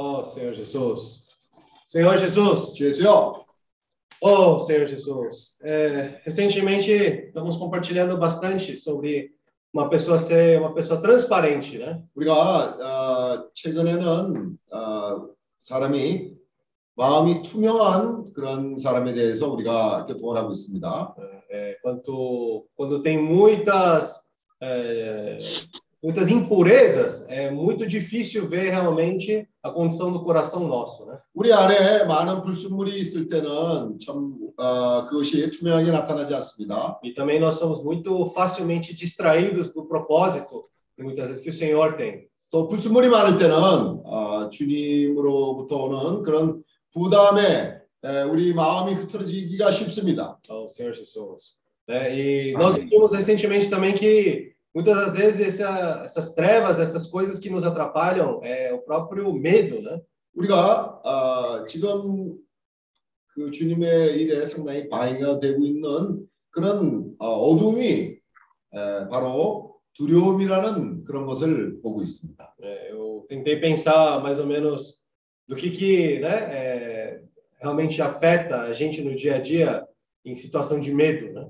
Oh, Senhor Jesus. Senhor Jesus. 주여, Oh, Senhor Jesus. É, recentemente, estamos compartilhando bastante sobre uma pessoa ser uma pessoa transparente, né? 우리가 어, 최근에는 어, 사람이 마음이 투명한 그런 사람에 대해서 우리가 교통을 하고 있습니다. É, quanto, quando tem muitas é, muitas impurezas, é muito difícil ver realmente a condição do coração nosso, né? 우리 안에 많은 불순물이 있을 때는 참 어, 그것이 투명하게 나타나지 않습니다. E também nós somos muito facilmente distraídos do propósito que muitas vezes que o Senhor tem. 또 불순물이 많을 때는 어, 주님으로부터 오는 그런 부담에 에, 우리 마음이 흐트러지기가 쉽습니다. ao Senhor Jesus. Né? E nós vimos recentemente também que muitas das vezes essa, essas trevas, essas coisas que nos atrapalham, é o próprio medo, né? 우리가 어, 지금 그 주님의 일에 상당히 방해가 되고 있는 그런 어, 어둠이 에, 바로 두려움이라는 그런 것을 보고 있습니다. É, eu tentei pensar mais ou menos do que que né, é, realmente afeta a gente no dia a dia em situação de medo, né?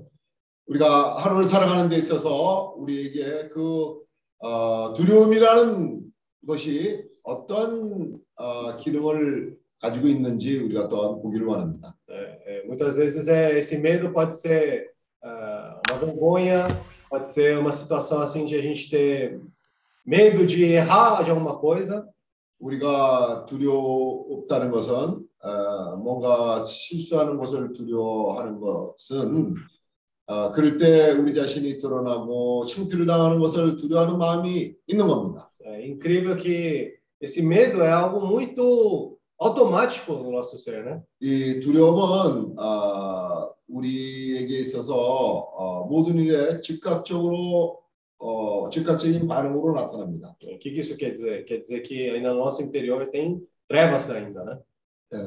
우리가 하루를 살아가는 데 있어서 우리에게 그 어, 두려움이라는 것이 어떤 어, 기능을 가지고 있는지 우리가 또한 보기를 원합니다. É, é, muitas vezes é, esse medo pode ser ah, uma vergonha, pode ser uma situação assim de a gente ter medo de errar de alguma coisa, 우리가 두려웠다는 것은 어, 뭔가 실수하는 것을 두려워하는 것은 어, 그럴 때 우리 자신이 드러나고 창피를 당하는 것을 두려워하는 마음이 있는 겁니다. É incrível que esse medo é algo muito automático no nosso ser, né? 이 두려움은 어, 우리에게 있어서 어, 모든 일에 즉각적으로 어, 즉각적인 반응으로 나타납니다. O que isso quer dizer? Quer dizer que ainda no nosso interior tem trevas ainda, né? 에,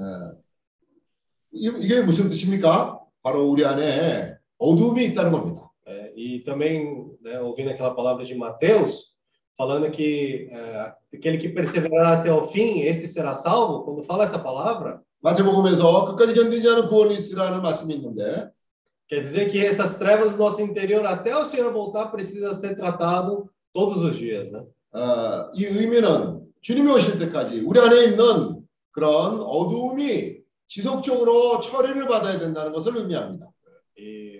이- 이게 무슨 뜻입니까? 바로 우리 안에 어둠이 있다는 겁니다. É, e também, né, ouvindo aquela palavra de Mateus, falando que é, aquele que perseverar até o fim, esse será salvo. Quando fala essa palavra, 마태복음에서 끝까지 견디지 않은 구원이 있으라는 말씀이 있는데 quer dizer que essas trevas do nosso interior, até o Senhor voltar, precisa ser tratado todos os dias, né? 어, 이 의미는 주님이 오실 때까지 우리 안에 있는 그런 어두움이 지속적으로 처리를 받아야 된다는 것을 의미합니다.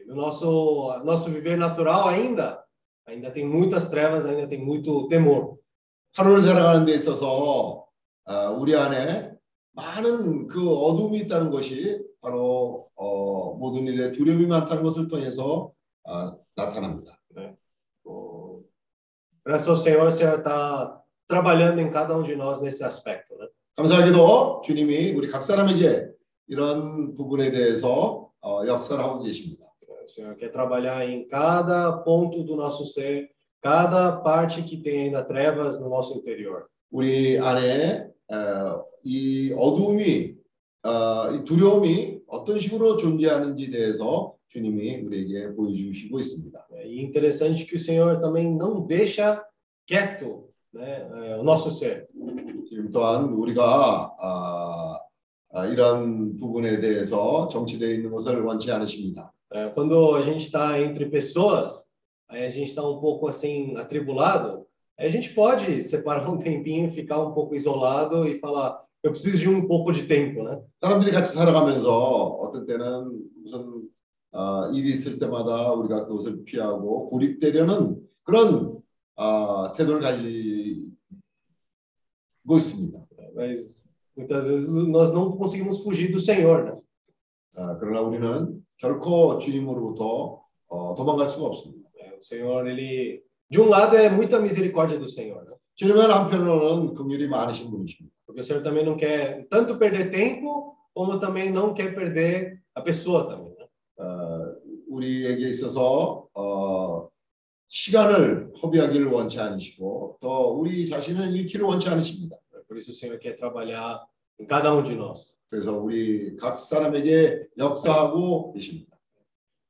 E no nosso nosso viver natural ainda, ainda tem muitas trevas, ainda tem muito temor. 하루를 살아가는 데 있어서 어, 우리 안에 많은 그 어둠이 있다는 것이 바로 어, 모든 일에 두려움이 많다는 것을 통해서 어, 나타납니다. O- Graças ao Senhor, o Senhor está trabalhando em cada um de nós nesse aspecto, né? 감사하게도 주님이 우리 각 사람에게 이런 부분에 대해서 어, 역사를 하고 계십니다. O Senhor quer trabalhar em cada ponto do nosso ser, cada parte que tem ainda trevas no nosso interior. 우리 안에 어, 이 어두움이 어, 이 두려움이 어떤 식으로 존재하는지 대해서 주님이 우리에게 보여주시고 있습니다. E interessante que o Senhor também não deixa quieto né, é, o nosso ser. 지금 또한 우리가 아, 아, 이런 부분에 대해서 정치되어 있는 것을 원치 않으십니다. É, quando a gente está entre pessoas, aí a gente está um pouco assim atribulado, aí a gente pode separar um tempinho, ficar um pouco isolado e falar, eu preciso de um pouco de tempo, né? 사람들이 같이 살아가면서 어떤 때는 무슨 아, 일이 있을 때마다 우리가 그것을 피하고 고립되려는 그런 아, 태도를 가지고 있습니다. Mas muitas vezes nós não conseguimos fugir do Senhor, né? 아, 그러나 우리는 결코 주님으로부터 어, 도망갈 수가 없습니다. O Senhor, ele, de um lado é muita misericórdia do Senhor, né? 주님은 한편으로는 긍휼이 많으신 분이십니다. Porque o Senhor também não quer tanto perder tempo, como também não quer perder a pessoa também, né? 어, 우리에게 있어서 어, 시간을 허비하기를 원치 않으시고 또 우리 자신을 잃기를 원치 않으십니다. Por isso o Senhor quer trabalhar em cada um de nós. 그래서 우리 각 사람에게 역사하고 계십니다.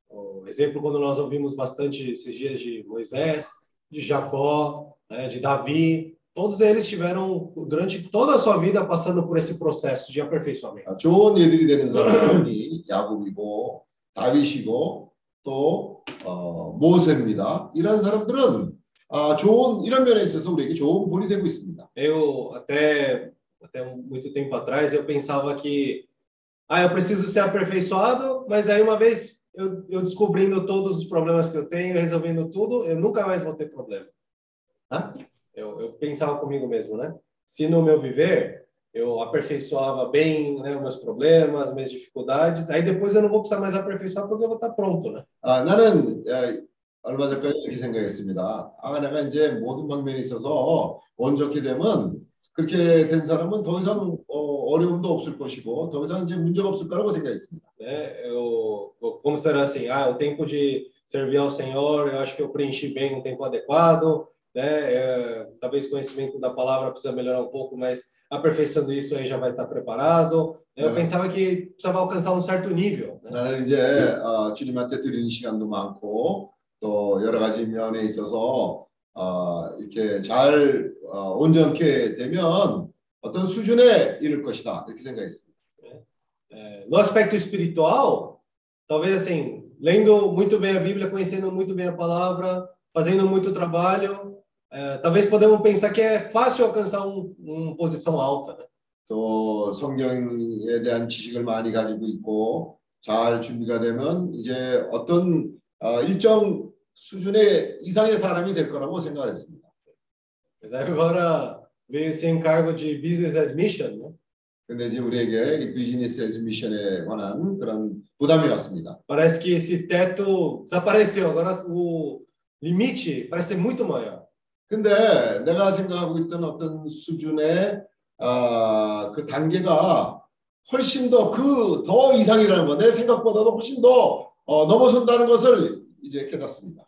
O exemplo quando nós ouvimos bastante esses dias de Moisés, de Jacó, né, de Davi, todos eles tiveram durante toda a sua vida passando por esse processo de aperfeiçoamento. 아, 좋은 예들이 되는 사람이 야곱이고 다윗이고 또 어, 모세입니다. 이런 사람들은 아, 좋은 이런 면에 있어서 우리에게 좋은 본이 되고 있습니다. Eu até até muito tempo atrás eu pensava que ah, eu preciso ser aperfeiçoado, mas aí uma vez eu, eu descobrindo todos os problemas que eu tenho, resolvendo tudo, eu nunca mais vou ter problema. Hã? Eu, eu pensava comigo mesmo, né? Se no meu viver eu aperfeiçoava bem né, os meus problemas, minhas dificuldades, aí depois eu não vou precisar mais aperfeiçoar porque eu vou estar pronto, né? 아, 나는 에, 얼마 전까지 이렇게 생각했습니다. 아, 내가 이제 모든 방면에 있어서 온전히 되면 그렇게 된 사람은 더 이상 어, 어려움도 없을 것이고 더 이상 이제 문제가 없을 거라고 생각했습니다. né? Eu vou considerar assim, ah, o tempo de servir ao Senhor, eu acho que eu preenchi bem um tempo adequado, né? É, talvez conhecimento da palavra precisa melhorar um pouco, mas aperfeiçoando isso aí já vai estar preparado. Eu É. pensava que precisava alcançar um certo nível, né? 나는 이제 어, 주님한테 드리는 시간도 많고 또 여러 가지 면에 있어서 어, 이렇게 잘 어, 온전케 되면 어떤 수준에 이를 것이다 이렇게 생각했습니다. É, no aspecto espiritual, talvez assim, lendo muito bem a Bíblia, conhecendo muito bem a palavra, fazendo muito trabalho, é, talvez podemos pensar que é fácil alcançar um, uma posição alta, né? 또 성경에 대한 지식을 많이 가지고 있고 잘 준비가 되면 이제 어떤 어, 일정 수준의 이상의 사람이 될 거라고 생각했습니다. Mas agora veio esse encargo de business as mission, né? 근데 이제 우리에게 이 비즈니스 에즈 미션에 관한 그런 부담이 왔습니다. Parece que esse teto desapareceu, agora o limite parece ser muito maior. 근데 내가 생각하고 있던 어떤 수준의 아, 그 단계가 훨씬 더 그 더 이상이라는 거, 내 생각보다도 훨씬 더 어, 넘어선다는 것을.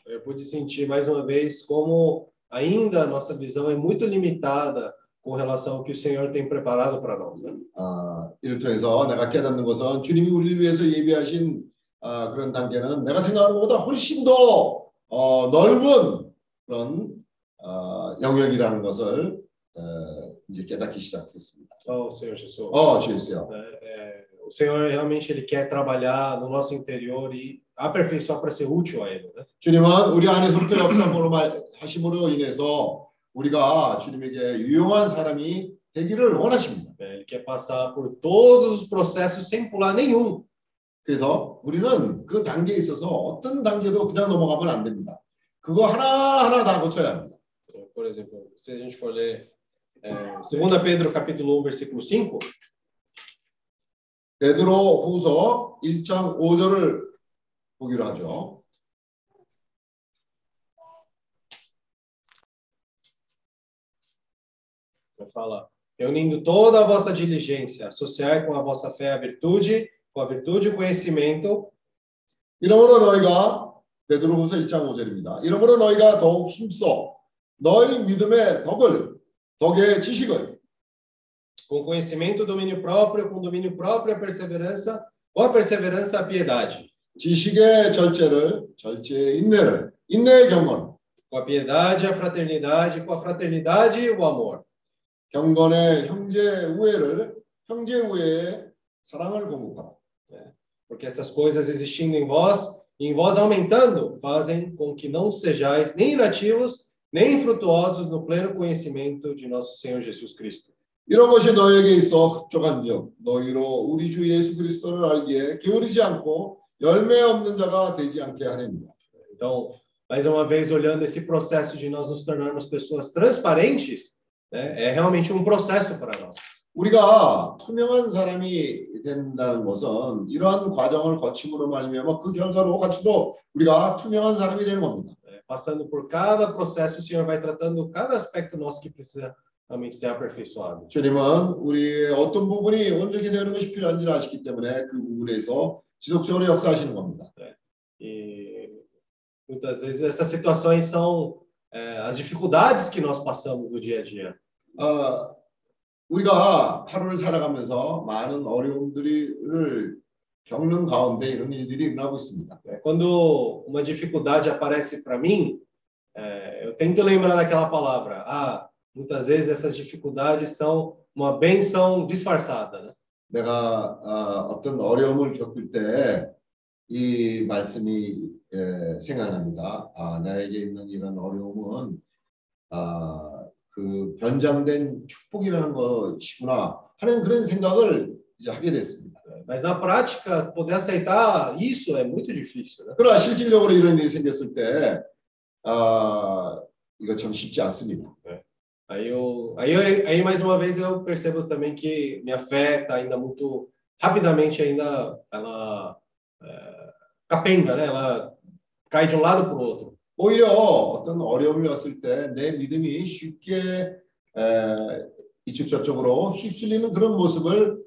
Eu pude sentir mais uma vez como ainda a nossa visão é muito limitada com relação ao que o Senhor tem preparado para nós. Né? 아, 이를 통해서 내가 깨닫는 것은 주님이 우리를 위해서 예비하신 아, 그런 단계는 내가 생각하는 것보다 훨씬 더 어, 넓은 그런 어, 영역이라는 것을 어, 이제 깨닫기 시작했습니다. Oh, Senhor Jesus. 어, 주여. né? É, o Senhor realmente ele quer trabalhar no nosso interior e aperfeiçoar para ser útil a Ele. Né? 주님은 우리 안에서부터 역사함으로 하심으로 인해서 우리가 주님에게 유용한 사람이 되기를 원하십니다. Ele quer passar por todos os processos sem pular nenhum. 그래서 우리는 그 단계에 있어서 어떤 단계도 그냥 넘어가면 안 됩니다. 그거 하나하나 다 고쳐야 합니다. Por exemplo, se a gente for ler é, 2 Pedro capítulo 1, versículo 5, 베드로 후서 1장 5절을 보기로 하죠. vai falar, reunindo toda a vossa diligência, associar com a vossa fé a virtude, com a virtude o conhecimento, 이러므로 너희가 베드로 후서 1장 5절입니다. 이러므로 너희가 더욱 힘써 너희 믿음의 덕을 덕의 지식을 com conhecimento, domínio próprio, com domínio próprio, a perseverança, com a perseverança, a piedade, 지식의 절제를 절제의 인내를 인내의 경건 com a piedade, a fraternidade, com a fraternidade, o amor. 경건의 형제 우애를 형제 우애의 사랑을 공급하라. Porque essas coisas existindo em vós, e em vós aumentando, fazem com que não sejais nem inativos, nem infrutuosos no pleno conhecimento de nosso Senhor Jesus Cristo. 이런 것이 너에게 있어 흡족한즉 너희로 우리 주 예수 그리스도를 알기에 게으르지 않고 열매 없는 자가 되지 않게 하렵니다. Então, mais uma vez, olhando esse processo de nós nos tornarmos pessoas transparentes, né, é realmente um processo para nós. 우리가 투명한 사람이 된다는 것은 이러한 과정을 거침으로 말미암아 그 결과로 갖추도 우리가 투명한 사람이 되는 겁니다. Passando por cada processo, o Senhor vai tratando cada aspecto nosso que precisa realmente ser aperfeiçoado. 주님은 우리의 어떤 부분이 온전히 되는 것이 필요한지를 아시기 때문에 그 부분에서 지속적으로 역사하시는 겁니다. E muitas vezes essas situações são é, as dificuldades que nós passamos no dia a dia. 어, 우리가 하루를 살아가면서 많은 어려움들을 겪는 가운데 이런 일들이 일어나고 있습니다. né? Quando uma dificuldade aparece para mim, é, eu tento lembrar daquela palavra: ah, muitas vezes essas dificuldades são uma benção disfarçada, né? 내가 아, 어떤 어려움을 겪을 때 이 말씀이 에, 생각납니다. 아, 나에게 있는 이런 어려움은 아, 그 변장된 축복이라는 것이구나 하는 그런 생각을 이제 하게 됐습니다. Mas na prática, poder aceitar isso é muito difícil, né? 그러나 실질적으로 이런 일이 생겼을 때 아, 이거 참 쉽지 않습니다. Aí eu, aí eu, aí mais uma vez eu percebo também que minha fé está ainda muito rapidamente ainda ela é, capenga, né? Ela cai de um lado para o outro. 오히려 어떤 어려움이 왔을 때 내 믿음이 쉽게 에, 이축적으로 휩쓸리는 그런 모습을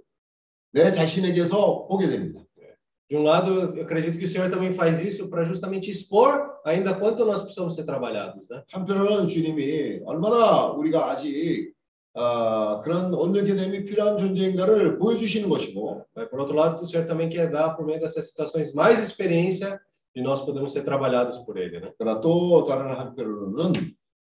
내 자신에게서 보게 됩니다. De um lado, eu acredito que o Senhor também faz isso para justamente expor ainda quanto nós precisamos ser trabalhados, né? 한편으로는 주님이 얼마나 우리가 아직 아, 그런 온전케됨이 필요한 존재인가를 보여주시는 것이고 Mas, por outro lado, o Senhor também quer dar por meio dessas situações mais experiência de nós podermos ser trabalhados por Ele, né? 그러나 또 다른 한편으로는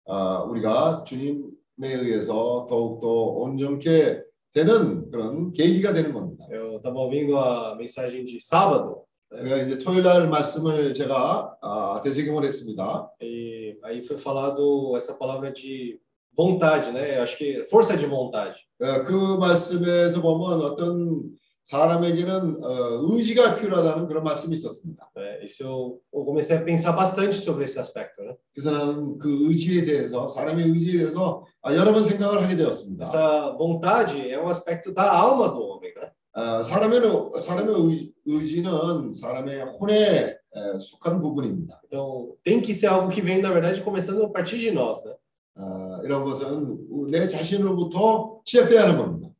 아, 우리가 주님에 의해서 더욱더 온전케 되는 그런 계기가 되는 겁니다. Eu estava ouvindo a mensagem de sábado 그러니까 이제 토요일 날 말씀을 제가 아, 되새김을 했습니다. e aí foi falado essa palavra de vontade, né? Eu acho que força de vontade. 어, 그 말씀에서 보면 어떤 사람에게는 어, 의지가 필요하다는 그런 말씀이 있었습니다. Né? Isso eu, eu comecei a pensar bastante sobre esse aspecto, né? 그래서 나는 그 의지에 대해서 사람의 의지에 대해서 아, 여러 번 생각을 하게 되었습니다. Essa vontade é um aspecto da alma do homem, né? 아, 사람의 사람의 의, 의지는 사람의 혼에 에, 속한 부분입니다. Então, tem que ser algo que vem, na verdade, começando a partir de nós, né? 아, 이런 것은 내 자신으로부터 시작돼야 하는 겁니다.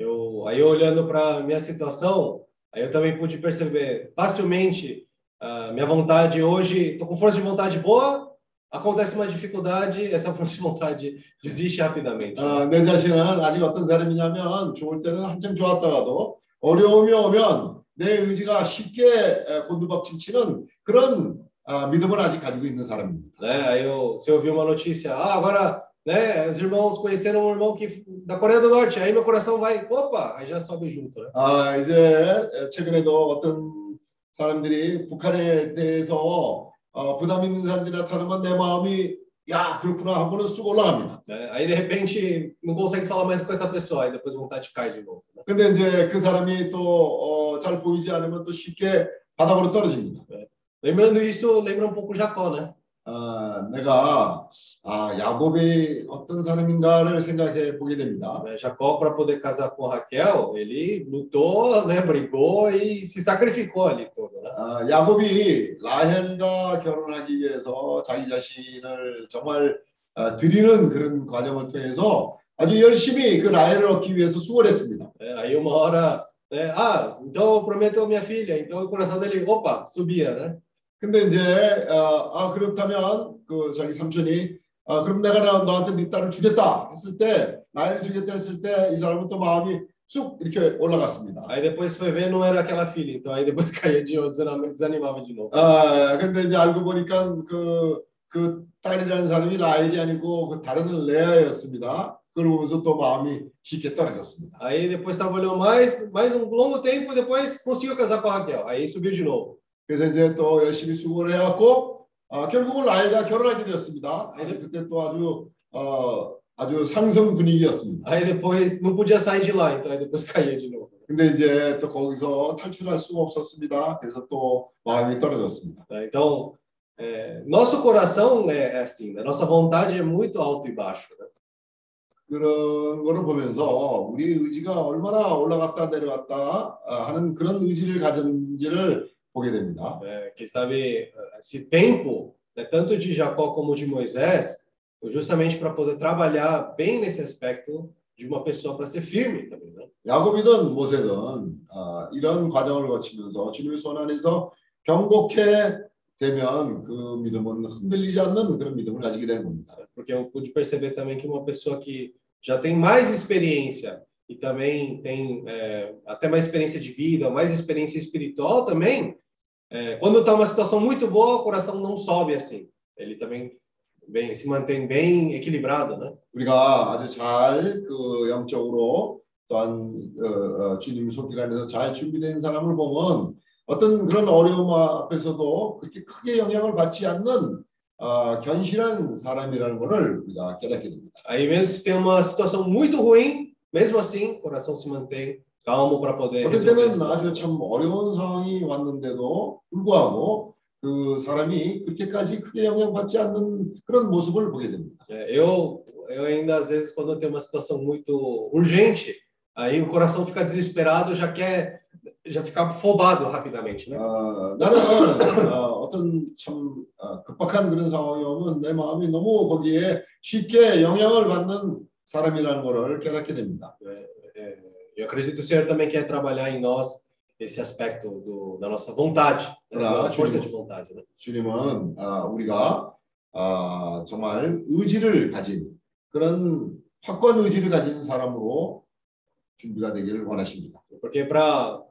Eu, aí eu olhando para minha situação, aí eu também pude perceber facilmente a minha vontade hoje, estou com força de vontade boa, acontece uma dificuldade, essa força de vontade desiste rapidamente. 아, 내 자신은 아직 어떤 사람이냐면 좋을 때는 한참 좋았다가도 어려움이 오면 내 의지가 쉽게 에, 곤두박질 치는 그런 아, 믿음을 아직 가지고 있는 사람입니다. Né? Aí eu ouvir uma notícia, ah, agora, né, os irmãos conheceram um irmão que da Coreia do Norte, aí meu coração vai, opa, aí já sobe junto, né? 아, 이제 최근에도 어떤 사람들이 북한에 대해서 어, 부담 있는 사람들이 나타나면 내 마음이 야 그렇구나 하고는 쑥 올라갑니다. Né? Aí de repente não consegue falar mais com essa pessoa, aí depois a vontade cai de novo. Né? 근데 이제 그 사람이 또잘 보이지 않으면 또 쉽게 바닥으로 떨어집니다. Lembrando isso, lembra um pouco Jacó, né? 아, 내가 아, 야곱이 어떤 사람인가를 생각해 보게 됩니다. Jacó, para poder casar com Raquel, ele lutou, né, brigou e se sacrificou ali todo, né? 아, 야곱이 라헬과 결혼하기 위해서 자기 자신을 정말 아, 드리는 그런 과정을 통해서 아주 열심히 그 라헬을 얻기 위해서 수고했습니다. É, aí uma hora, né, ah, então eu prometo a minha filha, então o coração dele, opa, subia, né? 근데 이제 어, 아 그렇다면 그 자기 삼촌이 아 그럼 내가 너- 너한테 네 딸을 주겠다 했을 때 라헬을 주겠다 했을 때 이 사람은 또 마음이 쑥 이렇게 올라갔습니다. Aí depois foi ver, não era aquela filha, então aí depois caía de desanimava de novo. 아 근데 이제 알고 보니까 그, 그 딸이라는 사람이 라헬이 아니고 그 다른 레아였습니다. 그걸 보면서 또 마음이 깊게 떨어졌습니다. Aí depois trabalhou mais, mais um longo tempo e depois conseguiu casar com a Raquel. Aí subiu de novo. 그래서 이제 또 열심히 수고를 해갖고 아, 결국은 라헬과 결혼하게 되었습니다. 아니, 그때 또 아주 어, 아주 상승 분위기였습니다. Aí depois não podia sair de lá, então aí depois caía de novo. 근데 이제 또 거기서 탈출할 수가 없었습니다. 그래서 또 마음이 떨어졌습니다. Então, é, nosso coração é, é assim, né? nossa vontade é muito alto e baixo. Né? 그런 거를 보면서 우리 의지가 얼마나 올라갔다 내려갔다 아, 하는 그런 의지를 가졌는지를 보게 됩니다. É, quem sabe esse tempo, né, tanto de Jacó como de Moisés, foi justamente para poder trabalhar bem nesse aspecto de uma pessoa para ser firme também. Né? 야곱이든 모세든 아, 이런 과정을 거치면서 주님의 손 안에서 경고케 되면 그 믿음은 흔들리지 않는 그런 믿음을 가지게 되는 겁니다. Porque eu pude perceber também que uma pessoa que já tem mais experiência e também tem é, até mais experiência de vida, mais experiência espiritual também, é, quando está uma situação muito boa, o coração não sobe assim. Ele também bem, se mantém bem equilibrado, né? 우리가 아주 잘그 영적으로 또한 어, 어, 주님 손길 안에서 잘 준비된 사람을 보면 어떤 그런 어려움 앞에서도 그렇게 크게 영향을 받지 않는 어, 견실한 사람이라는 것을 우리가 깨닫게 됩니다. Aí mesmo se tem uma situação muito ruim, mesmo assim, o coração se mantém calmo para poder a 때는 아주. 참 어려운 상황이 왔는데도 불구하고 그 사람이 그렇게까지 크게 영향받지 않는 그런 mo습을 보게 됩니다. Eu, eu ainda às vezes quando tem uma situação muito urgente, aí o coração fica desesperado, já quer já fica afobado rapidamente, né? 어, 나는 어, 어떤 참 어, 급박한 그런 상황이 오면 내 마음이 너무 거기에 쉽게 영향을 받는 사람이라는 것을 깨닫게 됩니다. É, eu acredito que o Senhor também quer trabalhar em nós esse aspecto do, da nossa vontade, né? Ah, da força sim. de vontade, né? 주님은 아, 우리가 아, 정말 의지를 가진 그런 확고한 의지를 가진 사람으로 준비가 되기를 원하십니다. Porque para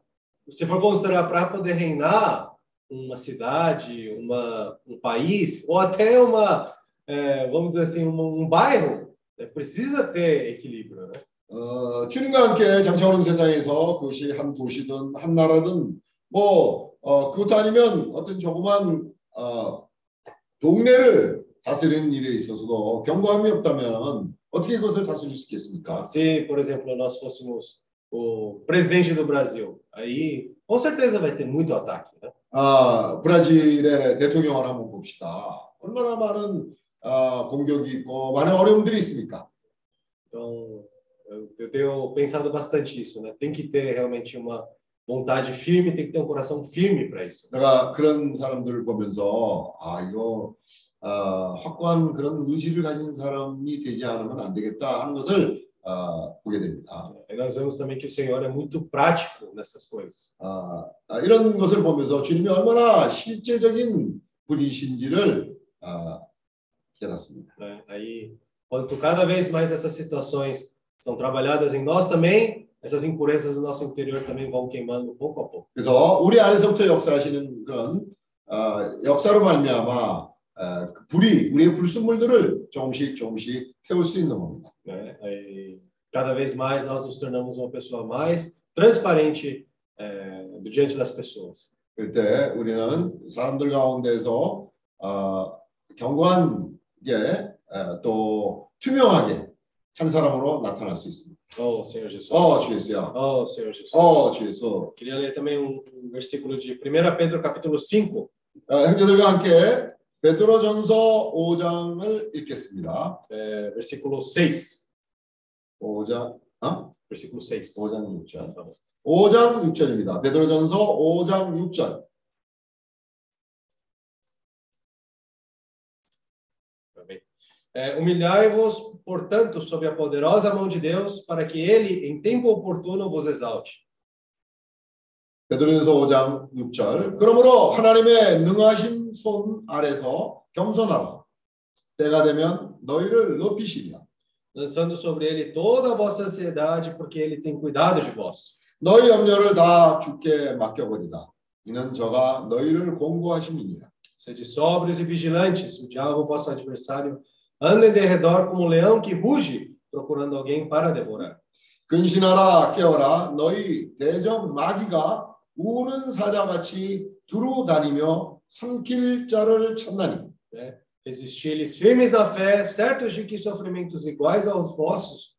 se for considerar para poder reinar uma cidade, uma um país ou até uma é, vamos dizer assim um, um bairro, é, precisa ter equilíbrio, né? 어, 주님과 함께 장차오는 세상에서 그것이 한 도시든 한 나라든 뭐 어, 그것도 아니면 어떤 조그만 어, 동네를 다스리는 일에 있어서도 경고함이 없다면 어떻게 그것을 다스릴 수 있겠습니까? Se, por exemplo, nós fôssemos o presidente do Brasil, aí com certeza vai ter muito ataque, né? 아, 브라질의 대통령을 한번 봅시다. 얼마나 많은 아, 공격이 있고 많은 어려움들이 있습니까? Então, eu, eu tenho pensado bastante isso, né? Tem que ter realmente uma vontade firme, tem que ter um coração firme para isso. 내가 그런 사람들을 보면서 아 이거 아, 확고한 그런 의지를 가진 사람이 되지 않으면 안 되겠다 하는 것을 아, 보게 됩니다. E nós vemos também que o Senhor é muito prático nessas coisas. 아, 아, 이런 것을 보면서 주님이 얼마나 실제적인 분이신지를 아, 깨닫습니다. Aí, quanto cada vez mais essas situações são trabalhadas em nós também, essas impurezas do nosso interior também vão queimando pouco a pouco. 그래서 우리 안에서부터 역사하시는 그런 아, 역사로 말미암아 아, 그 불이 우리의 불순물들을 조금씩 조금씩 태울 수 있는 겁니다. Né? Aí, cada vez mais nós nos tornamos uma pessoa mais transparente é, diante das pessoas. 그럴 때 우리는 사람들 가운데서 어, 견고하게 에, 또 투명하게 한 사람으로 나타날 수 있습니다. Oh, Senhor Jesus. 어, 주 예수야. Oh, Senhor Jesus. 어, 주 예수. Queria ler também um, um versículo de 1 Pedro capítulo 5, 어, 형제들과 함께 베드로전서 5장을 읽겠습니다. é, versículo 6. 5장, 어? Versículo 6. 5장 6절. 5장 6절입니다. 베드로전서 5장 6절. É, Humilhai-vos, portanto, sob a poderosa mão de Deus, para que ele, em tempo oportuno, vos exalte. 베드로전서 5장 6절. 그러므로 하나님의 능하신 손 아래서 겸손하라. 때가 되면 너희를 높이시리라. lançando sobre ele toda a vossa ansiedade, porque ele tem cuidado de vós. 너희 염려를 다 주께 맡겨버리라. 이는 저가 너희를 공고하심이니라. Sede sóbrios e vigilantes, o diabo, vosso adversário, anda em derredor como um leão que ruge, procurando alguém para devorar. 근신하라 깨어라 너희 대적 마귀가 우는 사자같이 두루 다니며 삼킬 자를 찾나니 Resisti-lhes firmes na fé, certos de que sofrimentos iguais aos vossos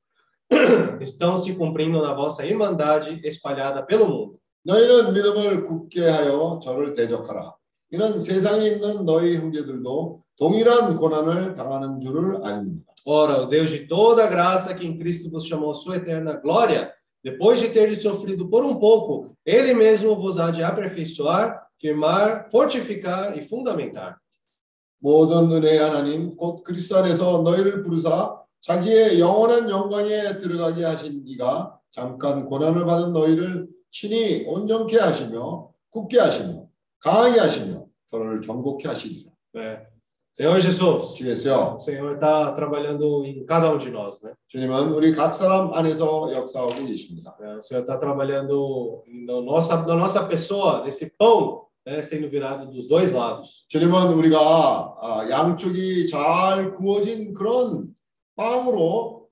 estão se cumprindo na vossa irmandade espalhada pelo mundo. 너희는 믿음을 굳게 하여 저를 대적하라. 이는 세상에 있는 너희 형제들도 동일한 고난을 당하는 줄을 아닙니다. Ora, o Deus de toda graça, que em Cristo vos chamou sua eterna glória, depois de ter sofrido por um pouco, ele mesmo vos há de aperfeiçoar, firmar, fortificar e fundamentar. 모든 은혜의 하나님 곧 그리스도 안에서 너희를 부르사 자기의 영원한 영광에 들어가게 하신 이가 잠깐 고난을 받은 너희를 친히 온전케 하시며 굳게 하시며 강하게 하시며 너를 경고케 하시리라. É. Senhor Jesus, 주겠어요. Senhor está trabalhando em cada um de nós, né? 주님은 우리 각 사람 안에서 역사하고 계십니다. É, O Senhor está trabalhando na nossa, na nossa pessoa, nesse pão né, sendo virado dos dois lados. 주님은 우리가 아, 양쪽이 잘 구워진 그런 빵으로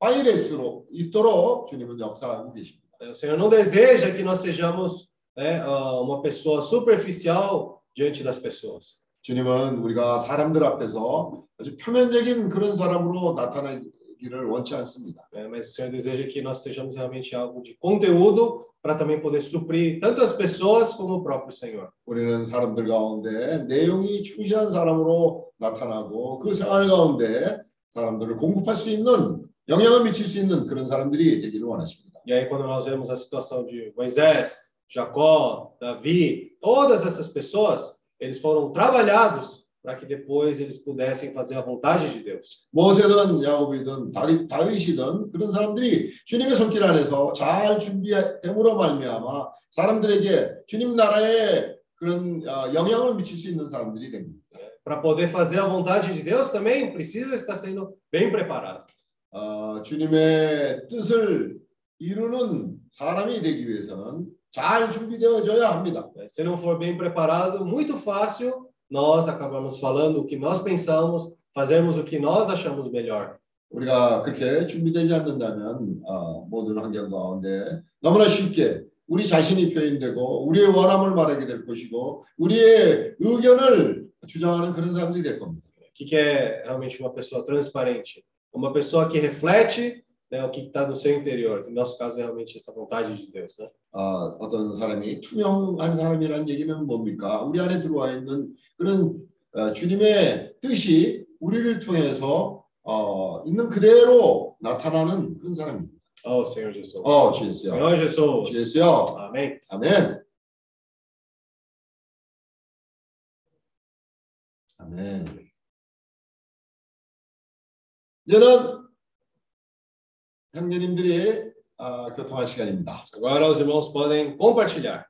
빵이 될수 있도록 주님은 역사하고 계십니다. O Senhor não deseja que nós sejamos né, ah, uma pessoa superficial diante das pessoas. 주님은 우리가 사람들 앞에서 아주 표면적인 그런 사람으로 나타나기를 원치 않습니다. né, mas o Senhor deseja que nós sejamos realmente algo de conteúdo para também poder suprir tanto as pessoas como o próprio Senhor. 우리는 사람들 가운데 내용이 충실한 사람으로 나타나고 그 생활 가운데 사람들을 공급할 수 있는 영향을 미칠 수 있는 그런 사람들이 되기를 원하십니다. E aí, quando nós vemos a situação de Moisés, Jacó, Davi, todas essas pessoas, eles foram trabalhados para que depois eles pudessem fazer a vontade de Deus. 모세든 야곱이든 다윗, 다윗이든 그런 사람들이 주님의 손길 안에서 잘 준비됨으로 말미암아 사람들에게 주님 나라에 그런 어, 영향을 미칠 수 있는 사람들이 됩니다. Para poder fazer a vontade de Deus também precisa estar sendo bem preparado. 어, 주님의 뜻을 이루는 사람이 되기 위해서는 잘 준비되어져야 합니다. né? Se não for bem preparado, muito fácil nós acabamos falando o que nós pensamos, fazermos o que nós achamos melhor. 우리가 그렇게 준비되지 않는다면 어, 모든 환경 가운데 너무나 쉽게 우리 자신이 표현되고 우리의 원함을 말하게 될 것이고 우리의 의견을 주장하는 그런 사람들이 될 겁니다. O que, que é realmente uma pessoa transparente? Uma pessoa que reflete né, o que está no seu interior. No nosso caso, é realmente essa vontade de Deus. Né? 어, 어떤 사람이 투명한 사람이라는 얘기는 뭡니까? 우리 안에 들어와 있는 그런 어, 주님의 뜻이 우리를 통해서 어, 있는 그대로 나타나는 그런 사람입니다. Oh, Senhor Jesus. 어, 주였어요. Senhor Jesus. 주였어요. Amém. 아멘. 아멘. 이제는 형제님들이 아, 교통할 시간입니다. Agora os irmãos podem compartilhar.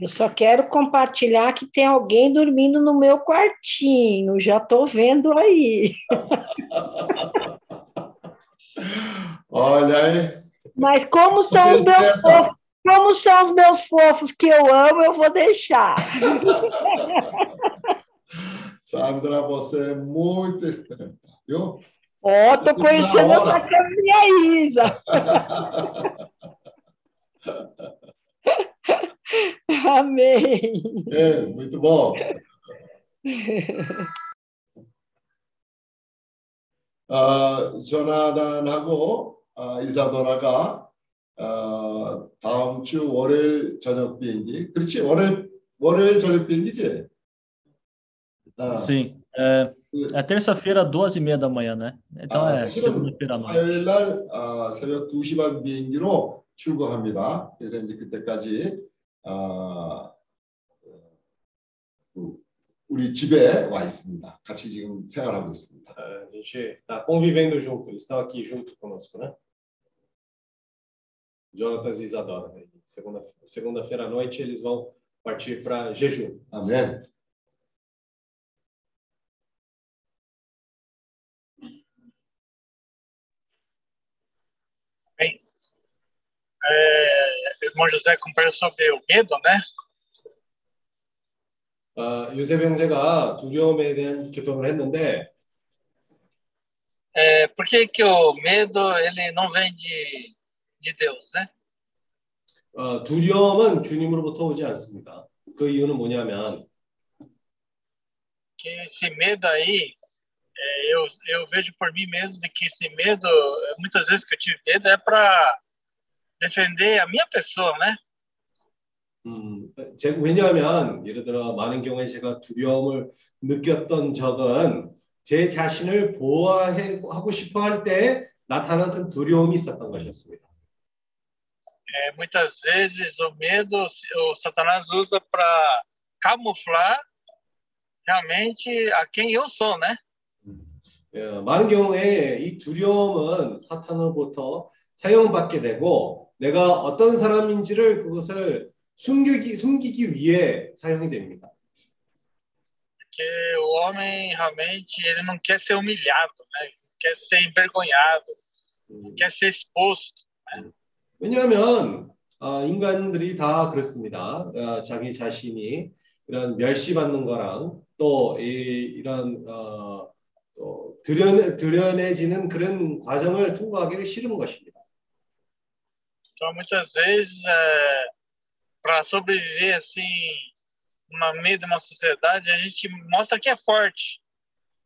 Eu só quero compartilhar que tem alguém dormindo no meu quartinho, já estou vendo aí. Olha aí. Mas como são os meus Certo. como são os meus fofos que eu amo, eu vou deixar. Sandra, você é muito esperta, viu? Ó, oh, tô conhecendo essa caminha Isa. Amém. É, muito bom. Ah, uh, Jonathan Nagô, uh, Isadora Gá, 어, 어, 다음 주 월요일 저녁 비행기. 그렇지, 월요일 월요일 저녁 비행기지? 아, Sim. É, é terça-feira, duas e meia da manhã, né? Então Ah, é segunda-feira à noite. 화요일 날 아, 새벽 2시 반 비행기로 출국합니다. 그래서 이제 그때까지 아, 그, 우리 집에 와 있습니다. 같이 지금 생활하고 있습니다. A gente está convivendo junto, eles estão aqui junto conosco, né? Jonatas e Isadora. né? Segunda- Segunda-feira à noite eles vão partir para jejum. 아멘. É, irmão José conversou sobre o medo, né? 아, 요셉 형제가 두려움에 대한 교통을 했는데 É, por que, que o medo ele não vem de, de Deus, né? 어, 두려움은 주님으로부터 오지 않습니다. 그 이유는 뭐냐면 Que esse medo aí, é, eu, eu vejo por mim mesmo de que esse medo, muitas vezes que eu tive medo, é para defender a minha pessoa, né? 음, 제, 왜냐하면 예를 들어 많은 경우에 제가 두려움을 느꼈던 적은 제 자신을 보호하고 싶어 할 때 나타난 큰 두려움이 있었던 것이었습니다. É, muitas vezes o medo o Satanás usa para camuflar realmente a quem eu sou, né? 예, 많은 경우에 이 두려움은 사탄으로부터 사용받게 되고 내가 어떤 사람인지를 그것을 숨기기, 숨기기 위해 사용이 됩니다. Porque o homem realmente ele não quer ser humilhado, né? Não quer ser envergonhado, não quer ser exposto. 왜냐하면 아, 인간들이 다 그렇습니다. 아, 자기 자신이 이런 멸시받는 거랑 또 이, 이런 어, 또 드러내, 드러내지는 그런 과정을 통과하기를 싫은 것입니다. Então, muitas vezes, é, para sobreviver assim, no meio de uma sociedade, a gente mostra que é forte,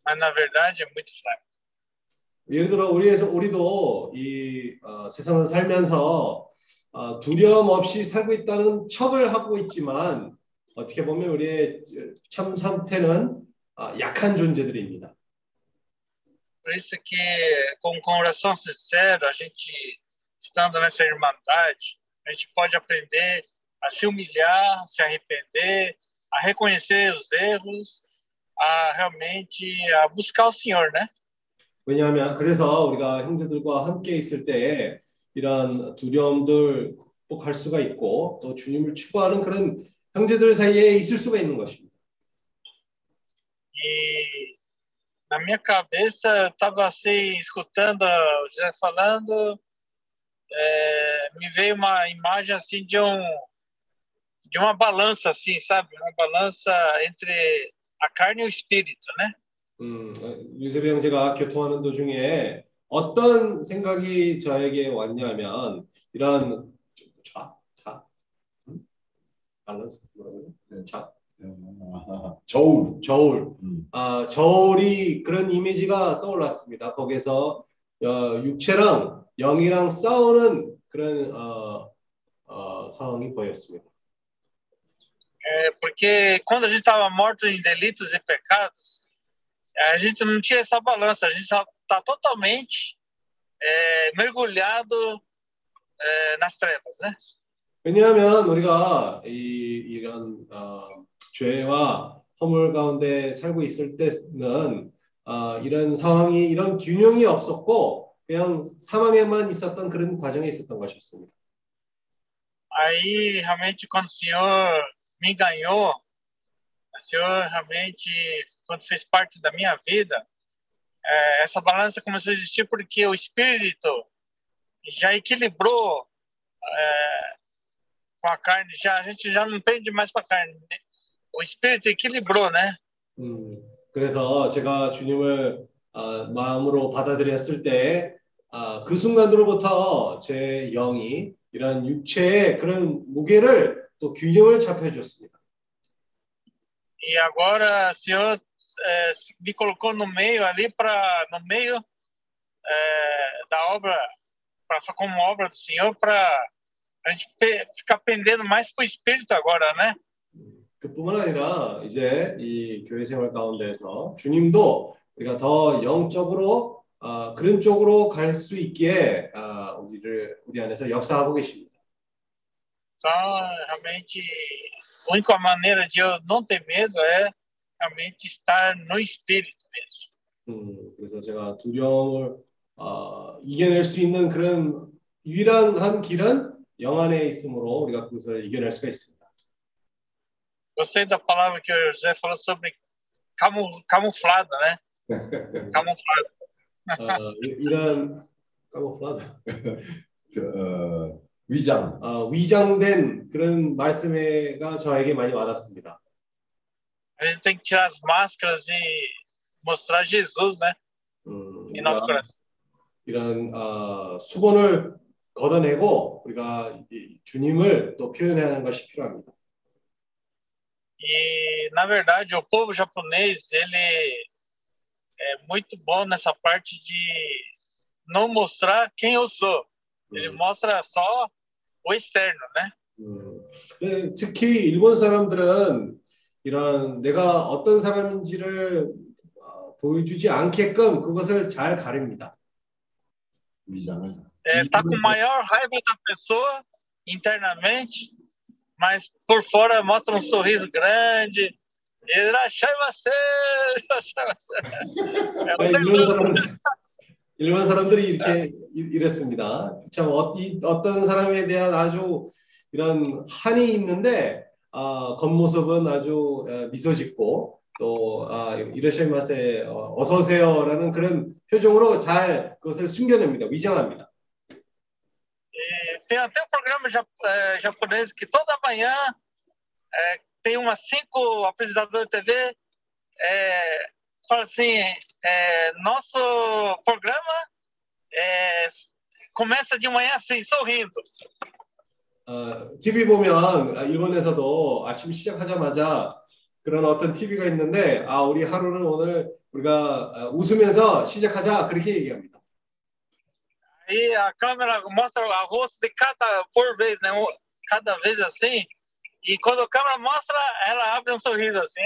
mas na verdade é muito fraco. 예를 들어 우리에서 우리도 이 어, 세상을 살면서 어, 두려움 없이 살고 있다는 척을 하고 있지만 어떻게 보면 우리의 참 상태는 어, 약한 존재들입니다. Por isso que, com o coração sincero, a gente, estando nessa irmandade, a gente pode aprender a se humilhar, se arrepender, a reconhecer os erros, a realmente a buscar o Senhor, né? 왜냐하면 그래서 우리가 형제들과 함께 있을 때 이런 두려움들 극복할 수가 있고 또 주님을 추구하는 그런 형제들 사이에 있을 수가 있는 것입니다. E na minha cabeça, eu estava assim, escutando o José falando, é, me veio uma imagem assim de um de uma balança assim, sabe? Uma balança entre a carne e o espírito, né? 음, 유세배 형제가 교통하는 도중에 어떤 생각이 저에게 왔냐면 이런 자, 자, 음? 밸런스 뭐라고요? 자, 아, 저울. 저울. 음. 아, 저울이 그런 이미지가 떠올랐습니다. 거기서 어, 육체랑 영이랑 싸우는 그런 어, 어, 상황이 보였습니다. É, porque quando a gente estava morto em delitos e pecados, a gente não tinha essa balança, a gente está totalmente é, mergulhado é, nas trevas, né? 왜냐하면 우리가 이, 이런 어, 죄와 허물 가운데 살고 있을 때는 어, 이런 상황이 이런 균형이 없었고 그냥 사망에만 있었던 그런 과정에 있었던 것이었습니다. Aí, realmente, quando o Senhor me ganhou, o Senhor realmente, quando fez parte da minha vida, é, essa balança começou a existir porque o Espírito já equilibrou é, com a carne, já, a gente já não pende mais para a carne. O Espírito equilibrou, né? 음, 그래서 제가 주님을 아, 마음으로 받아들였을 때, 아, 그 순간으로부터 제 영이 이런 육체의 그런 무게를 또 균형을 잡혀줬습니다. E agora Senhor é, me colocou no meio ali para no meio é, da obra, pra, como obra do Senhor, para a gente pe- ficar pendendo mais para o Espírito agora, né? 그뿐만 아니라 이제 이 교회 생활 가운데서 주님도 우리가 더 영적으로 아, 그런 쪽으로 갈 수 있기에 아, 우리를 우리 안에서 역사하고 계십니다. Então, realmente, a única maneira de eu não ter medo é realmente estar no Espírito mesmo. 음, 그래서 제가 두려움을 아, 이겨낼 수 있는 그런 유일한 길은 영 안에 있으므로 우리가 그것을 이겨낼 수가 있습니다. Gostei da palavra que o José falou sobre camu, camuflado, né? Camuflado. 아, 이- 이런 까먹구나. 그, 어, 위장. 아, 위장된 그런 말씀가 저에게 많이 와닿습니다. A gente tem que tirar as máscaras e mostrar Jesus, né? 음, Em nosso 우리가 coração. 이런 어, 수건을 걷어내고 우리가 이 주님을 또 표현해야 하는 것이 필요합니다. E, na verdade, o povo japonês, ele é muito bom nessa parte de não mostrar quem eu sou. Ele 음, mostra só o externo, né? 음. 네, 특히 일본 사람들은 이런 내가 어떤 사람인지를 어, 보여주지 않게끔 그것을 잘 가립니다. 위장을. É, tá com maior raiva da pessoa internamente, mas por fora mostra um sorriso grande. Ele achei você, achei você. É 네, um 일본 negócio- 사람들 일본 사람들이 이렇게 이- 이랬습니다. 참 어, 이, 어떤 사람에 대한 아주 이런 한이 있는데 아, 겉모습은 아주 어, 미소 짓고 또 아, 이러시마세 어, 어서 오세요라는 그런 표정으로 잘 그것을 숨겨냅니다. 위장합니다. E tem até um programa ja- eh, japonês que toda manhã eh, tem umas cinco apresentadores de TV eh, fala assim, eh, nosso programa eh, começa de manhã assim, sorrindo. 어, TV 보면 아, 일본에서도 아침 시작하자마자 그런 어떤 TV가 있는데 아 우리 하루는 오늘 우리가 아, 웃으면서 시작하자 그렇게 얘기합니다. Aí a câmera mostra o rosto de cada por vez, né? Um- Cada vez assim. E quando a câmera mostra, ela abre um sorriso assim.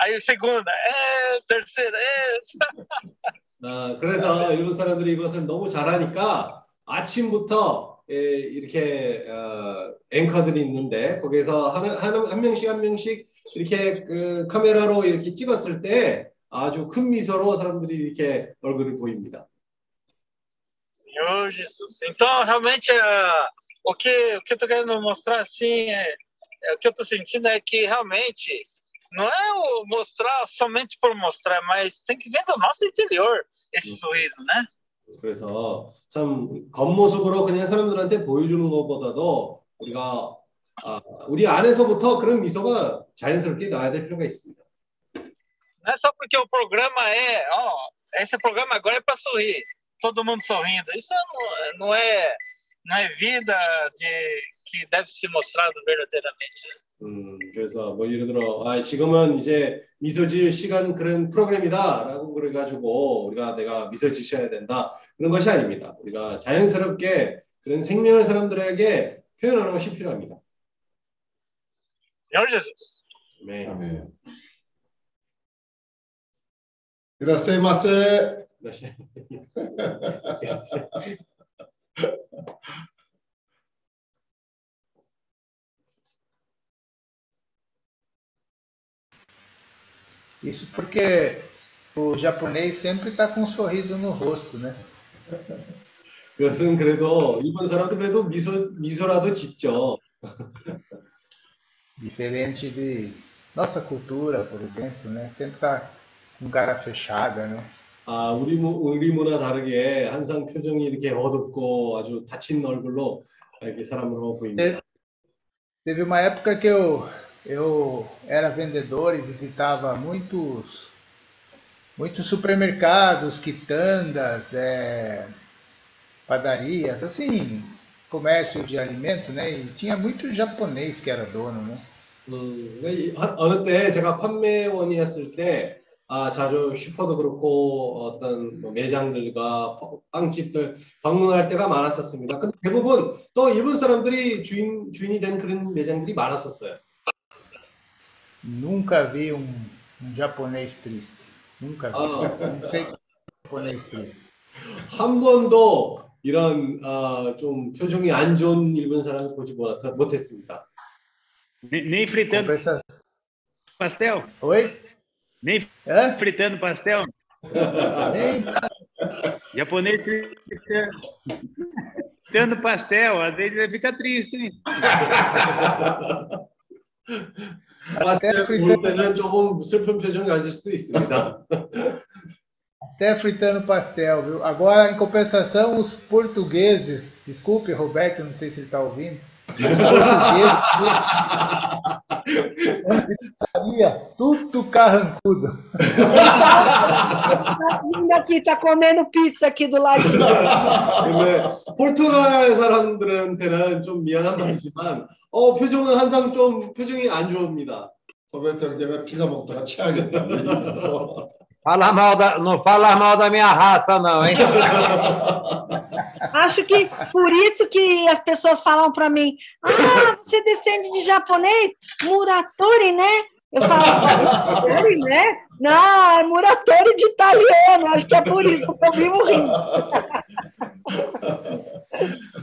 Aí segunda, é, terceira, é. 어, 그래서 일본 사람들이 이것을 너무 잘하니까 아침부터 예, 이렇게 어, 앵커들이 있는데 거기서 한, 한, 한 명씩 한 명씩 이렇게 그 카메라로 이렇게 찍었을 때 아주 큰 미소로 사람들이 이렇게 얼굴을 보입니다. Senhor Jesus. Então, realmente, ah, o que o que eu tô querendo mostrar assim, é, é o que eu tô sentindo é que realmente não é o mostrar somente por mostrar, mas tem que vir do nosso interior esse sorriso, né? 그래서 참 겉모습으로 그냥 사람들한테 보여주는 것보다도 우리가 아, 우리 안에서부터 그런 미소가 자연스럽게 나야 될 필요가 있습니다. Não é só porque o programa é, ó, esse programa agora é para sorrir, todo mundo sorrindo. Isso não, não é não é vida de que deve ser mostrado verdadeiramente. 음, 그래서 뭐 예를 들어 아, 지금은 이제 미소 지을 시간 그런 프로그램이다라고 그래 가지고 우리가 내가 미소 지셔야 된다 그런 것이 아닙니다. 우리가 자연스럽게 그런 생명을 사람들에게 표현하는 것이 필요합니다. 네. 아멘. 이라세마세. Isso porque o japonês sempre está com um sorriso no rosto, né? 그것은 그래도 일본 사람도 그래도 미소 미소라도 짓죠. Diferente de nossa cultura, por exemplo, né? Sempre está com cara fechada, né? 아 우리 무- 우리 문화 다르게 항상 표정이 이렇게 어둡고 아주 다친 얼굴로 이렇게 사람으로 보입니다. Teve, teve uma época que eu, eu era vendedor e visitava muitos, muitos supermercados, quitandas, é, padarias, assim, comércio de alimento, né? E tinha muito japonês que era dono, né? 음, 이- 한- 어느 때 제가 판매원이었을 때 아, 자주 슈퍼도 그렇고 어떤 뭐 매장들과 파- 빵집들 방문할 때가 많았었습니다. 근데 대부분 또 일본 사람들이 주인 주인이 된 그런 매장들이 많았었어요. Nunca vi um, um japonês triste. Nunca vi. Ah. Não sei que japonês triste. 한 번도 이런 어, 좀 표정이 안 좋은 일본 사람을 보지 못- 못했습니다. Nem, nem fritando Compensa... pastel? Oi? Nem Hã? fritando pastel? Nem Japonês fritando, fritando pastel, às vezes ele fica triste, hein? Até fritando... foi Até fritando pastel, viu? Agora, em compensação, os portugueses... Desculpe, Roberto, não sei se ele está ouvindo portugueses, tudo carrancudo. Ainda aqui, tá comendo pizza aqui do ladinho. 근데 포르투갈 사람들한테는 좀 미안한 말이지만 어 표정은 항상 좀 표정이 안 좋습니다. 로베르토 형제가 피자 먹다가 취하겠다. Fala mal da, não fala mal da minha raça, não, hein? Acho que por isso que as pessoas falam para mim: Ah, você descende de japonês? Muratori, né? Eu falo, Muratori, né? Não, é Muratori de italiano. Acho que é por isso que eu vivo rindo.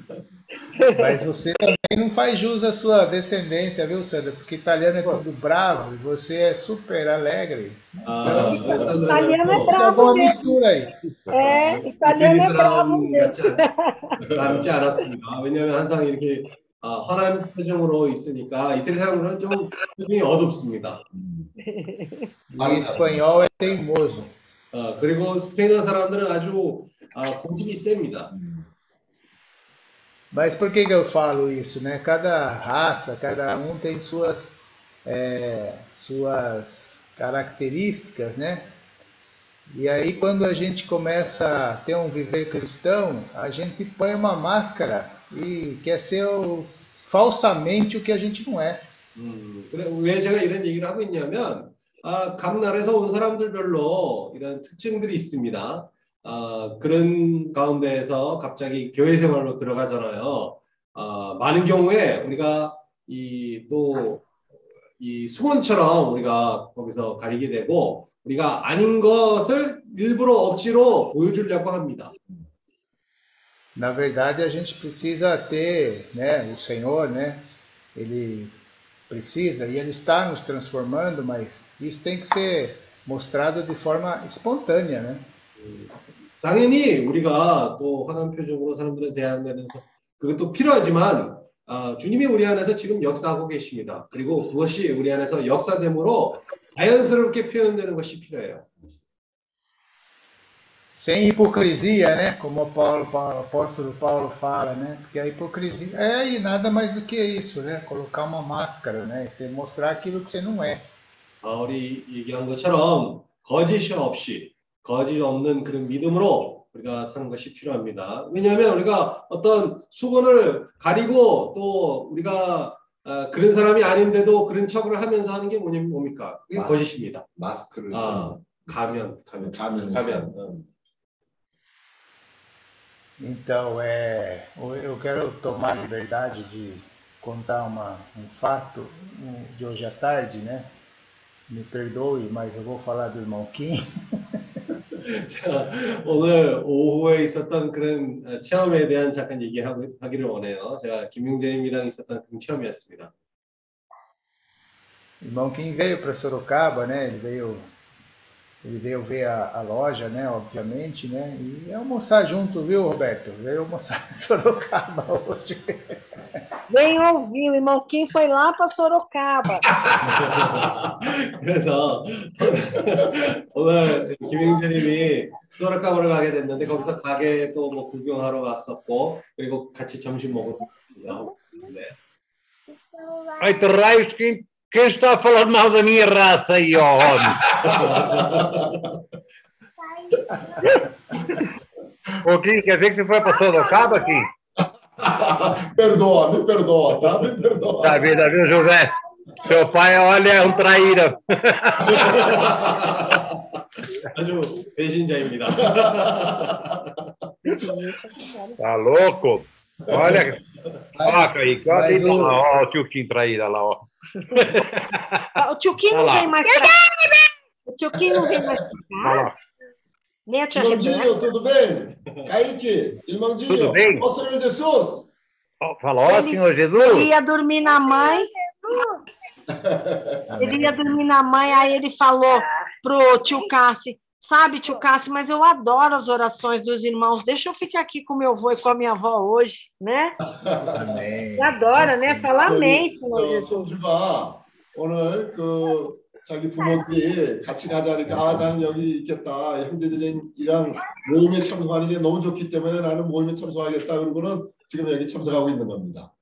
Mas você também não faz jus à sua descendência, viu, Sandra? Porque italiano é tudo bravo e você é super alegre. 아, 알렉산드라는 Italiano é 또 Tá bravo boa mesmo. mistura aí. É, italiano é bravo 이슬람 mesmo. 같지, 않- 닮지 않았습니다. 왜냐하면 항상 이렇게 아, 환한 표정으로 있으니까 이태리 사람들은 좀 표정이 어둡습니다. E espanhol é teimoso. 어, 그리고 스페인어 사람들은 아주 아, 고집이 셉니다. Mas por que, que eu falo isso, né? Cada raça, cada um tem suas, é, suas características, né? E aí quando a gente começa a ter um viver cristão, a gente põe uma máscara e quer ser o, falsamente o que a gente não é. 음, 그래, 왜 제가 이런 얘기를 하고 있냐면, 아, 각 나라에서 온 사람들별로 이런 특징들이 있습니다. 아, 그런 가운데에서 갑자기 교회 생활로 들어가잖아요. 아, 많은 경우에 우리가 이 또이 수건처럼 우리가 거기서 가리게 되고 우리가 아닌 것을 일부러 억지로 보여주려고 합니다. Na verdade, a gente precisa ter, né, o Senhor, né, ele precisa e ele está nos transformando, mas isso tem que ser mostrado de forma espontânea, né? 당연히 우리가 또 화난 표정으로 사람들에 대하면서 그것도 필요하지만 아, 주님이 우리 안에서 지금 역사하고 계십니다. 그리고 그것이 우리 안에서 역사됨으로 자연스럽게 표현되는 것이 필요해요. Sem hipocrisia, né? Como o, Paulo, Paulo, apóstolo Paulo fala, né? Porque a hipocrisia é e nada mais do que isso, né? Colocar uma máscara, né? Você mostrar aquilo que você não é. 바울이 얘기한 것처럼 거짓이 없이 거짓 없는 그런 믿음으로 우리가 사는 것이 필요합니다. 왜냐하면 우리가 어떤 수건을 가리고 또 우리가 아, 그런 사람이 아닌데도 그런 척을 하면서 하는 게 뭐냐면 뭡니까? 그게 맞- 거짓입니다. 마스크를 아, 가면, 가면, 가면 가면. 어. Então, é, eu quero tomar liberdade de contar uma, um fato um, de hoje à tarde, né? Me perdoe, mas eu vou falar do irmão Kim. 자, 오늘 오후에 있었던 그런 어, 체험에 대한 잠깐 얘기하기를 원해요. 제가 김용재님이랑 있었던 그런 체험이었습니다. Irmão Kim veio para Sorocaba, né? Ele veio, ele veio ver a, a loja, né? Obviamente, né? E almoçar junto, viu, Roberto? Veio almoçar em Sorocaba hoje. Vem ouvir, o irmão Kim foi lá para Sorocaba. 그래서 오늘 김용재님이 소라카바를 가게 됐는데 거기서 가게 또 뭐 구경하러 갔었고 그리고 같이 점심 먹었습니다. 네. Oito raios, quem, quem está a falar mal da minha raça aí, ó homem? Ô, Kim, quer dizer que você foi para Sorocaba, Kim? perdoa, me perdoa, tá? Me perdoa. Tá vida, viu, José? Seu pai, olha, é um traíra. 아주 배신자입니다. Tá louco? Olha, ó, Mas, Kaique, olha mas aí, o- ó, ó, o tio Kim traíra lá, ó. O tio Kim não vem mais pra O tio Kim não vem mais pra cá. Nem a tia Rebeca. Irmãozinho, tudo bem? Kaique, irmãozinho, Tudo bem? ó Senhor Jesus. Fala, ó, Ele- Senhor Ele Jesus. ia dormir na mãe. Ele ia dormir na mãe, aí ele falou pro tio Cassi, sabe, tio Cassi, mas eu adoro as orações dos irmãos, deixa eu ficar aqui com meu avô e com a minha avó hoje, né? Amém. Ele adora, né? Fala amém, Senhor 어, Jesus. 성주가 오늘 그 자기 부모들이 같이 가자 그러니까 아 나는 여기 있겠다 형제들이랑 모임에 참석하는 게 너무 좋기 때문에 나는 모임에 참석하겠다 그러고는 지금 여기 참석하고 있는 겁니다.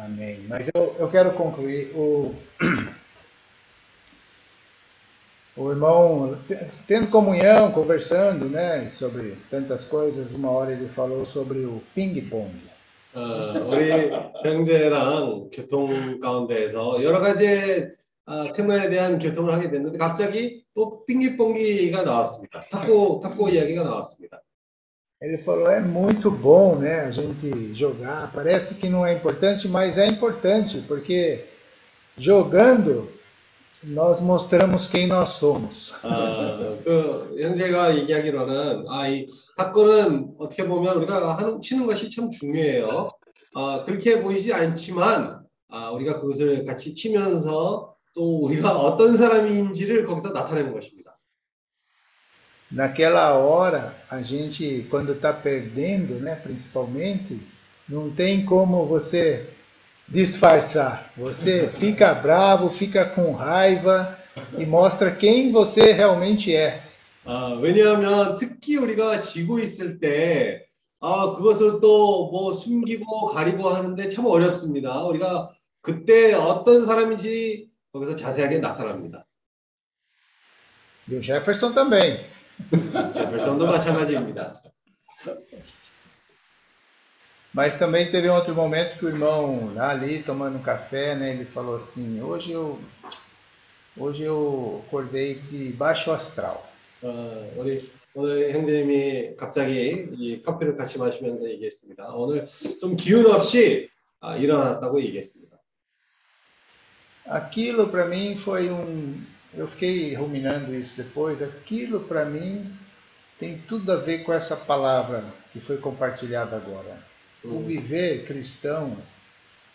Amém. Mas eu, eu quero concluir. O, o irmão, te- tendo comunhão, conversando né, sobre tantas coisas, uma hora ele falou sobre o ping-pong. 어, 우리 형제랑 교통 가운데에서 여러 가지 아, 테마에 대한 교통을 하게 됐는데 갑자기 또 빙기뽕기가 나왔습니다. 탁구 탁구 이야기가 나왔습니다. Ele falou: é muito bom né, a gente jogar. Parece que não é importante, mas é importante, porque jogando nós mostramos quem nós somos. 아, 그 형제가 얘기하기로는 아, 이 탁구는 어떻게 보면 우리가 하는, 치는 것이 참 중요해요. 아, 그렇게 보이지 않지만 아, 우리가 그것을 같이 치면서 또 우리가 어떤 사람인지를 거기서 나타내는 것입니다. Naquela hora, a gente, quando está perdendo, né, principalmente, não tem como você disfarçar. Você fica bravo, fica com raiva e mostra quem você realmente é. 아, 왜냐하면 특히 우리가 지고 있을 때 아, 그것을 또 뭐 숨기고 가리고 하는데 참 어렵습니다. 우리가 그때 어떤 사람인지 거기서 자세하게 나타납니다. E o Jefferson também. 제ferson도 마찬가지입니다. Mas também teve um outro momento que o irmão lá ali tomando um café, né, ele falou assim: "Hoje eu hoje eu acordei de baixo astral". 어, 우리 오늘 형제님이 갑자기 이 커피를 같이 마시면서 얘기했습니다. 오늘 좀 기운 없이 아, 일어났다고 얘기했습니다. Aquilo para mim foi um. Eu fiquei ruminando isso depois. Aquilo para mim tem tudo a ver com essa palavra que foi compartilhada agora. O viver cristão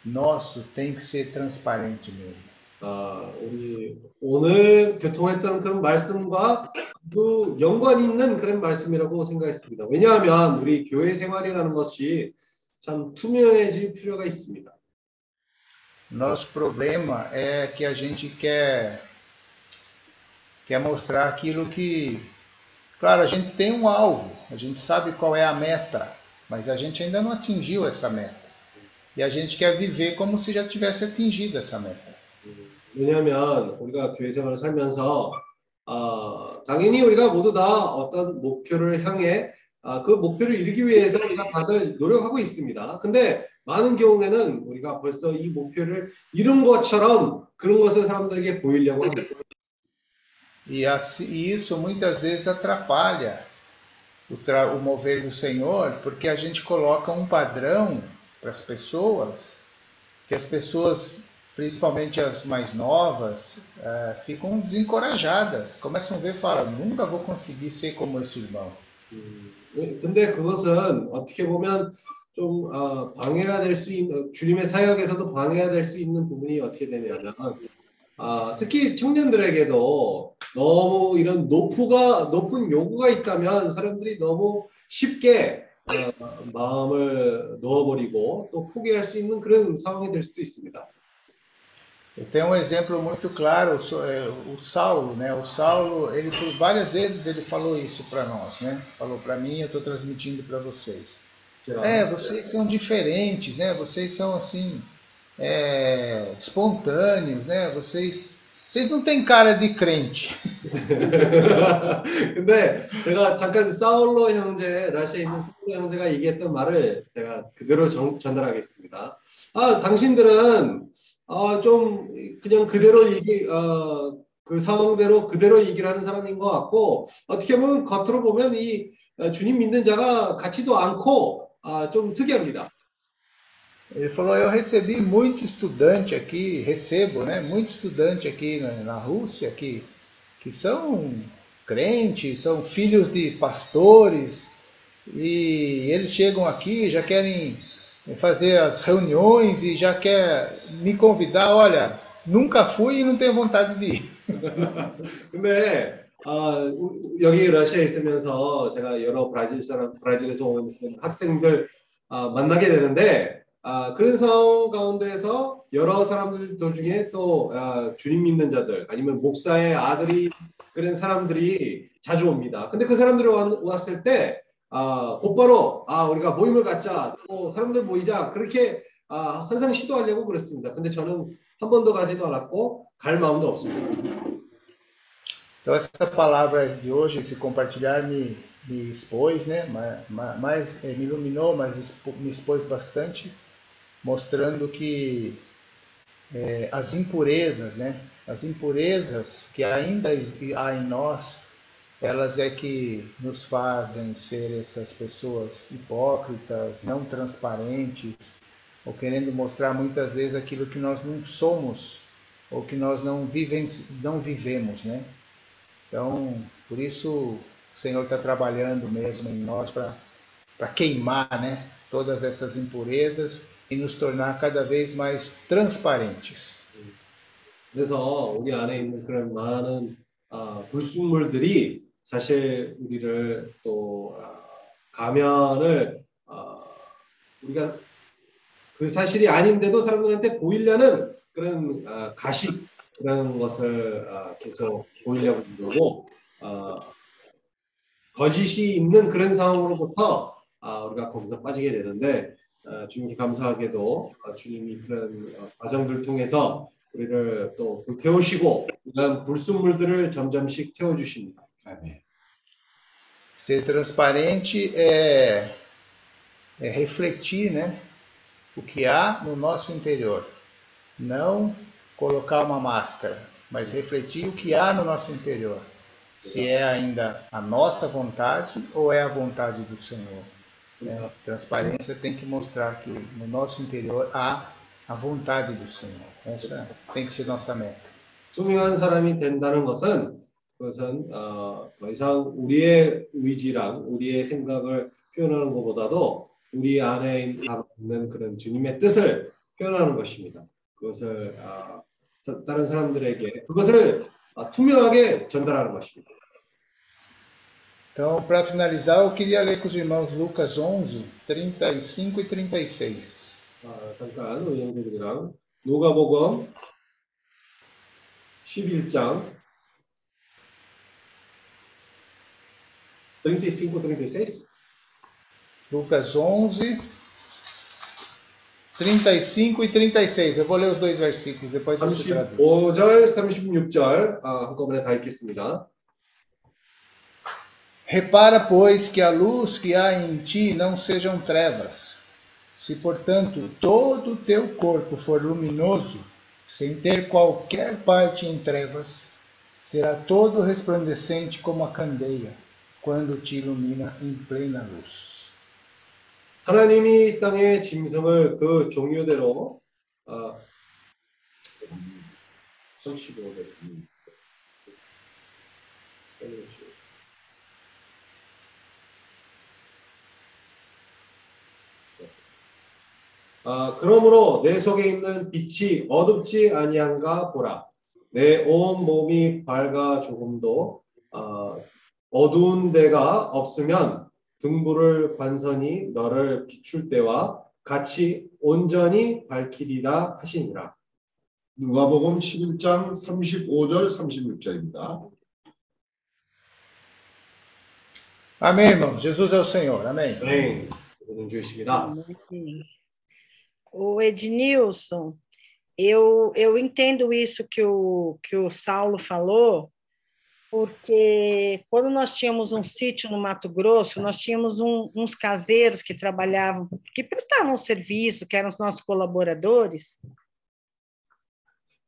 nosso tem que ser transparente mesmo. 아, 우리 오늘 교통했던 그런 말씀과 또 연관 있는 그런 말씀이라고 생각했습니다. 왜냐하면 우리 교회 생활이라는 것이 참 투명해질 필요가 있습니다. Nosso problema é que a gente quer quer mostrar aquilo que, claro, a gente tem um alvo, a gente sabe qual é a meta, mas a gente ainda não atingiu essa meta. E a gente quer viver como se já tivesse atingido essa meta. 왜냐하면 우리가 교회 생활을 살면서 아, 당연히 우리가 모두 다 어떤 목표를 향해 아, 그 목표를 이루기 위해서 우리가 다들 노력하고 있습니다. 근데 많은 경우에는 우리가 벌써 이 목표를 이룬 것처럼 그런 것을 사람들에게 보이려고 합니다. E, e isso muitas vezes atrapalha o, tra- o mover do Senhor, porque a gente coloca um padrão para as pessoas, que as pessoas, principalmente as mais novas, eh, ficam desencorajadas, começam a ver e falam: nunca vou conseguir ser como esse irmão. 근데 그것은 어떻게 보면 좀 아, 방해가 될 수 있는 주님의 사역에서도 방해가 될 수 있는 부분이 어떻게 되냐면 아, 특히 청년들에게도 너무 이런 높이가 높은 요구가 있다면 사람들이 너무 쉽게 어, 마음을 놓아버리고 또 포기할 수 있는 그런 상황이 될 수도 있습니다. Eu tenho um exemplo muito claro, so- é, o Saulo, né? O Saulo, ele por várias vezes ele falou isso para nós, né? Falou para mim, eu estou transmitindo para vocês. 제가 É, vocês são diferentes, né? Vocês são assim é, espontâneos, né? Vocês, vocês não têm cara de crente. 근데 제가 잠깐 사울로 형제, 러시아에 있는 사울로 형제가 얘기했던 말을 제가 그대로 전, 전달하겠습니다. 아, 당신들은 아, 좀 그냥 그대로 얘기, 어, 그 상황대로 그대로 얘기를 하는 사람인 것 같고 어떻게 보면 겉으로 보면 이 어, 주님 믿는 자가 같지도 않고 아, 좀 특이합니다. Ele falou: Eu recebi muito estudante aqui, recebo, né? Muito estudante aqui na, na Rússia que, que são crentes, são filhos de pastores, e eles chegam aqui, já querem fazer as reuniões e já quer me convidar. Olha, nunca fui e não tenho vontade de ir. 근데 아, 여기 러시아에 있으면서 제가 여러 브라질 사람, 브라질에서 온 학생들 아, 만나게 되는데 아, 그런 상황 가운데서 여러 사람들 중에 또 아, 주님 믿는 자들 아니면 목사의 아들이 그런 사람들이 자주 옵니다. 근데 그 사람들이 왔, 왔을 때 아, 곧바로 아, 우리가 모임을 갖자, 또 saram들 모이자 그렇게 아, 항상 시도하려고 그랬습니다. 근데 저는 한 번도 가지도 않았고 갈 마음도 없습니다. Então essa palavra de hoje, esse compartilhar me, me expôs, né? Ma- ma- Mais, eh, me iluminou, mas me expôs bastante, mostrando que eh, as impurezas, né? As impurezas que ainda há em nós, elas é que nos fazem ser essas pessoas hipócritas, não transparentes, ou querendo mostrar muitas vezes aquilo que nós não somos, ou que nós não, vivem, não vivemos, né? Então, por isso o Senhor está trabalhando mesmo em nós para queimar né, todas essas impurezas e nos tornar cada vez mais transparentes. 그래서 우리 안에 있는 그런 많은 아, 불순물들이 사실 우리를 또 아, 가면을 아, 우리가 그그 사실이 아닌데도 사람들한테 보이려는 그런 아, 가식 그런 것을 아, 계속 보이려고 그러고 어, 거짓이 있는 그런 상황으로부터 아, 우리가 거기서 빠지게 되는데 어, 주님께 감사하게도 어, 주님이 그런 어, 과정들 통해서 우리를 또 불태우시고 이런 불순물들을 점점씩 태워주십니다. 아멘. Ser transparente é, é refletir né, o que há no nosso interior. Não colocar uma máscara, mas refletir o que há no nosso interior. Se é ainda a nossa vontade ou é a vontade do Senhor. Né? Transparência tem que mostrar que no nosso interior há a vontade do Senhor. Essa tem que ser nossa meta. 투명한 사람이 된다는 것은 그것은 어, 더 이상 우리의 의지랑 우리의 생각을 표현하는 것보다도 우리 안에 있는 그런 주님의 뜻을 표현하는 것입니다. 그것을 어, 다- 다른 사람들에게 그것을 어, 투명하게 전달하는 것입니다. Então, para finalizar, eu queria ler com os irmãos Lucas 11, 35 e 36. 아, 잠깐 우리 형제들이랑 누가복음 11장 35, 36 Lucas 11, 35 e 36. Eu vou ler os dois versículos, depois você traduz. 35절, 36절 아, 한꺼번에 다 읽겠습니다. Repara, pois, que a luz que há em ti não sejam trevas. Se, portanto, todo o teu corpo for luminoso, sem ter qualquer parte em trevas, será todo resplandecente como a candeia, quando te ilumina em plena luz. 하나님이 땅의 짐승을 그 종류대로 아, 35절 아, 그러므로 내 속에 있는 빛이 어둡지 아니한가 보라. 내 온 몸이 밝아 조금도 아, 어두운 데가 없으면 등불을 관선이 너를 비출 때와 같이 온전히 밝히리라 하시니라. 누가복음 11장 35절 36절입니다. Amém, irmãos? Jesus é o Senhor. Amém. 네, 오늘 주십니다. O Ednilson, eu, eu entendo isso que o, que o Saulo falou, porque quando nós tínhamos um sítio no Mato Grosso, nós tínhamos um- uns caseiros que trabalhavam, que prestavam serviço, que eram os nossos colaboradores,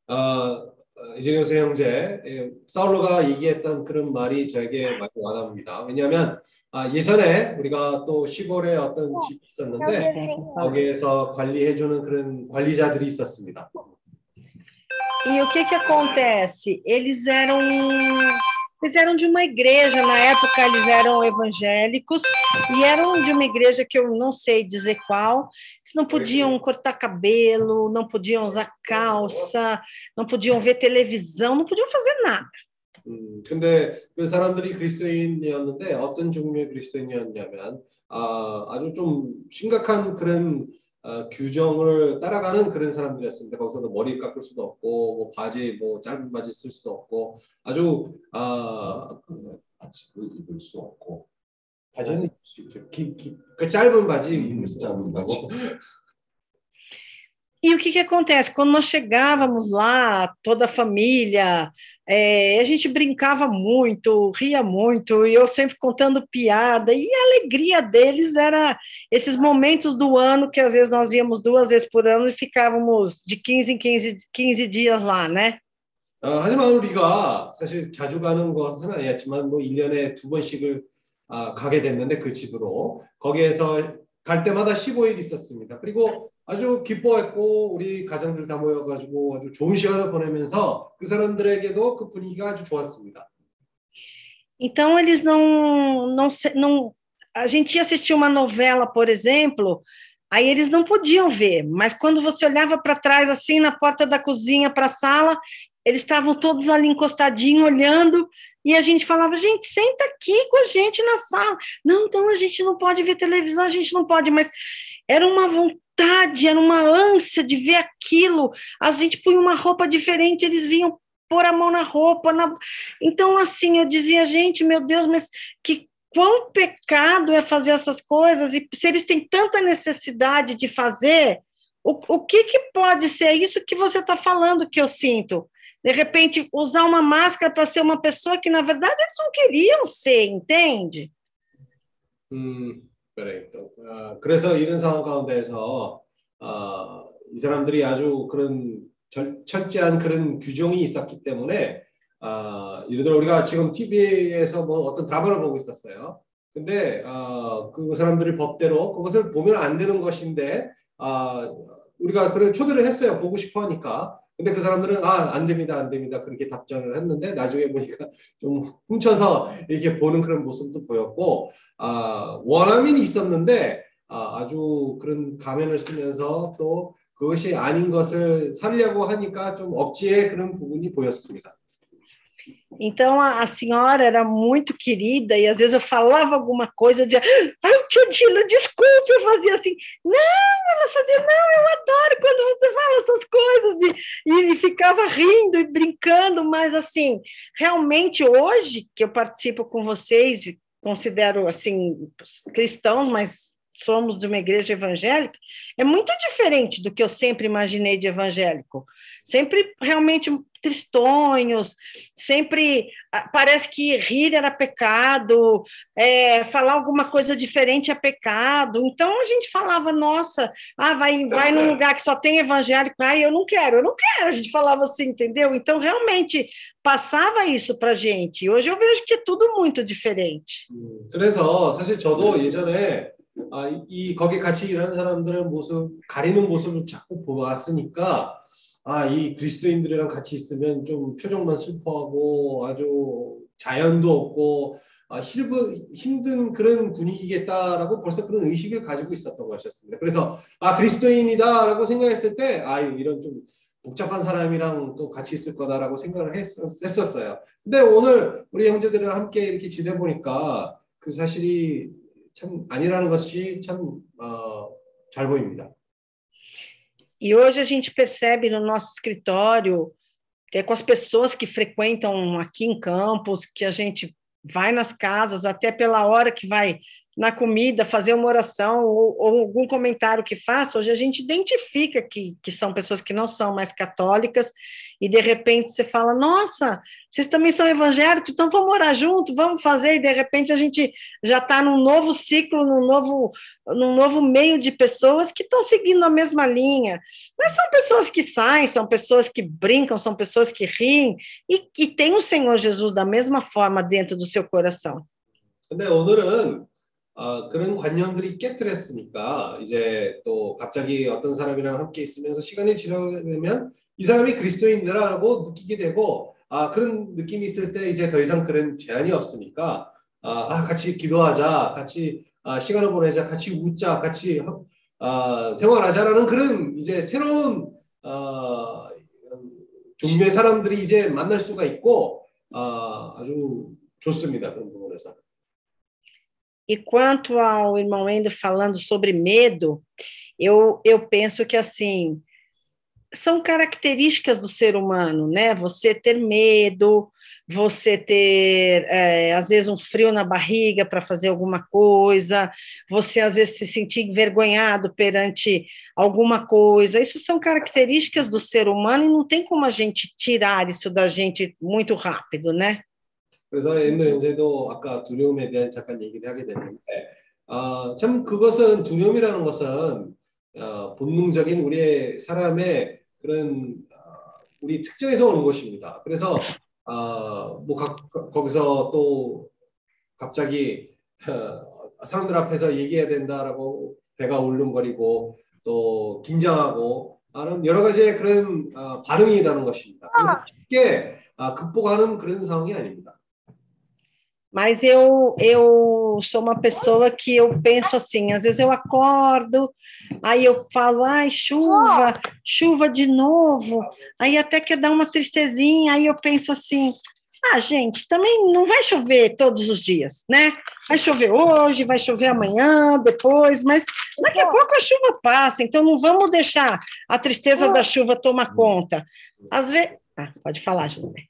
어, 이재경수 형제, 예, 사울로가 얘기했던 그런 말이 저에게 많이 와닿습니다. 왜냐하면 아, 예전에 우리가 또 시골에 어떤 집이 있었는데 거기에서 관리해주는 그런 관리자들이 있었습니다. E o que que acontece? Eles eram eles eram de uma igreja na época, eles eram evangélicos e eram de uma igreja que eu não sei dizer qual. Eles não podiam cortar cabelo, não podiam usar calça, não podiam ver televisão, não podiam fazer nada. 음, 근데 그 사람들이 그리스도인이었는데 어떤 종류의 그리스도인이었냐면 아, 아주 좀 심각한 그런 어, 규정을 따라가는 그런 사람들이었습니다. 거기서도 머리 깎을 수도 없고 뭐 바지 뭐 짧은 바지 쓸 수도 없고 아주 아 바지도 입을 수 없고 바지는 입을 수 있죠. 기, 기, 그 짧은 바지 입을 수 짧은 바지. 없고 E o que que acontece? Quando nós chegávamos lá, toda a família, é, a gente brincava muito, ria muito, e eu sempre contando piada, e a alegria deles era esses momentos do ano que às vezes nós íamos duas vezes por ano e ficávamos de 15 em 15, 15 dias lá, né? 어, 하지만 우리가 사실 자주 가는 것은 아니었지만 뭐 1년에 두 번씩을 아, 가게 됐는데 그 집으로 거기에서 갈 때마다 15일 있었습니다. 그리고 아주 기뻐했고 우리 가정들 다 모여가지고 아주 좋은 시간을 보내면서 그 사람들에게도 그 분위기가 아주 좋았습니다. Então eles não, não, se- não, a gente ia assistir uma novela, por exemplo, aí eles não podiam ver, mas quando você olhava para trás, assim, na porta da cozinha para a sala, eles estavam todos ali encostadinhos, olhando, e a gente falava, gente, senta aqui com a gente na sala. Não, então a gente não pode ver televisão, a gente não pode, mas era uma vontade vontade, era uma ânsia de ver aquilo. A gente punha uma roupa diferente, eles vinham pôr a mão na roupa. Na... Então, assim, eu dizia, gente, meu Deus, mas que quão pecado é fazer essas coisas, e se eles têm tanta necessidade de fazer, o, o que, que pode ser isso que você está falando que eu sinto? De repente, usar uma máscara para ser uma pessoa que, na verdade, eles não queriam ser, entende? 음, 그래. 또, 어, 그래서 이런 상황 가운데서 어, 이 사람들이 아주 그런 절, 철저한 그런 규정이 있었기 때문에 어, 예를 들어 우리가 지금 TV에서 뭐 어떤 드라마를 보고 있었어요. 근데 어, 그 사람들이 법대로 그것을 보면 안 되는 것인데 어, 우리가 그런 초대를 했어요. 보고 싶어 하니까. 근데 그 사람들은 아, 안 됩니다, 안 됩니다. 그렇게 답장을 했는데 나중에 보니까 좀 훔쳐서 이렇게 보는 그런 모습도 보였고, 아, 원어민이 있었는데 아, 아주 그런 가면을 쓰면서 또 그것이 아닌 것을 살려고 하니까 좀 억지의 그런 부분이 보였습니다. Então a, a, senhora era muito querida e às vezes eu falava alguma coisa, eu dizia, ai, tia Dila, desculpe, eu fazia assim, não, ela fazia, não, eu adoro quando você fala essas coisas, e, e, e ficava rindo e brincando, mas assim, realmente hoje que eu participo com vocês, considero assim, cristãos, mas somos de uma igreja evangélica, é muito diferente do que eu sempre imaginei de evangélico. Sempre realmente tristonhos, sempre ah, parece que rir era pecado, é, falar alguma coisa diferente é pecado. Então a gente falava, nossa, ah, vai, vai num lugar que só tem evangélico, ah, eu não quero, eu não quero. A gente falava assim, entendeu? Então realmente passava isso para gente. Hoje eu vejo que é tudo muito diferente. 그래서 사실 저도 예전에 아, 이 거기 같이 일하는 사람들의 모습 가리는 모습을 자꾸 보았으니까 아, 이 그리스도인들이랑 같이 있으면 좀 표정만 슬퍼하고 아주 자연도 없고 아, 힘든, 힘든 그런 분위기겠다라고 벌써 그런 의식을 가지고 있었던 것이었습니다. 그래서 아 그리스도인이다라고 생각했을 때 아 이런 좀 복잡한 사람이랑 또 같이 있을 거다라고 생각을 했, 했었어요. 근데 오늘 우리 형제들이랑 함께 이렇게 지내 보니까 그 사실이 참 아니라는 것이 참잘 어, 보입니다. E hoje a gente percebe no nosso escritório, é com as pessoas que frequentam aqui em Campos, que a gente vai nas casas, até pela hora que vai na comida, fazer uma oração ou, ou, algum comentário que faça, hoje a gente identifica que, que são pessoas que não são mais católicas, e de repente você fala, nossa, vocês também são evangélicos, então vamos orar junto, vamos fazer, e de repente a gente já está num novo ciclo, num novo, num novo meio de pessoas que estão seguindo a mesma linha. Mas são pessoas que saem, são pessoas que brincam, são pessoas que riem, e, e tem o Senhor Jesus da mesma forma dentro do seu coração. 근데 오늘은 어, 그런 관념들이 깨뜨렸으니까 이제 또 갑자기 어떤 사람이랑 함께 있으면서 시간이 지나면 이 사람이 그리스도인이라고 느끼게 되고 아, 그런 느낌이 있을 때 이제 더 이상 그런 제한이 없으니까 아, 아 같이 기도하자, 같이 아, 시간을 보내자, 같이 웃자, 같이 아, 생활하자라는 그런 이제 새로운 어, 종류의 사람들이 이제 만날 수가 있고 아, 아주 좋습니다 그런 부분에서. E quanto ao irmão Endo falando sobre medo, eu, eu penso que assim são características do ser humano, né? Você ter medo, você ter é, às vezes um frio na barriga para fazer alguma coisa, você às vezes se sentir envergonhado perante alguma coisa. Isso são características do ser humano e não tem como a gente tirar isso da gente muito rápido, né? 그래서 엔도 형제도 아까 두려움에 대한 잠깐 얘기를 하게 됐는데 어, 참 그것은 두려움이라는 것은 어, 본능적인 우리의 사람의 그런 어, 우리 특징에서 오는 것입니다. 그래서 어, 뭐 가, 거기서 또 갑자기 어, 사람들 앞에서 얘기해야 된다라고 배가 울렁거리고 또 긴장하고 하는 여러 가지의 그런 어, 반응이라는 것입니다. 그래서 쉽게 어, 극복하는 그런 상황이 아닙니다. Mas eu, eu sou uma pessoa que eu penso assim, às vezes eu acordo, aí eu falo, ai, chuva, chuva de novo, aí até que dá uma tristezinha, aí eu penso assim, Ah, gente, também não vai chover todos os dias, né? Vai chover hoje, vai chover amanhã, depois, mas daqui a pouco a chuva passa, então não vamos deixar a tristeza da chuva tomar conta. Às vezes. Ah, pode falar, José.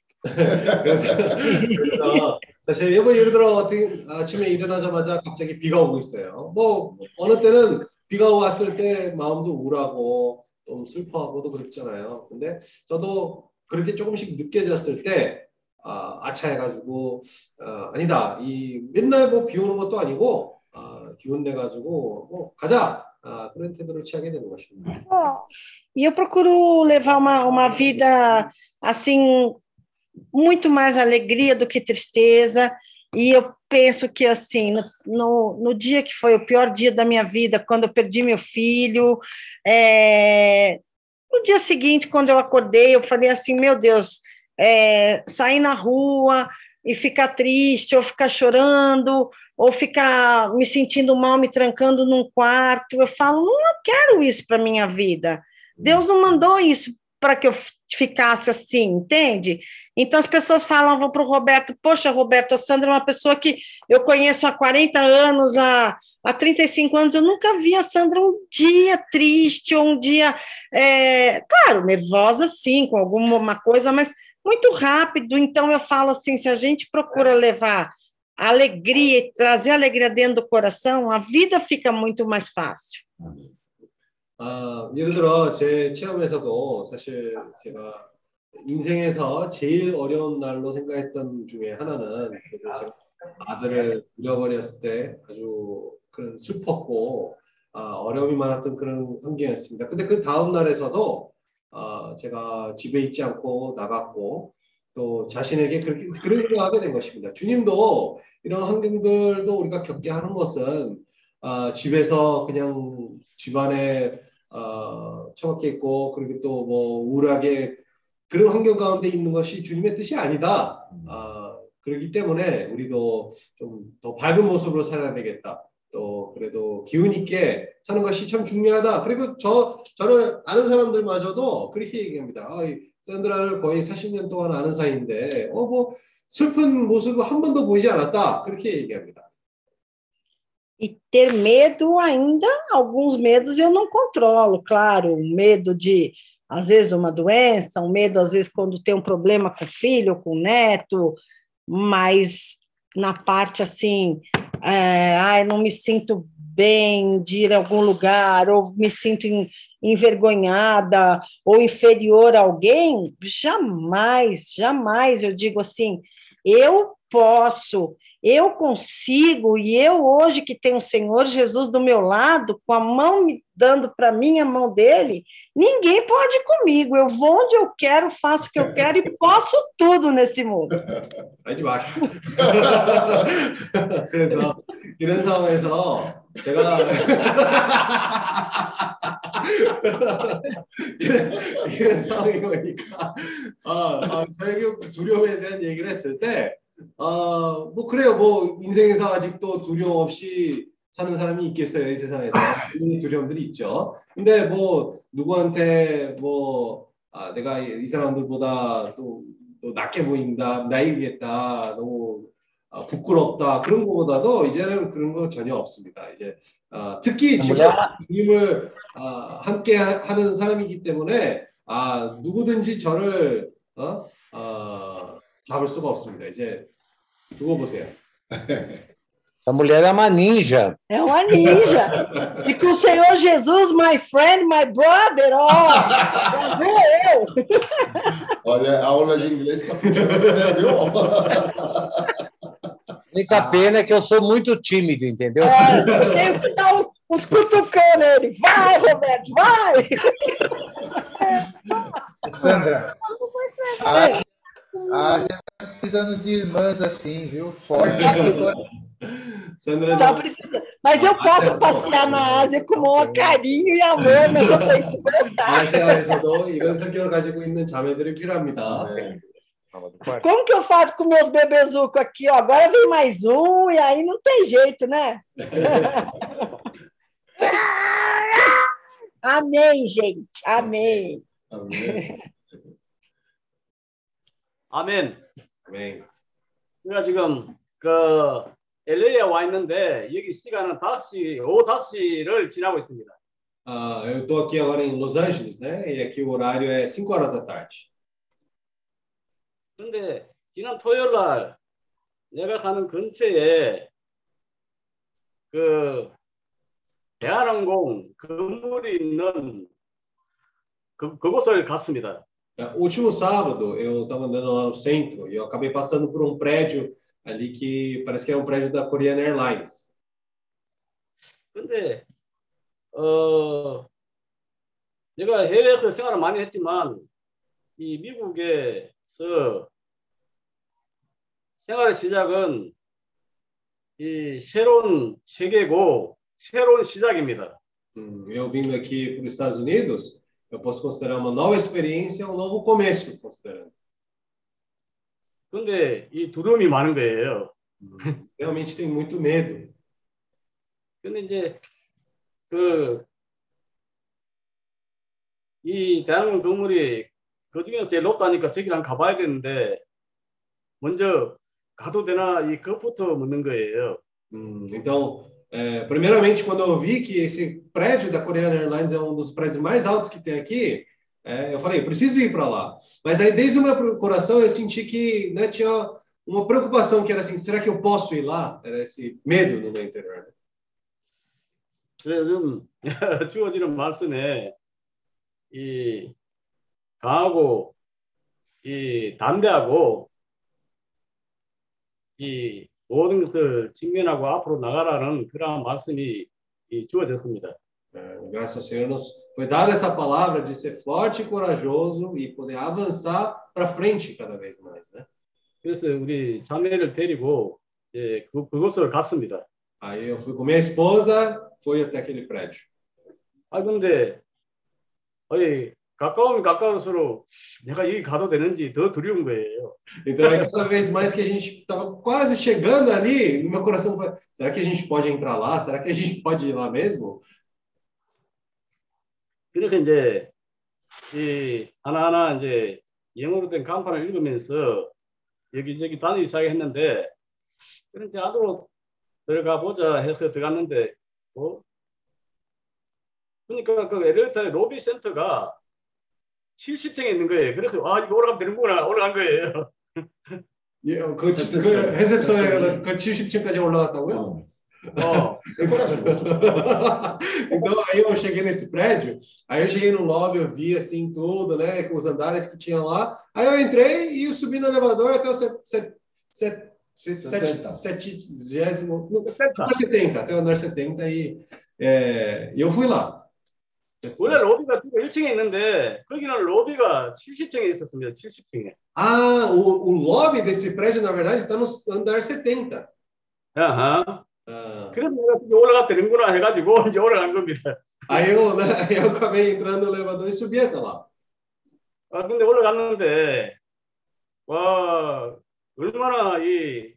그래서, 그래서 사실 일본 예를 들어 아침에 일어나자마자 갑자기 비가 오고 있어요. 뭐 어느 때는 비가 왔을 때 마음도 우울하고 좀 슬퍼하고도 그랬잖아요. 근데 저도 그렇게 조금씩 느껴졌을 때 아, 아차 해가지고 아, 아니다 이 맨날 뭐 비 오는 것도 아니고 아, 기운 내 가지고 뭐 가자 아, 그런 태도를 취하게 되는 것입니다. E eu procuro levar uma, uma vida assim, muito mais alegria do que tristeza. E eu penso que, assim, no, no, no dia que foi o pior dia da minha vida, quando eu perdi meu filho, é, no dia seguinte, quando eu acordei, eu falei assim: meu Deus, é, sair na rua e ficar triste, ou ficar chorando, ou ficar me sentindo mal, me trancando num quarto. Eu falo: não quero isso para minha vida. Deus não mandou isso para que eu ficasse assim, entende? Então as pessoas falavam para o Roberto, poxa, Roberto, a Sandra é uma pessoa que eu conheço há 40 anos, há, há 35 anos, eu nunca vi a Sandra um dia triste, ou um dia, é, claro, nervosa sim, com alguma coisa, mas muito rápido. Então eu falo assim, se a gente procura levar alegria e trazer alegria dentro do coração, a vida fica muito mais fácil. 아, 예를 들어 제 체험에서도 사실 제가 인생에서 제일 어려운 날로 생각했던 중에 하나는 제가 아들을 잃어버렸을 때 아주 그런 슬펐고 아, 어려움이 많았던 그런 환경이었습니다. 근데 그 다음 날에서도 아, 제가 집에 있지 않고 나갔고 또 자신에게 그렇게 그런 생각하게 된 것입니다. 주님도 이런 환경들도 우리가 겪게 하는 것은 아, 집에서 그냥 집안에 어, 처박혀 있고 그리고 또 뭐 우울하게 그런 환경 가운데 있는 것이 주님의 뜻이 아니다. 아, 그렇기 때문에 우리도 좀 더 밝은 모습으로 살아야 되겠다. 또 그래도 기운 있게 사는 것이 참 중요하다. 그리고 저 저를 아는 사람들마저도 그렇게 얘기합니다. 아, 이 샌드라를 거의 40년 동안 아는 사이인데 어 뭐 슬픈 모습 한 번도 보이지 않았다. 그렇게 얘기합니다. E ter medo ainda, alguns medos eu não controlo, claro, medo de, às vezes, uma doença, um medo, às vezes, quando tem um problema com o filho, com o neto, mas na parte assim, é, ai, não me sinto bem de ir a algum lugar, ou me sinto envergonhada ou inferior a alguém, jamais, jamais eu digo assim, eu posso, eu consigo, e eu hoje que tenho o Senhor Jesus do meu lado, com a mão me dando para mim a mão dele, ninguém pode ir comigo. Eu vou onde eu quero, faço o que eu quero e posso tudo nesse mundo. Vai de baixo. 그래서 이런 상황에서 제가 이런, 이런 상황이 오니까 아, 아, 저에게 두려움에 대한 얘기를 했을 때 어, 뭐 그래요. 뭐 인생에서 아직도 두려움 없이 사는 사람이 있겠어요. 이 세상에서 두려움들이 있죠. 근데 뭐 누구한테 뭐 아, 내가 이 사람들보다 또, 또 낮게 보인다, 나이겠다, 너무 아, 부끄럽다 그런 것보다도 이제는 그런 거 전혀 없습니다. 이제 아, 특히 지금 주님을 아, 함께 하는 사람이기 때문에 아 누구든지 저를 어? 어, 잡을 수가 없습니다. 이제 두고 보세요. Essa mulher é uma ninja. É uma ninja. E com o Senhor Jesus, my friend, my brother, ó, oh, vou eu. Olha, a aula de inglês está funcionando bem, viu? A única pena é que eu sou muito tímido, entendeu? É, eu tenho que dar um, um cutucando ele. Vai, Roberto, vai! Sandra, a, a Ásia está precisando de irmãs assim, viu? Forte. Sandra Tá precisando. Mas eu posso passear na Ásia com o maior carinho e amor, mas eu tenho que voltar. 아시아에서도 이런 성격을 가지고 있는 자매들이 필요합니다. 네. Como que eu faço com meus bebezucos aqui? Ó? Agora vem mais um e aí não tem jeito, né? Amém, gente. Amém. Amém. 아멘. Amém. 제가 지금 그 LA에 와 있는데 여기 시간은 5시, 오후 5시를 지나고 있습니다. Ah, eu estou aqui agora em Los Angeles, né? E aqui o horário é 5 horas da tarde. 근데 지난 토요일 날 내가 가는 근처에 그 대한항공 건물이 있는 그, 그곳을 갔습니다. É, Último sábado, eu estava andando lá no centro e eu acabei passando por um prédio ali que parece que é um prédio da Korean Airlines. 근데 어 내가 해외에서 생활을 많이 했지만 이 미국에서 생활의 시작은 이 새로운 세계고 새로운 시작입니다. Hum, Eu vindo aqui para os Estados Unidos, eu posso considerar uma nova experiência, um novo começo, considerando. 근데 이 두려움이 많은 거예요. Realmente tem muito medo. 근데 이제 그이 대한민국 건물이 그 중에서 제일 높다니까 저기랑 가봐야 되는데 먼저 가도 되나 이 그것부터 묻는 거예요. Hum, Então, é, primeiramente, quando eu vi que esse prédio da Korean Airlines é um dos prédios mais altos que tem aqui, é, eu falei, preciso ir para lá. Mas aí, desde o meu coração, eu senti que né, tinha uma preocupação que era assim, será que eu posso ir lá? Era esse medo no meu interior. 그래서 좀 주어지는 말씀에 이 강하고 이 담대하고 이 모든 것을 직면하고 앞으로 나가라는 그러한 말씀이 이 주어졌습니다. É, graças ao Senhor, nos foi dada essa palavra de ser forte e corajoso e poder avançar para frente cada vez mais, né? 그래서 우리 자매를 데리고 이제 그, 그곳을 갔습니다. Aí eu fui com minha esposa, fui até aquele prédio. 아 근데 어이 가까우면 가까울수록 내가 여기 가도 되는지 더 두려운 거예요. Então, aí, cada vez mais que a gente estava quase chegando ali, no meu coração foi: será que a gente pode entrar lá? Será que a gente pode ir lá mesmo? 그래서 이제 이 하나하나 이제 영어로 된 간판을 읽으면서 여기저기 다니기 시작했는데 그런 이제 안으로 들어가 보자 해서 들어갔는데 어? 그러니까 그 엘리베이터의 로비 센터가 70층에 있는 거예요. 그래서 아 이거 올라가면 되는구나 올라간 거예요. E eu, 그, 그 recepçã에 그 70층까지 올라갔다고요? 어. então aí eu cheguei nesse prédio, aí eu cheguei no lobby, eu vi assim tudo, né, com os andares que tinha lá. Aí eu entrei e eu subi no elevador até o set, set, set, set, set, setagésimo, no, andar 70, até o andar 70 e, é, e eu fui lá. 원래 로비가 1층에 있는데 거기는 로비가 70층에 있었습니다. 70층에. Ah, o, o lobby desse prédio, na verdade, está no andar 70. 아하. Ah, 그래서 내가 저기 올라가 되는구나 해가지고 이제 올라간 겁니다. aí, eu, né, aí eu acabei entrando no elevador e subi até lá. 아 근데 올라갔는데 와 얼마나 이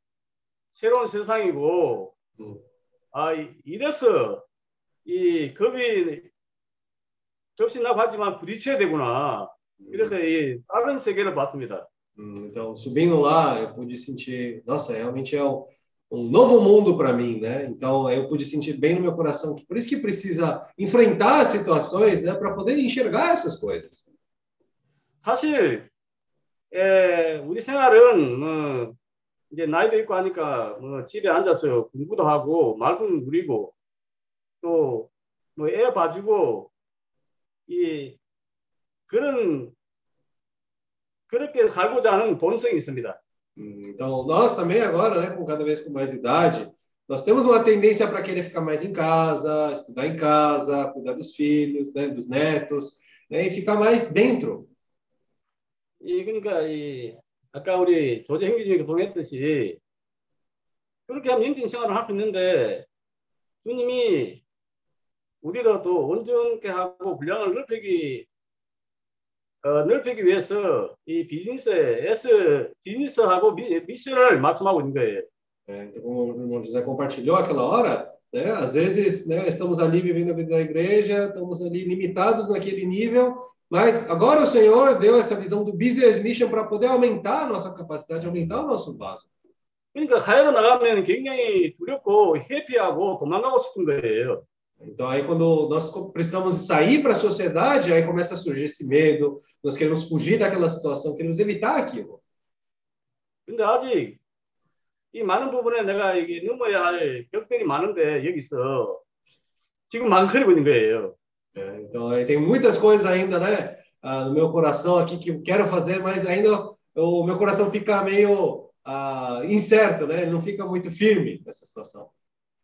새로운 세상이고 음. 아 이- 이래서 이 겁이 접시 나고 하지만 부딪혀야 되구나. 그래서 이 다른 세계를 봤습니다. Hum, Então, subindo lá, eu pude sentir, nossa, realmente é um, um novo mundo para mim, né? Então, eu pude sentir bem no meu coração que por isso que precisa enfrentar as situações, né, para poder enxergar essas coisas. 사실 에, 우리 생활은 뭐 이제 나이도 있고 하니까 뭐 집에 앉아서 공부도 하고 말씀 누리고 또 뭐 애 봐주고 이 그런 그렇게 살고자 하는 본성이 있습니다. Hum, Então, nós também agora, né, com cada vez com mais idade, nós temos uma tendência para querer ficar mais em casa, estudar em casa, cuidar dos filhos, né, dos netos, né, e ficar mais dentro. 이 그러니까 이 아까 우리 조제 행기 중에 동했듯이 그렇게 하면 인진 생활을 할 수 있는데 주님이 우리가 또 온전케 하고 분량을 넓히기 어, 넓히기 위해서 이 비즈니스에 S 비즈니스하고 미, 미션을 말씀하고 있는 거예요. É, então, como o irmão José compartilhou aquela hora, né, às vezes né, estamos ali vivendo a vida da igreja, estamos ali limitados naquele nível, Mas agora o Senhor deu essa visão do business mission para poder aumentar a nossa capacidade, aumentar o nosso vaso. 그러니까 가야로 나가면 굉장히 두렵고 회피하고 도망가고 싶은 거예요. Então aí quando nós precisamos sair para a sociedade, aí começa a surgir esse medo, nós queremos fugir daquela situação, queremos evitar aquilo. 근데 아직 이 많은 부분에 내가 이게 넘어야 할 격들이 많은데 여기서 지금 망설이고 있는 거예요. É, então aí tem muitas coisas ainda, né, ah, no meu coração aqui que eu quero fazer, mas ainda o meu coração fica meio ah, incerto, né? Ele não fica muito firme nessa situação.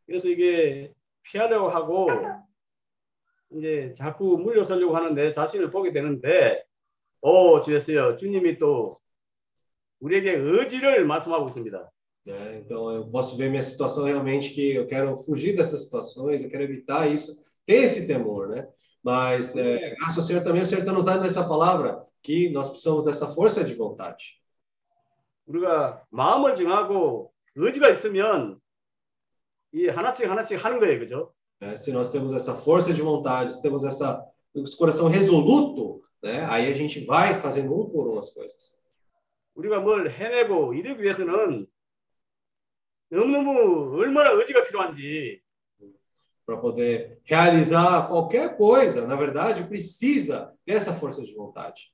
그래서 이게 피하려고 하고 이제 자꾸 물러서려고 하는데 자신을 보게 되는데 오 주였어요. 주님이 또 우리에게 의지를 말씀하고 있습니다. né? Então eu posso ver minha situação realmente que eu quero fugir dessas situações, eu quero evitar isso, ter esse temor, né? Mas é, graças ao Senhor também o Senhor está nos dando essa palavra que nós precisamos dessa força de vontade. 우리가 마음을 정하고 의지가 있으면 이 하나씩 하나씩 하는 거예요, 그죠? né? Se nós temos essa força de vontade, se temos essa esse coração resoluto, né? Aí a gente vai fazendo um por um as coisas. 우리가 뭘 해내고 이러기 위해서는 너무너무 얼마나 의지가 필요한지 Para poder realizar qualquer coisa, na verdade, precisa dessa força de vontade.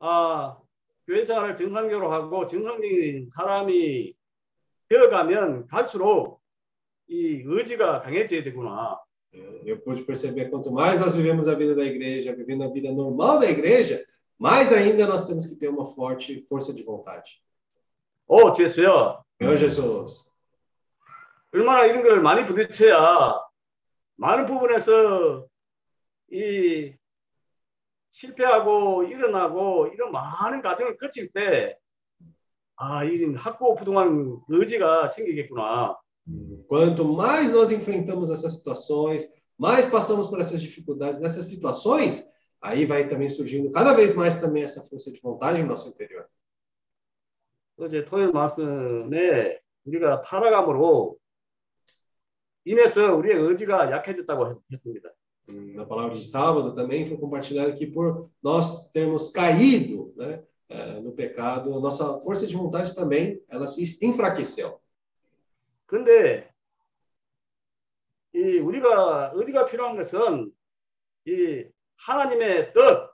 아, 교회 생활을 정상적으로 하고 정상적인 사람이 되어가면 갈수록 이 의지가 강해져야 되구나. Eu pude perceber quanto mais nós vivemos a vida da igreja, vivendo a vida normal da igreja, mais ainda nós temos que ter uma forte força de vontade. 오, 됐어요. Senhor Jesus, 얼마나 이런 걸 많이 부딪혀야 많은 부분에서 이 실패하고 일어나고 이런 많은 과정을 거칠 때 아, 이 학고 부동한 의지가 생기겠구나. quanto mais nós enfrentamos essas situações, mais passamos por essas dificuldades, nessas situações, aí vai também surgindo cada vez mais também essa força de vontade no nosso interior. 어제 토요일 말씀에 우리가 타락함으로 인해서 우리의 의지가 약해졌다고 했습니다. Hum, Na palavra de sábado também foi compartilhado aqui por nós termos caído né, eh, no pecado, nossa força de vontade também ela se enfraqueceu. 근데 이 우리가 의지가 필요한 것은 이 하나님의 뜻,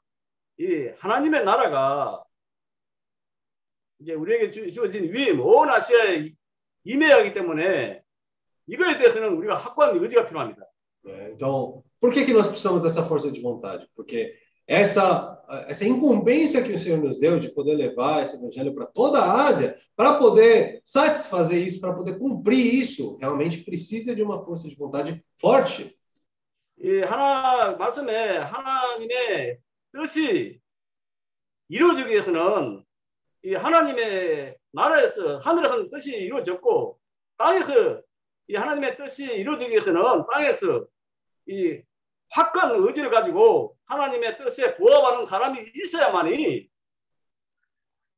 이 하나님의 나라가 이제 우리에게 주- 주어진 위임, 온 아시아에 임해야 하기 때문에 이거에 대해서는 우리가 확고한 의지가 필요합니다. né? Então, por que, que nós precisamos dessa força de vontade? Porque essa, essa incumbência que o Senhor nos deu de poder levar esse evangelho para toda a Ásia, para poder satisfazer isso, para poder cumprir isso, realmente precisa de uma força de vontade forte. 이 하나 말씀에 하나님의 뜻이 이루어지기 위해서는 이 하나님의 나라에서 하늘에서는 뜻이 이루어졌고 땅에서 이 하나님의 뜻이 이루어지기 위해서는 땅에서 이 확고한 의지를 가지고 하나님의 뜻에 부합하는 사람이 있어야만이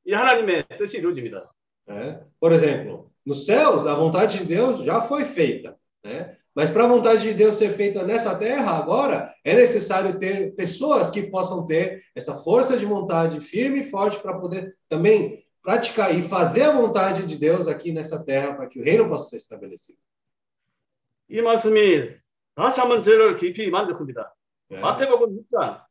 이 하나님의 뜻이 이루어집니다. né? Por exemplo, nos céus, a vontade de Deus já foi feita, né? Mas para a vontade de Deus ser feita nessa terra agora, é necessário ter pessoas que possam ter essa força de vontade firme e forte para poder também praticar e fazer a vontade de Deus aqui nessa terra para que o reino possa ser estabelecido. 이 말씀이 다시 한번 저를 깊이 만졌습니다. né? 마태복음 6장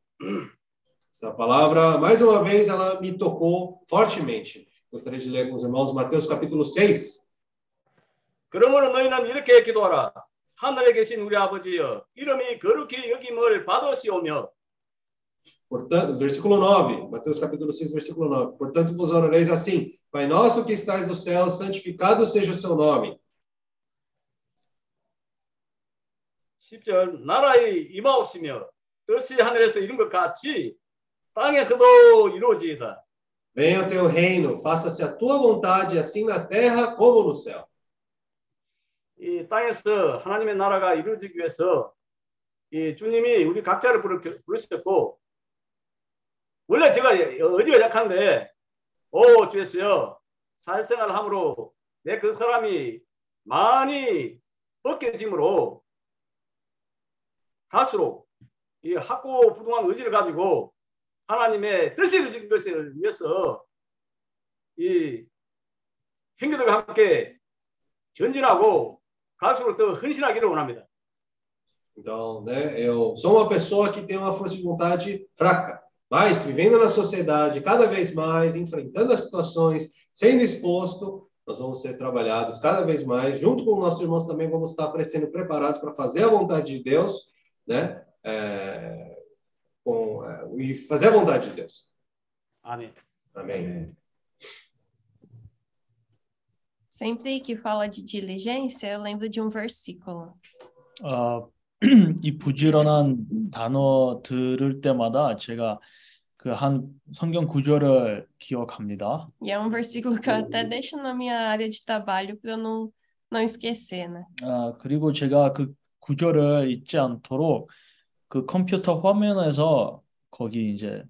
Essa palavra, mais uma vez, ela me tocou fortemente. Gostaria de ler com os irmãos Mateus capítulo 6. 그러므로 너희는 이렇게 기도하라. 하늘에 계신 우리 아버지여, 이름이 거룩히 여김을 받으시오며, Portanto, versículo 9, Mateus capítulo 6, versículo 9. Portanto, vos orareis assim: Pai nosso que estais no céu, santificado seja o seu nome. 10절 나라의 임하옵시며 뜻이 하늘에서 이룬 것 같이 땅에서도 이루어지이다. Venha o teu reino, faça-se a tua vontade, assim na terra como no céu. 이 땅에서 하나님의 나라가 이루어지기 위해서 이 주님이 우리 각자를 부르, 부르셨고 원래 제가 의지가 약한데 오 주였어요 사회생활을 함으로 내 그 사람이 많이 벗겨짐으로 갈수록 이 학고 부동한 의지를 가지고 하나님의 뜻이 이루어진 것을 위해서 이 형제들과 함께 전진하고 갈수록 더 헌신하기를 원합니다. Então, né, eu sou uma pessoa que tem uma força de vontade fraca, mas vivendo na sociedade cada vez mais, enfrentando as situações, sendo exposto, nós vamos ser trabalhados cada vez mais. Junto com nossos irmãos também vamos estar sendo preparados para fazer a vontade de Deus, né? É, com, é, e fazer a vontade de Deus. 아멘. Amém. Sempre que fala de diligência, eu lembro de um versículo. 아, 이 부지런한 단어 들을 때마다 제가 그 한 성경 구절을 기억합니다. E é um versículo que eu até deixo na minha área de trabalho para eu não, não esquecer, né? 아, 그리고 제가 그 구절을 잊지 않도록 그 컴퓨터 화면에서 거기 이제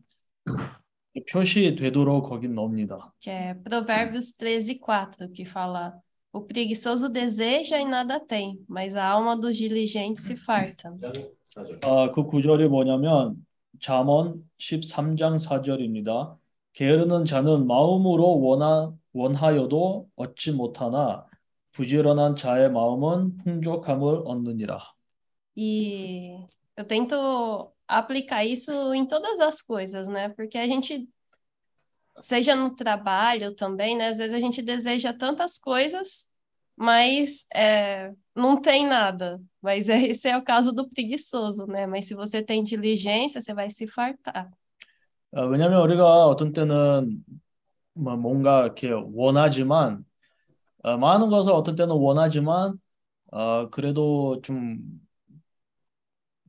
표시되도록 거기 넣습니다. Que é Provérbios 13, 4, que fala: O preguiçoso deseja e nada tem, mas a alma dos diligentes se farta. 아, 그 구절이 뭐냐면 잠언 13장 4절입니다. 게으르는 자는 마음으로 원하, 원하여도 얻지 못하나 부지런한 자의 마음은 풍족함을 얻느니라. E eu tento aplicar isso em todas as coisas, né? Porque a gente, seja no trabalho também, né? Às vezes a gente deseja tantas coisas, mas é, não tem nada. Mas é- esse é o caso do preguiçoso, né? Mas se você tem diligência, você vai se fartar. 어, 왜냐하면 우리가 어떤 때는 뭐 뭔가 이렇게 원하지만 어, 많은 것을 어떤 때는 원하지만 어, 그래도 좀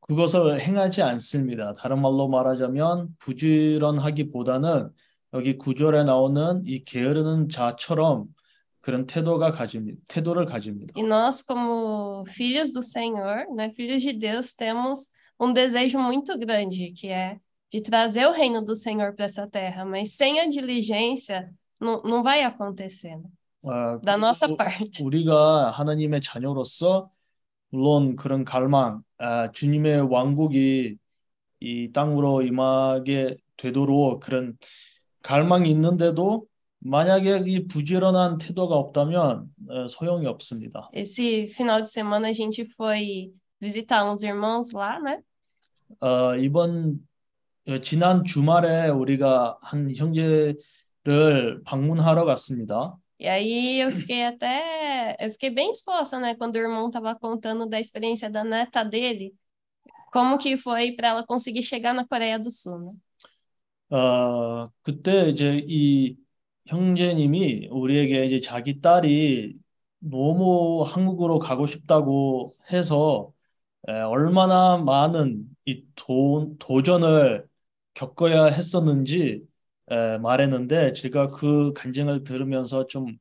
그것을 행하지 않습니다. 다른 말로 말하자면 부지런하기보다는 여기 구절에 나오는 이 게으르는 자처럼 그런 태도가 가집니다. 태도를 가집니다. E nós, como filhos do Senhor, né? Filhos de Deus, temos um desejo muito grande, que é de trazer o reino do Senhor para essa terra, mas sem a diligência, não, não vai acontecer, né? 어, Da nossa 그리고 parte. 우리가 하나님의 자녀로서 물론 그런 갈망, 아, 주님의 왕국이 이 땅으로 임하게 되도록 그런 갈망이 있는데도 만약에 이 부지런한 태도가 없다면 어, 소용이 없습니다. Esse final de semana a gente foi visitar uns irmãos lá, né? 어, 이번 어, 지난 주말에 우리가 한 형제를 방문하러 갔습니다. E aí eu fiquei até, eu fiquei bem exposta, né, quando o irmão estava contando da experiência da neta dele, como que foi para ela conseguir chegar na Coreia do Sul, né? 어, 그때 이제 이 형제님이 우리에게 이제 자기 딸이 너무 한국으로 가고 싶다고 해서 에, 얼마나 많은 이 도, 도전을 겪어야 했었는지 에, 말했는데 제가 그 간증을 들으면서 좀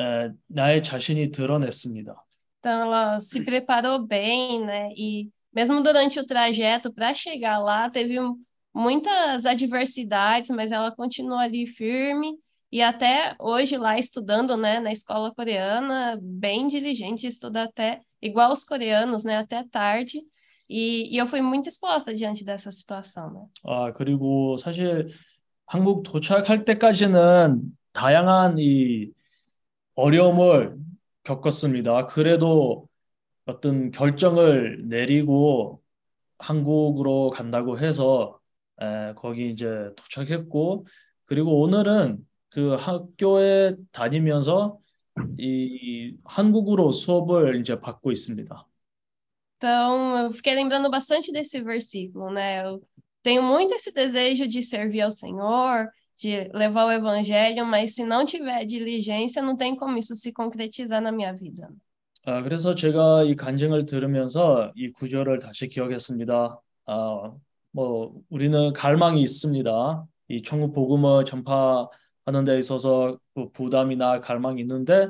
에, 나의 자신이 드러냈습니다. Então ela se preparou bem, né? E mesmo durante o trajeto para chegar lá, teve um- muitas adversidades, mas ela continuou ali firme e até hoje lá estudando, né, na escola coreana, bem diligente, estuda até igual os coreanos, né, até tarde. E, e eu fui muito exposta diante dessa situação, né? 아, 그리고 사실 한국 도착할 때까지는 다양한 이 어려움을 겪었습니다. 그래도 어떤 결정을 내리고 한국으로 간다고 해서 에, 거기 이제 도착했고, 그리고 오늘은 그 학교에 다니면서 이 한국어로 수업을 이제 받고 있습니다. Então, eu fiquei lembrando bastante desse versículo, né? Eu tenho muito esse desejo de servir ao Senhor, de levar o evangelho, mas se não tiver diligência, não tem como isso se concretizar na minha vida. 아, 그래서 제가 이 간증을 들으면서 이 구절을 다시 기억했습니다. 아, 뭐 우리는 갈망이 있습니다. 이 천국 복음을 전파하는 데 있어서 그 부담이나 갈망이 있는데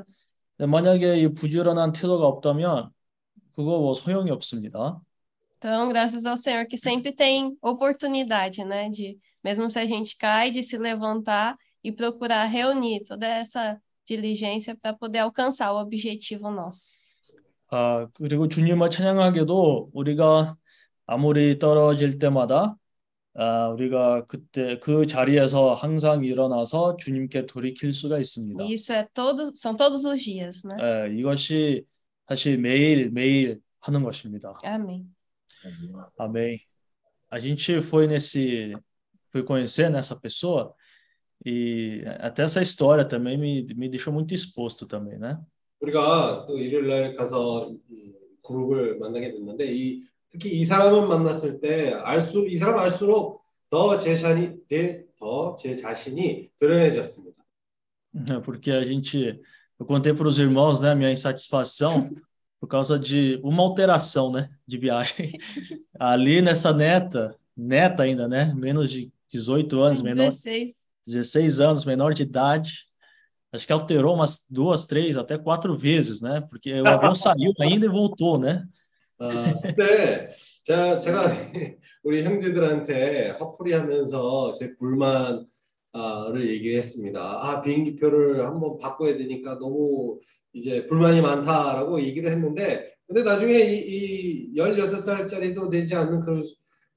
만약에 이 부지런한 태도가 없다면 그거 뭐 소용이 없습니다. Então, graças ao Senhor que sempre tem oportunidade, né? De, mesmo se a gente cai, de se levantar e procurar reunir toda essa diligência para poder alcançar o objetivo nosso. 아, 그리고 주님을 찬양하게도 우리가 아무리 떨어질 때마다 아, 우리가 그때 그 자리에서 항상 일어나서 주님께 돌이킬 수가 있습니다. E isso é todo, são todos os dias, né? 예, 이것이 사실 매일 매일 하는 것입니다. Amém. Amém. A gente foi nesse, foi conhecer nessa pessoa e até essa história também me, me deixou muito exposto também, né? 우리가 또 일요일 날 가서 이 그룹을 만나게 됐는데 이 특히 이 사람을 만났을 때 알수 이 사람 알수록 더 제 자신이 더제 자신이 드러내졌습니다. Porque a gente, eu contei para os irmãos, né, minha insatisfação por causa de uma alteração, né, de viagem. Ali nessa neta, neta ainda, né, menos de 18 anos, menor, 16. 16 anos, menor de idade. Acho que alterou umas duas, três, até quatro vezes, né? Porque o avião saiu ainda e voltou, né? 아, 그때 제가, 제가 우리 형제들한테 화풀이하면서 제 불만 을 얘기를 했습니다. 아 비행기표를 한번 바꿔야 되니까 너무 이제 불만이 많다라고 얘기를 했는데 근데 나중에 이, 이 16살짜리도 되지 않는 그런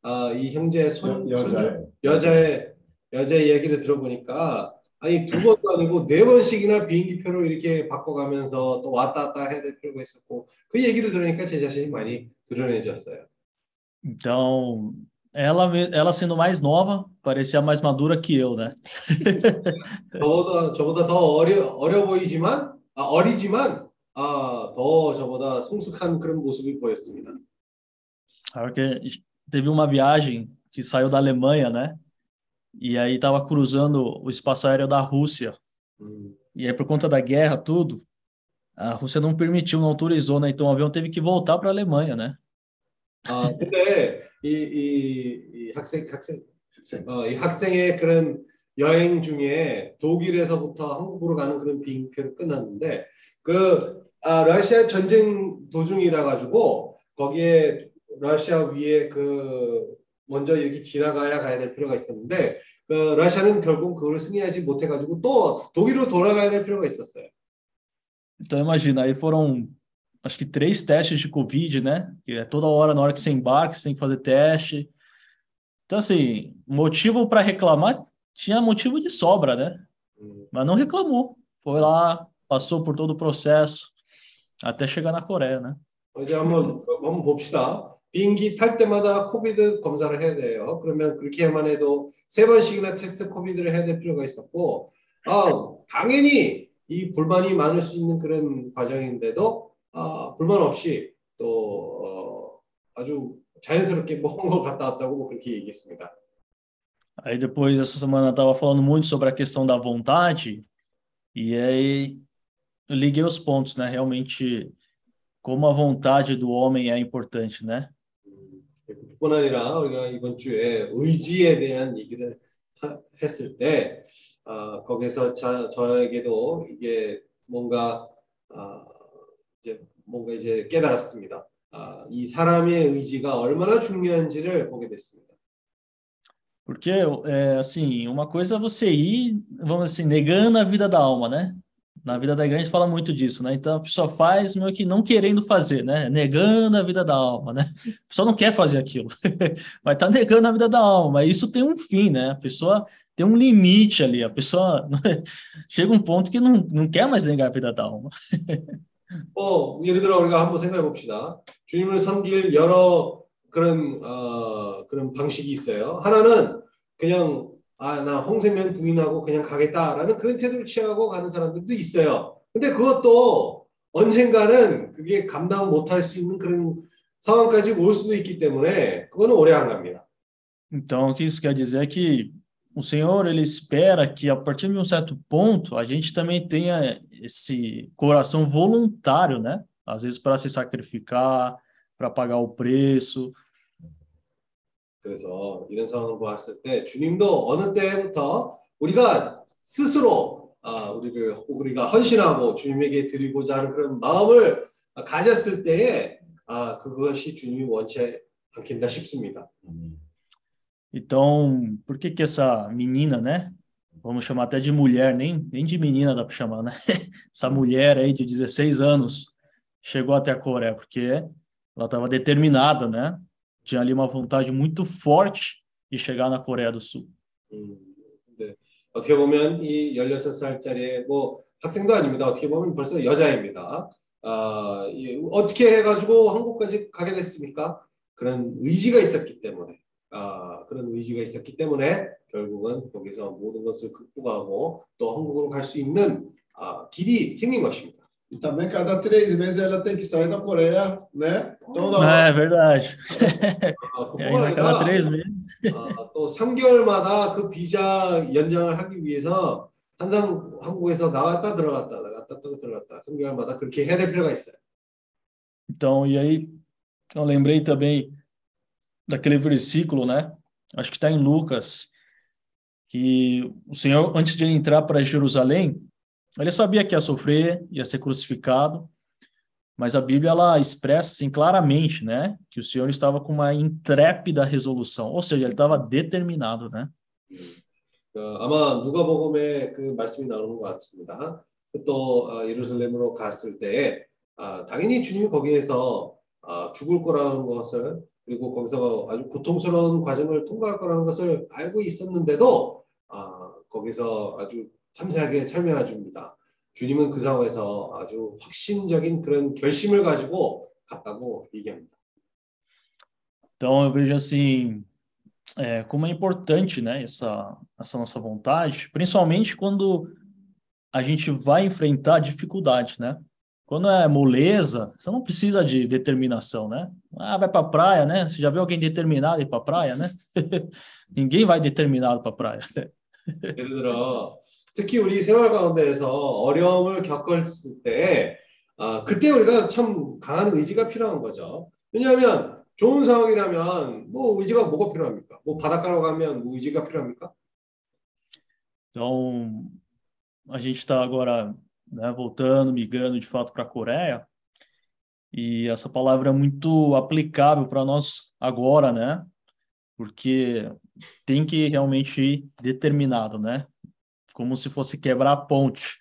아, 이 형제 손, 여- 여자의. 손주, 여자의 여자의 이야기를 들어보니까 아니 두 번도 아니고 네 번씩이나 bi행기표를 이렇게 바꿔가면서 또 왔다 갔다 해야 될 필요가 있었고 그 얘기를 들으니까 제 자신이 많이 드러내졌어요. Então, ela, me- ela sendo mais nova, parecia mais madura que eu, né? 저보다 저보다 더 어려 어려 보이지만 아, 어리지만 아, 더 저보다 성숙한 그런 모습이 보였습니다. Porque teve uma viagem que saiu da Alemanha, né? E aí estava cruzando o espaço aéreo da Rússia. 음, E aí, por conta da guerra, tudo, a Rússia não permitiu, não autorizou, né? Então o avião teve que voltar para a Alemanha, né? 아, 근데 이, 이, 이 학생 학생 어, 이 학생의 그런 여행 중에 독일에서부터 한국으로 가는 그런 비행표를 끊었는데 그 아, 러시아 전쟁 도중이라 가지고 거기에 러시아 위에 그 먼저 여기 지나가야 가야 될 필요가 있었는데 그 러시아는 결국 그걸 승리하지 못해 가지고 또 독일로 돌아가야 될 필요가 있었어요. Então imagina, aí foram acho que três testes de Covid, né? Que é toda hora, na hora que você embarca, você tem que fazer teste. Então, assim, motivo para reclamar, tinha motivo de sobra, né? 음, Mas não reclamou. Foi lá, passou por todo o processo, até chegar na Coreia, né? 이제 한번 한번 봅시다. 비행기 탈 때마다 코비드 검사를 해야 돼요. 그러면 그렇게만 해도 세 번씩이나 테스트 코비드를 해야 될 필요가 있었고, 아 당연히 이 불만이 많을 수 있는 그런 과정인데도 아, 불만 없이 또 어, 아주 자연스럽게 몽고 갔다 왔다고 뭐 그렇게 얘기했습니다. Aí depois, essa semana, eu estava falando muito sobre a questão da vontade, e aí eu liguei os pontos, né? Realmente, como a vontade do homem é importante, né? 뿐 아니라 우리가 이번 주에 의지에 대한 얘기를 하- 했을 때 아, 거기서 자, 저에게도 이게 뭔가 아, 이제 뭔가 이제 깨달았습니다. 아, 이 사람의 의지가 얼마나 중요한지를 보게 됐습니다. Porque, é, assim, uma coisa é você ir, vamos assim, negando a vida da alma, né? Na vida da igreja a gente fala muito disso, né? Então a pessoa faz meio que não querendo fazer, né? Negando a vida da alma, né? A pessoa não quer fazer aquilo, mas tá negando a vida da alma. Mas isso tem um fim, né? A pessoa tem um limite ali, a pessoa chega um ponto que não, não quer mais negar a vida da alma. 어, 예를 들어 우리가 한번 생각해 봅시다. 주님을 섬길 여러 그런 어, 그런 방식이 있어요. 하나는 그냥 아, 나 홍세면 부인하고 그냥 가겠다라는 그런 태도를 취하고 가는 사람들도 있어요. 근데 그것도 언젠가는 그게 감당 못할 수 있는 그런 상황까지 올 수도 있기 때문에 그거는 오래 안 갑니다. Então, o que isso quer dizer é que o Senhor, ele espera que a partir de um certo ponto, a gente também tenha esse coração voluntário, né? Às vezes para se sacrificar, para pagar o preço. 그래서 이런 상황을 보았을 때 주님도 어느 때부터 우리가 스스로 아, 우리를 우리가 헌신하고 주님에게 드리고자 하는 그런 마음을 가졌을 때에 아, 그것이 주님이 원치 않긴다 싶습니다. Então, por que que essa menina, né? Vamos chamar até de mulher, nem, nem de menina dá para chamar, né? Essa mulher aí de 16 anos chegou até a Coreia, porque ela estava determinada, né? Tinha ali uma vontade muito forte e chegar na Coreia do Sul. 음, 네. 어떻게 보면 이 16살짜리 뭐 학생도 아닙니다. 어떻게 보면 벌써 여자입니다. 아, 이, 어떻게 해가지고 한국까지 가게 됐습니까? 그런 의지가 있었기 때문에 아, 그런 의지가 있었기 때문에 결국은 거기서 모든 것을 극복하고 또 한국으로 갈 수 있는 아, 길이 생긴 것입니다. E também cada três meses ela tem que sair da Coreia, né? Então, É verdade. 아, E aí, 그뿐만 a cada três meses. 아, 또 3개월마다 그 비자 연장을 하기 위해서 항상 한국에서 나갔다 들어갔다 나갔다 또 들어갔다 3개월마다 그렇게 해야 될 필요가 있어요. Então, e aí, eu lembrei também daquele versículo, né? Acho que está em Lucas, que o Senhor, antes de ele entrar para Jerusalém, ele sabia que ia sofrer, ia ser crucificado, mas a Bíblia ela expressa assim claramente, né, que o Senhor estava com uma intrépida resolução, ou seja, ele estava determinado, né? 어, 아마 누가복음에 그 말씀이 나오는 것 같습니다. 또 어, 예루살렘으로 갔을 때 아, 당연히 주님이 거기에서 아, 죽을 거라는 것을 그리고 거기서 아주 고통스러운 과정을 통과할 거라는 것을 알고 있었는데도 아, 거기서 아주 참세하게 설명해 줍니다. 주님은 그 상황에서 아주 확신적인 그런 결심을 가지고 갔다고 얘기합니다. Então eu vejo assim, é, como é importante, né, essa, essa nossa vontade, principalmente quando a gente vai enfrentar dificuldade, né? Quando é moleza, você não precisa de determinação, né? Ah, vai para a praia, né? Você já viu alguém determinado ir para a praia, né? Ninguém vai determinado para a praia. 예를 들어 특히 우리 생활 가운데에서 어려움을 겪었을 때 아, 그때 우리가 참 강한 의지가 필요한 거죠. 왜냐하면 좋은 상황이라면 뭐 의지가 뭐가 필요합니까? 뭐 바닷가로 가면 뭐 의지가 필요합니까? Então, a gente está agora né, voltando, migrando de fato para a Coreia, e essa palavra é muito aplicável para nós agora, né? Porque tem que realmente ir determinado, né? Como se fosse quebrar a ponte.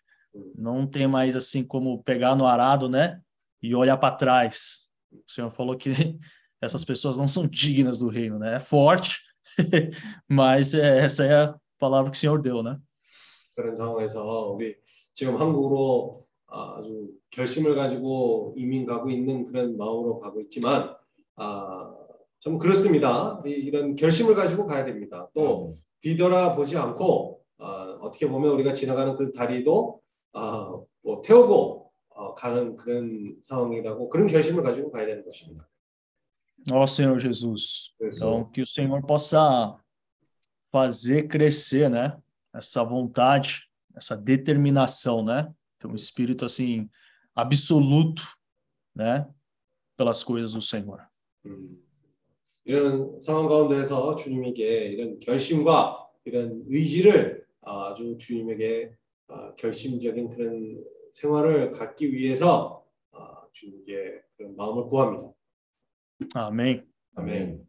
Não tem mais assim como pegar no arado, né? E olhar para trás. O Senhor falou que essas pessoas não são dignas do reino, né? É forte, mas é, essa é a palavra que o Senhor deu, né? 그런 상황에서 우리 지금 한국으로 아주 결심을 가지고 이민 가고 있는 그런 마음으로 가고 있지만 아, 참 그렇습니다. 이- 이런 결심을 가지고 가야 됩니다. 또 뒤돌아 보지 않고 아, 어떻게 보면 우리가 지나가는 그 다리도 아, 뭐 태우고 어, 가는 그런 상황이라고 그런 결심을 가지고 가야 되는 것입니다. Ó Senhor Jesus. Então, que o Senhor possa fazer crescer, né? Essa vontade, essa determinação, né? Ter um espírito, assim, absoluto, né? Pelas coisas do Senhor. 음, 이런 상황 가운데서 주님에게 이런 결심과 이런 의지를 아주 주님에게 아, 결심적인 그런 생활을 갖기 위해서 아, 주님께 그런 마음을 구합니다. Amém. 아멘.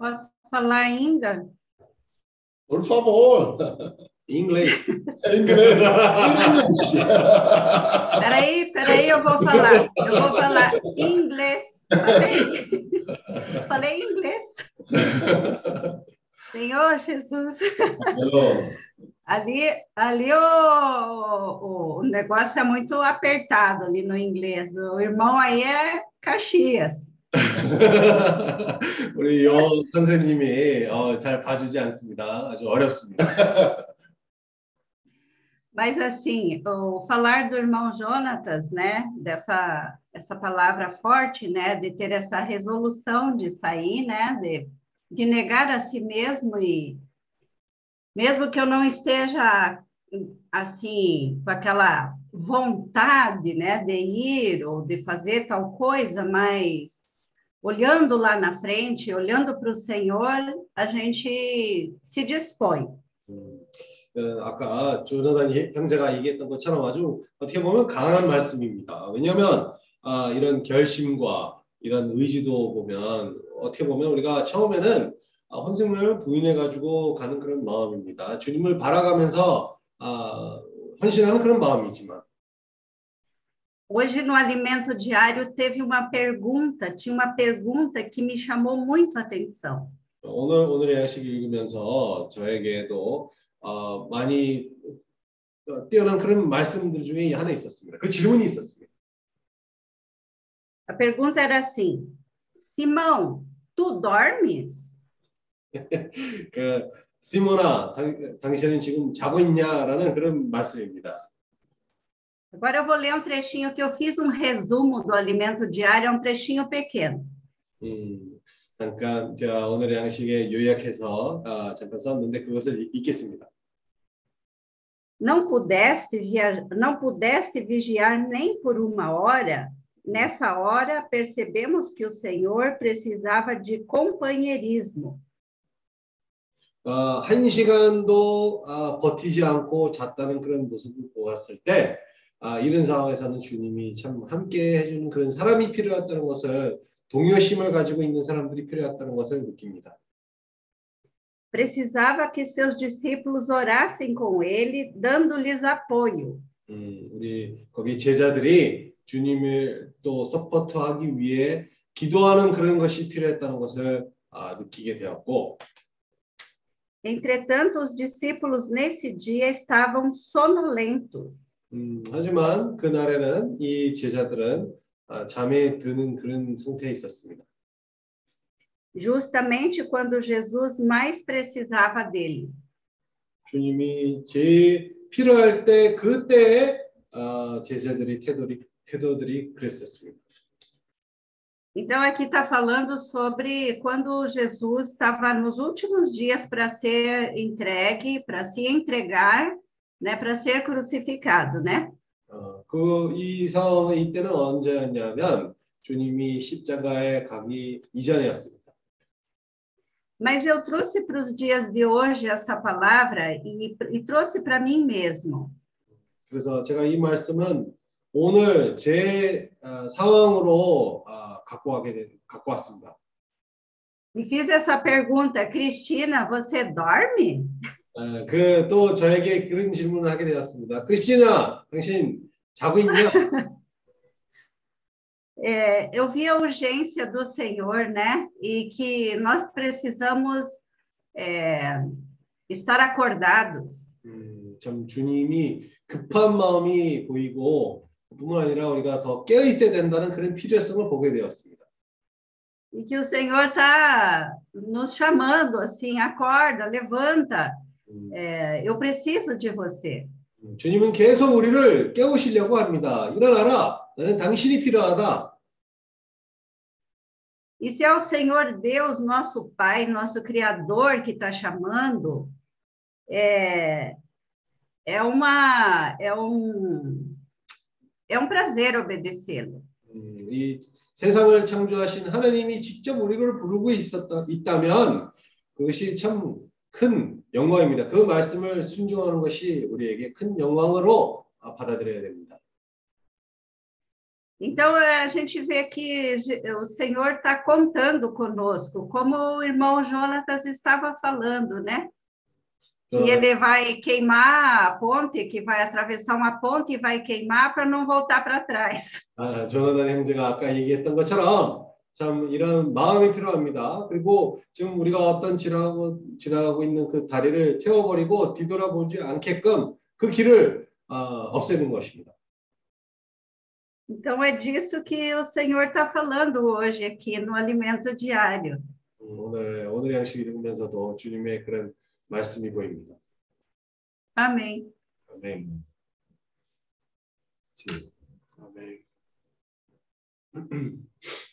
Posso falar ainda? Por favor. Em inglês. Em inglês. English. Peraí, peraí, eu vou falar. Eu vou falar inglês. Falei, falei inglês. Senhor Jesus. Hello. Ali, ali o, o negócio é muito apertado ali no inglês. O irmão aí é Caxias. 우리 여 선생님이 어, 잘 봐주지 않습니다. 아주 어렵습니다. Mas assim, o falar do irmão Jonatas, né, dessa essa palavra forte, né, de ter essa resolução de sair, né, de, de negar a si mesmo e mesmo que eu não esteja assim com aquela vontade, né, de ir ou de fazer tal coisa, mas olhando lá na frente, olhando para o Senhor, a gente se dispõe. 음, 그 아까 조나단 형제가 얘기했던 것처럼 아주 어떻게 보면 강한 말씀입니다. 왜냐하면 아, 이런 결심과 이런 의지도 보면 어떻게 보면 우리가 처음에는 아, 혼생명을 부인해 가지고 가는 그런 마음입니다. 주님을 바라가면서 아, 헌신하는 그런 마음이지만 Hoje no alimento diário teve uma pergunta, tinha uma pergunta que me chamou muito a atenção. 오늘 오늘의 양식 읽으면서 저에게도 어, 많이 뛰어난 그런 말씀들 중에 하나 있었습니다. 그 질문이 있었습니다. A pergunta era assim: Simão, tu dormes? 그 시모나 당, 당신은 지금 자고 있냐라는 그런 말씀입니다. Agora eu vou ler um trechinho que eu fiz um resumo do alimento diário, é um trechinho pequeno. 음, 잠깐 제가 오늘의 양식에 요약해서 아, 잠깐 썼는데 그것을 읽겠습니다. Não pudesse, via... não pudesse vigiar nem por uma hora, nessa hora percebemos que o Senhor precisava de companheirismo. 어, 한 시간도 아, 버티지 않고 잤다는 그런 모습을 보았을 때 아, 이런 상황에서는 주님이 참 함께 해주는 그런 사람이 필요했다는 것을 동요심을 가지고 있는 사람들이 필요했다는 것을 느낍니다. Precisava que seus discípulos orassem com ele, dando-lhes apoio. 음, 우리 거기 제자들이 주님을 또 서포트하기 위해 기도하는 그런 것이 필요했다는 것을 아, 느끼게 되었고 Entretanto, os discípulos nesse dia estavam sonolentos. 음, 하지만 그날에는 이 제자들은 아, 잠에 드는 그런 상태에 있었습니다. justamente quando Jesus mais precisava deles. 주님이 제일 필요할 때 그때에 어, 제자들이 태도리, 태도들이 그랬었습니다. Então, aqui está falando sobre quando Jesus estava nos últimos dias para ser entregue, para se entregar, né, para ser crucificado, né? 어, 그이 상황은 이때는 언제였냐면 주님이 십자가에 가기 이전이었습니다. Mas eu trouxe para os dias de hoje essa palavra e, e trouxe para mim mesmo. 그래서 제가 이 말씀은 오늘 제 어, 상황으로 어, 갖고 가게 된, 갖고 왔습니다. E fiz essa pergunta, Cristina, você dorme? 어, 그또 저에게 그런 질문을 하게 되었습니다. 크리스티나, 당신 자고 있냐? É, eu vi a urgência do Senhor, né? E que nós precisamos é, estar acordados. 음, 참 주님이 급한 마음이 보이고 뿐만 아니라 우리가 더 깨어 있어야 된다는 그런 필요성을 보게 되었습니다. E que o Senhor está nos chamando assim, acorda, levanta. É, eu preciso de você. 음, 주님은 계속 우리를 깨우시려고 합니다. 일어나라. 나는 당신이 필요하다. E se é o Senhor Deus, nosso Pai, nosso Criador, que está chamando, é, é, uma, é, um, é um prazer obedecê-lo. 음, 이 세상을 창조하신 하나님이 직접 우리를 부르고 있었다 있다면 그것이 참큰 영광입니다. 그 말씀을 순종하는 것이 우리에게 큰 영광으로 받아들여야 됩니다. Então, a gente vê que o Senhor está contando conosco, como o irmão Jonatas estava falando, né? Que ele vai queimar a ponte, que vai atravessar uma ponte e vai queimar para não voltar para trás. 아, 조나단 형제가 아까 얘기했던 것처럼 참 이런 마음이 필요합니다. 그리고 지금 우리가 어떤 지나가고 지나가고 있는 그 다리를 태워버리고 뒤돌아보지 않게끔 그 길을 어, 없애는 것입니다. Então, é disso que o Senhor está falando hoje aqui no alimento diário. 음, 오늘 오늘 양식 읽으면서도 주님의 그런 말씀이 보입니다. 아멘. Jesus. 아멘.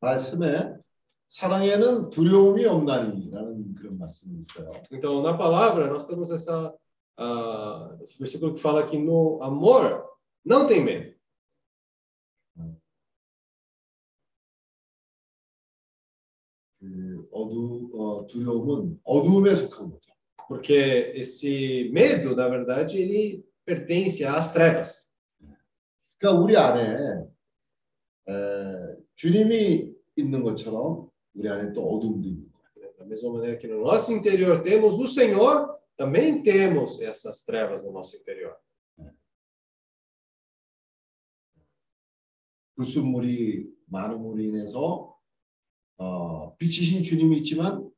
말씀에 사랑에는 두려움이 없나니라는 그런 말씀이 있어요. Então, na palavra, nós temos essa, uh, esse versículo que fala que no amor não tem medo. 그 어두 어, 두려움은 어두움에 속한 거죠. Porque esse medo, na verdade, ele pertence às trevas. 그러니까 우리 안에 에, 주님이 있는 것처럼 우리 안에 또 어둠도 있는 거예요. Da mesma maneira que no nosso interior temos o Senhor, também temos essas trevas no nosso interior. 불순물이 많음으로 인해서 어, 빛이신 주님이 있지만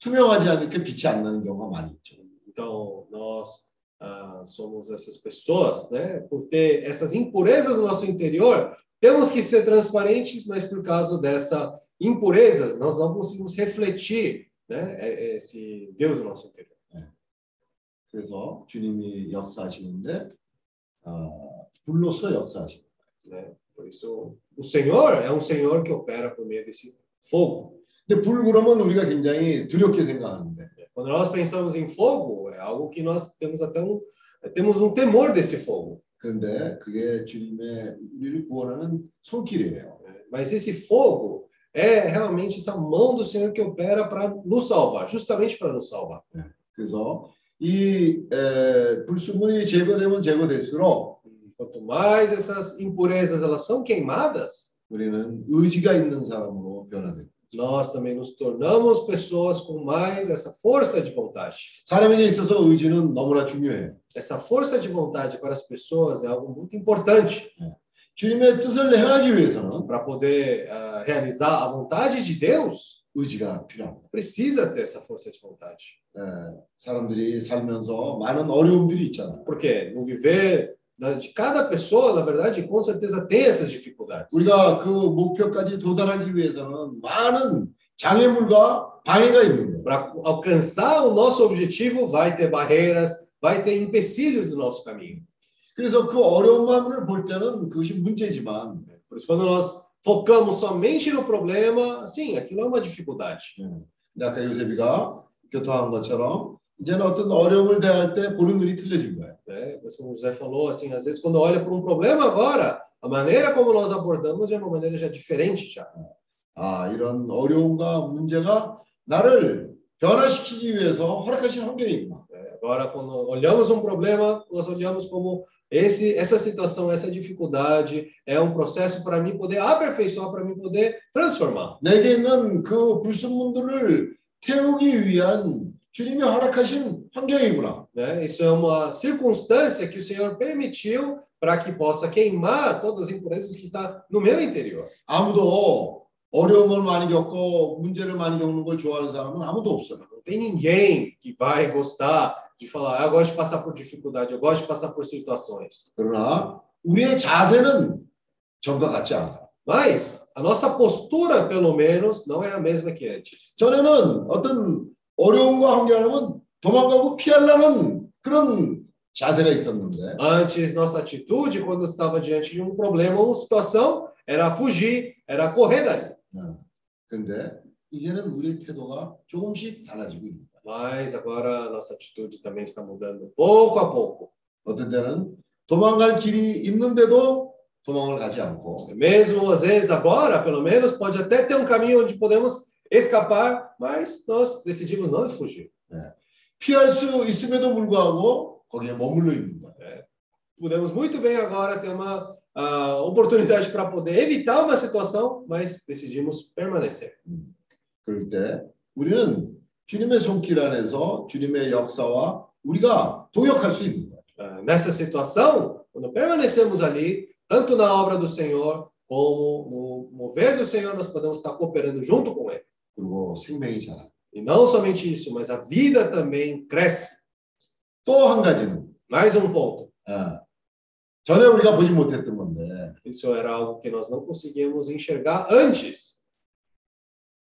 투명하지 않으니까 빛이 안 나는 경우가 많이 있죠. Então, nós ah, somos essas pessoas, né? Por ter essas impurezas no nosso interior, temos que ser transparentes, mas por causa dessa impureza, nós não conseguimos refletir, né? é- Esse Deus no nosso interior. 그래서 주님이 역사하시는데 어, 불로서 역사하시는 Né? Por isso, o Senhor é um Senhor que opera por meio desse fogo. 근데 불 그러면 우리가 굉장히 두렵게 생각하는데 Quando nós pensamos em fogo, é algo que nós temos até um temos um temor desse fogo. 그런데 그게 주님의 우리를 구원하는 손길이에요. né? Mas esse fogo é realmente essa mão do Senhor que opera para nos salvar, justamente para nos salvar. 그래서 이 에, 불순물이 제거되면 제거될수록 Quanto mais essas impurezas elas são queimadas, 우리는 의지가 있는 사람으로 변화됩니다. nós também nos tornamos pessoas com mais essa força de vontade. 사람에게 있어서 의지는 너무나 중요해요. Essa força de vontade para as pessoas é algo muito importante 주님의 뜻을 행하기 위해서는 para poder ah, realizar a vontade de Deus. 의지가 필요합니다. Precisa ter essa força de vontade. 에, 사람들이 살면서 많은 어려움들이 있잖아요. Porque no viver da- de cada pessoa, na verdade, com certeza tem essas dificuldades. 우리가 그 목표까지 도달하기 위해서는 많은 장애물과 방해가 있는 거예요. Para alcançar o nosso objetivo, vai ter barreiras, vai ter empecilhos no nosso caminho. 그래서 그 어려움만을 볼 때는 그것이 문제지만 Por isso, quando nós focamos somente no problema, sim, aquilo é uma dificuldade. 근데 아까 요셉이가 교통한 것처럼 이제는 어떤 어려움을 대할 때 보는 눈이 틀려진 거예요. Né? Mas como o José falou, assim, às vezes quando olha para um problema agora, a maneira como nós abordamos é uma maneira já diferente já. 아 이런 어려움과 문제가 나를 변화시키기 위해서 허락하신 환경이구나. né? Agora, quando olhamos um problema, nós olhamos como esse, essa situação, essa dificuldade é um processo para mim poder aperfeiçoar, para mim poder transformar. 내게 있는 그 불순물들을 태우기 위한 주님이 허락하신 환경이구나. Né? Isso é uma circunstância que o Senhor permitiu para que possa queimar todas as impurezas que está no meu interior. 아무도 어려움을 많이 겪고 문제를 많이 겪는 걸 좋아하는 사람은 아무도 없어요. Não tem ninguém que vai gostar de falar, ah, eu gosto de passar por dificuldade, eu gosto de passar por situações. 그러나 우리의 자세는 전과 같지 않아요. Mas a nossa postura, pelo menos, não é a mesma que antes. 전에는 어떤 어려움과 환경하면 도망가고 피하려는 그런 자세가 있었는데 Antes, nossa atitude, quando estava diante de um problema ou uma situação, era fugir, era correr dali. 근데 이제는 우리의 태도가 조금씩 달라지고 있는 거예요. Mas agora a nossa atitude também está mudando pouco a pouco. 어떤 때는 도망갈 길이 있는데도 도망을 가지 않고 Mesmo às vezes agora, pelo menos, pode até ter um caminho onde podemos escapar, mas nós decidimos não fugir. 피할 수 있음에도 불구하고 거기에 머물러 있는 거예요. Podemos muito bem agora ter uma ah, oportunidade para poder evitar uma situação, mas decidimos permanecer. 그럴 때 우리는 주님의 손길 안에서 주님의 역사와 우리가 동역할 수 있는 거예요. Ah, nessa situação, quando permanecemos ali, tanto na obra do Senhor como no mover do Senhor, nós podemos estar cooperando junto com Ele. 그리고 생명이 자라. E não somente isso, mas a vida também cresce. 또 한 가지는 Mais um ponto. 아, 전에 우리가 보지 못했던 건데 Isso era algo que nós não conseguíamos enxergar antes.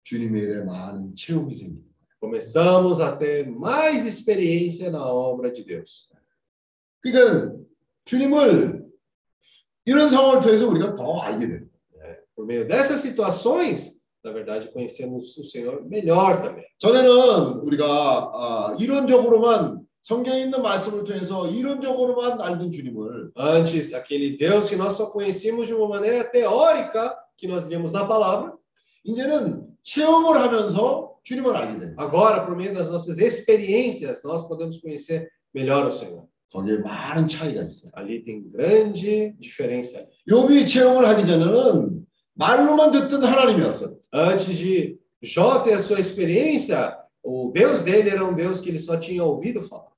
주님의 일에 많은 체험이 생깁니다. Começamos a ter mais experiência na obra de Deus. 그러니까 주님을 이런 상황을 통해서 우리가 더 알게 돼요. Por meio dessas situações, na verdade, conhecemos o Senhor melhor também. 전에는 우리가 아, 이론적으로만 성경에 있는 말씀을 통해서 이론적으로만 알던 주님을 Antes, aquele Deus que nós só conhecíamos de uma maneira teórica, que nós líamos na palavra, 이제는 체험을 하면서 주님을 알게 돼요. Agora, por meio das nossas experiências, nós podemos conhecer melhor o Senhor. 거기에 많은 차이가 있어요. Ali tem grande diferença. 욥이 체험을 하기 전에는 말로만 듣던 하나님이었어요. Antes de Jó ter a sua experiência, o Deus dele era um Deus que ele só tinha ouvido falar.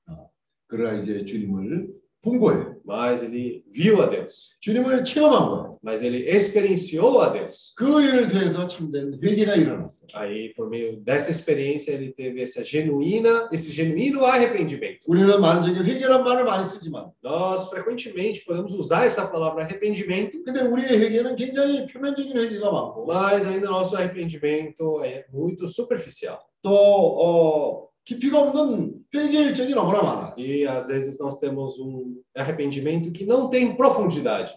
그러나 이제 주님을 본 거예요. Mas ele viu a Deus. 주님을 체험한 거예요. Mas ele experienciou a Deus. 그 일을 통해서 참된 회개가 일어났어요. Aí, por meio dessa experiência, ele teve essa genuína, esse genuíno arrependimento. 우리는 많은 적에 회개란 말을 많이 쓰지만 Nós frequentemente podemos usar essa palavra arrependimento, 근데 우리의 회개는 굉장히 표면적인 회개가 많고 mas ainda nosso arrependimento é muito superficial. 또 어, 깊이가 없는 회개 일정이 너무나 많아요. E às vezes nós temos um arrependimento que não tem profundidade.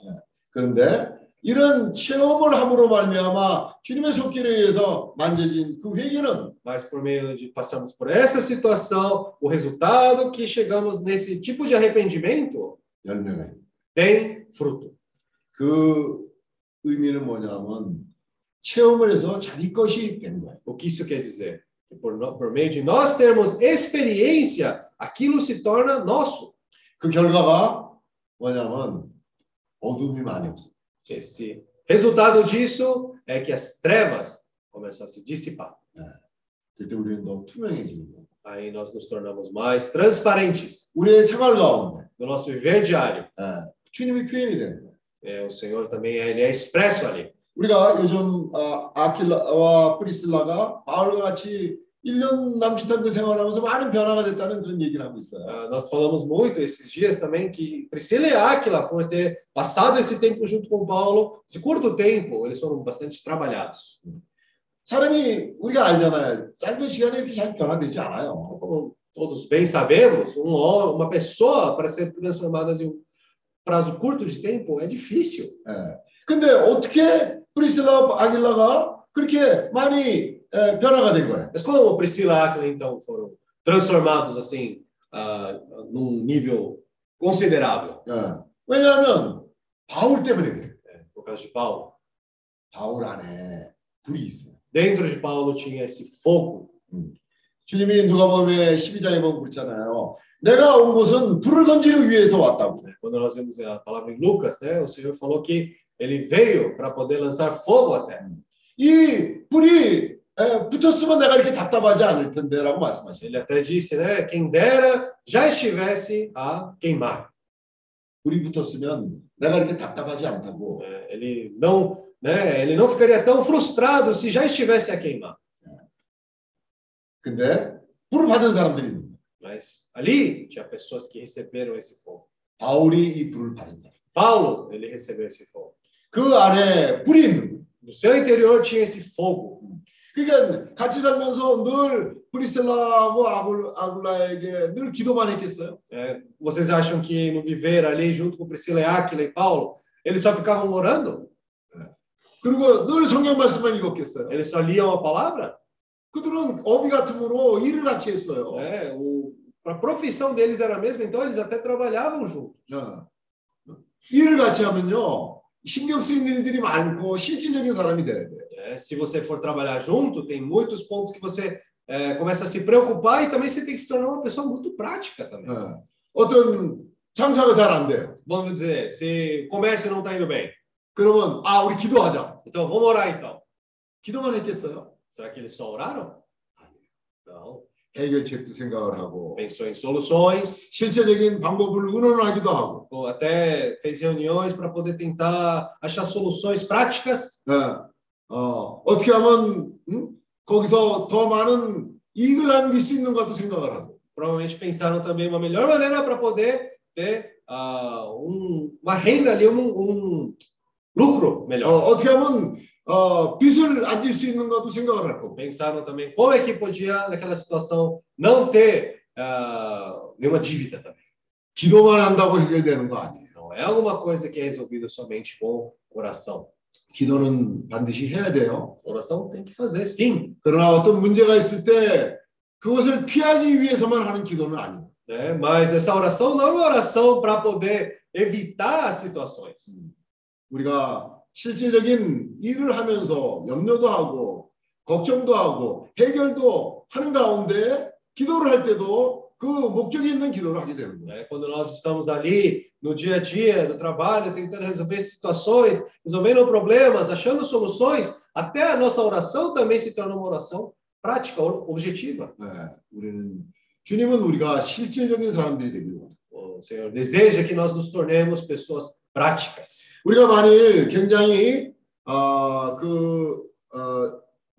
그런데 이런 체험을 함으로 말미암아 주님의 손길에 의해서 만져진 그 회개는 Mas por meio de passarmos por essa situação, o resultado que chegamos nesse tipo de arrependimento 열매가 있는 tem fruto. 그 의미는 뭐냐면 체험을 해서 자기 것이 된 거예요. O que isso quer dizer? Que por, no- por meio de nós termos experiência, aquilo se torna nosso. 그 결과가 뭐냐면 어둠이 많이 없어요. Esse resultado disso é que as trevas começam a se dissipar. 그때 우리는 더 투명해지는 거예요. Aí nós nos tornamos mais transparentes 우리의 생활 가운데 no nosso viver diário. 예, 주님이 표현이 되는 거예요. É, o Senhor também ele é expresso ali. 우리가 요즘 아, 아킬라와 프리슬라가 바울과 같이 1년 남짓한 그 생활하면서 많은 변화가 됐다는 그런 얘기를 하고 있어요. Ah, nós falamos muito esses dias também que Priscila e Áquila, por ter passado esse tempo junto com Paulo, esse curto tempo, eles foram bastante trabalhados. 사람이 우리가 알잖아요. 짧은 시간에 이렇게 잘 변화되지 않아요. Como todos bem sabemos, um, hom- uma pessoa para ser transformada em um prazo curto de tempo é difícil. 예. 근데 어떻게 프리슬라 아길라가 그렇게 많이 예, 변화가 된 거예요? Mas como Priscila e Áquila, então, foram transformados assim, ah, num nível considerável? 예. 왜냐하면 바울 때문에 그래요. É, por causa de Paulo. 바울 안에 불이 있어요. Dentro de Paulo tinha esse fogo. 주님이 누가복음의 12장에 보면 그렇잖아요. 내가 온 곳은 불을 던지기 위해서 왔다고. né? Quando nós vemos a palavra em Lucas, né, o Senhor falou que ele veio para poder lançar fogo à terra. 이 불이 에, 붙었으면 내가 이렇게 답답하지 않을 텐데라고 말씀하시죠. Ele até disse, né, quem dera já estivesse a queimar. 불이 붙었으면 내가 이렇게 답답하지 않다고. É, Ele não, né, ele não ficaria tão frustrado se já estivesse a queimar. 근데 불을 받은 사람들이 있는 거예요. Mas ali tinha pessoas que receberam esse fogo. 바울이 이 불을 받은 사람. Paulo, ele recebeu esse fogo. 그 안에 불이 있는 거예요. No seu interior tinha esse fogo. 그러니까 같이 살면서 늘 브리셀라하고 아굴, 아굴라에게 늘 기도만 했겠어요? É, vocês acham que no viver ali junto com Priscila e Áquila e Paulo, eles só ficavam orando? 그리고 늘 성경 말씀만 읽었겠어요? Eles só liam a palavra? 그들은 어비 같으므로 일을 같이 했어요. É, o, a profissão deles era a mesma, então eles até trabalhavam juntos. 어. 일을 같이 하면요 신경 쓰이는 일들이 많고 실질적인 사람이 돼야 돼. É, se você for trabalhar junto, tem muitos pontos que você é, começa a se preocupar e também você tem que se tornar uma pessoa muito prática também. 어. 어떤 장사가 잘 안 돼요. Vamos dizer, se o comércio não está indo bem, 그러면 아 우리 기도하자. então vamos orar então. 기도만 했겠어요? Será que eles só oraram? Não. 해결책도 생각을 하고 Pensou em soluções, 실제적인 방법을 의논하기도 하고. ou até fez reuniões para poder tentar achar soluções práticas. 어, 어, 어떻게 하면 음? 거기서 더 많은 이익을 남길 수 있는가도 생각을 하고. Provavelmente pensaram também uma melhor maneira para poder ter ah, um, uma renda ali, um, um lucro 어, melhor. 어떻게 하면 어, 빚을 안질 수 있는가도 생각을 할 거고. Pensaram também como é que podia, naquela situação, não ter ah, nenhuma dívida também. 기도만 한다고 해결되는 거 아니에요. Não é alguma coisa que é resolvida somente com oração. 기도는 반드시 해야 돼요. Oração tem que fazer, sim. 그러나 어떤 문제가 있을 때 그것을 피하기 위해서만 하는 기도는 아니에요. Né? Mas essa oração não é uma oração para poder evitar as situações. 우리가 실질적인 일을 하면서 염려도 하고 걱정도 하고 해결도 하는 가운데 기도를 할 때도 그 목적이 있는 기도를 하게 되는 거예요. né? Quando nós estamos ali no dia a dia do trabalho, tentando resolver situações, resolvendo problemas, achando soluções, até a nossa oração também se torna uma oração prática, o- objetiva. 네, 우리는 주님은 우리가 실질적인 사람들이 되기를 원해요. O Senhor deseja que nós nos tornemos pessoas práticas. 우리가 만일 굉장히 어그 어,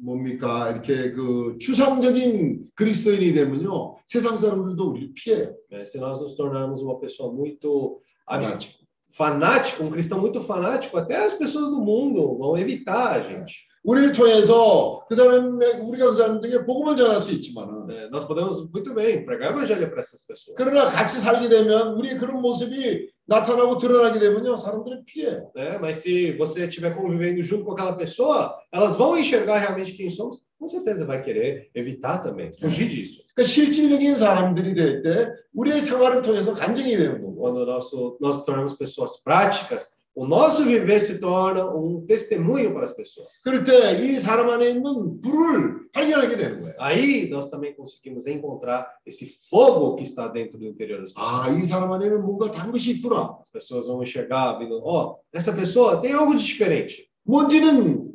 뭡니까 이렇게 그 추상적인 그리스도인이 되면요 세상 사람들도 우리를 피해요. né? Se nós nos tornarmos uma pessoa muito abs- fanática, um cristão muito fanático, até as pessoas do mundo vão evitar a gente. 우리를 통해서 그 사람의 우리가 그 사람들에게 복음을 전할 수 있지만은 né? Nós podemos muito bem pregar o evangelho para essas pessoas. 그러나 같이 살게 되면 우리의 그런 모습이 나타나고 드러나게 되면요 사람들은 피해요. né? Mas se você estiver convivendo junto com aquela pessoa, elas vão enxergar realmente quem somos, com certeza vai querer evitar também, fugir disso. 그러니까 실질적인 사람들이 될 때 우리의 생활을 통해서 간증이 되는 거고 Quando nosso, nós tornamos pessoas práticas, o nosso viver se torna um testemunho para as pessoas. 그럴 때 이 사람 안에 있는 불을 발견하게 되는 거예요. Aí nós também conseguimos encontrar esse fogo que está dentro do interior das pessoas. 아, 이 사람 안에는 뭔가 다른 것이 있구나. As pessoas vão enxergar, vindo, ó, essa pessoa tem algo de diferente. 뭔지는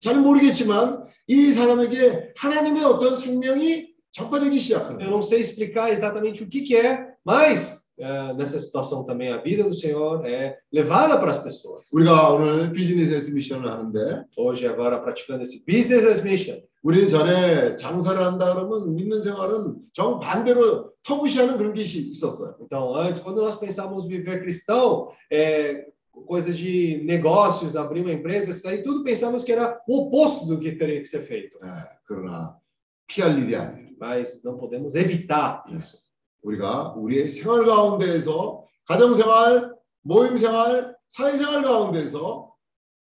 잘 모르겠지만 이 사람에게 하나님의 어떤 생명이 전파되기 시작하는 Eu 거예요. não sei explicar exatamente o que, que é, mas eh, nessa situação também a vida do Senhor é levada para as pessoas. 우리가 오늘 비즈니스 미션을 하는데 Hoje, agora, praticando esse business as mission, 우리는 전에 장사를 한다 그러면 믿는 생활은 정반대로 터부시하는 그런 게 있었어요. Então, antes, quando nós pensávamos viver cristão, é, coisa de negócios, abrir uma empresa, isso aí tudo pensávamos que era o oposto do que teria que ser feito. 예, 그러나 피할 일이 아니에요. Mas não podemos evitar isso. 우리가 우리의 생활 가운데에서 가정생활, 모임생활, 사회생활 가운데서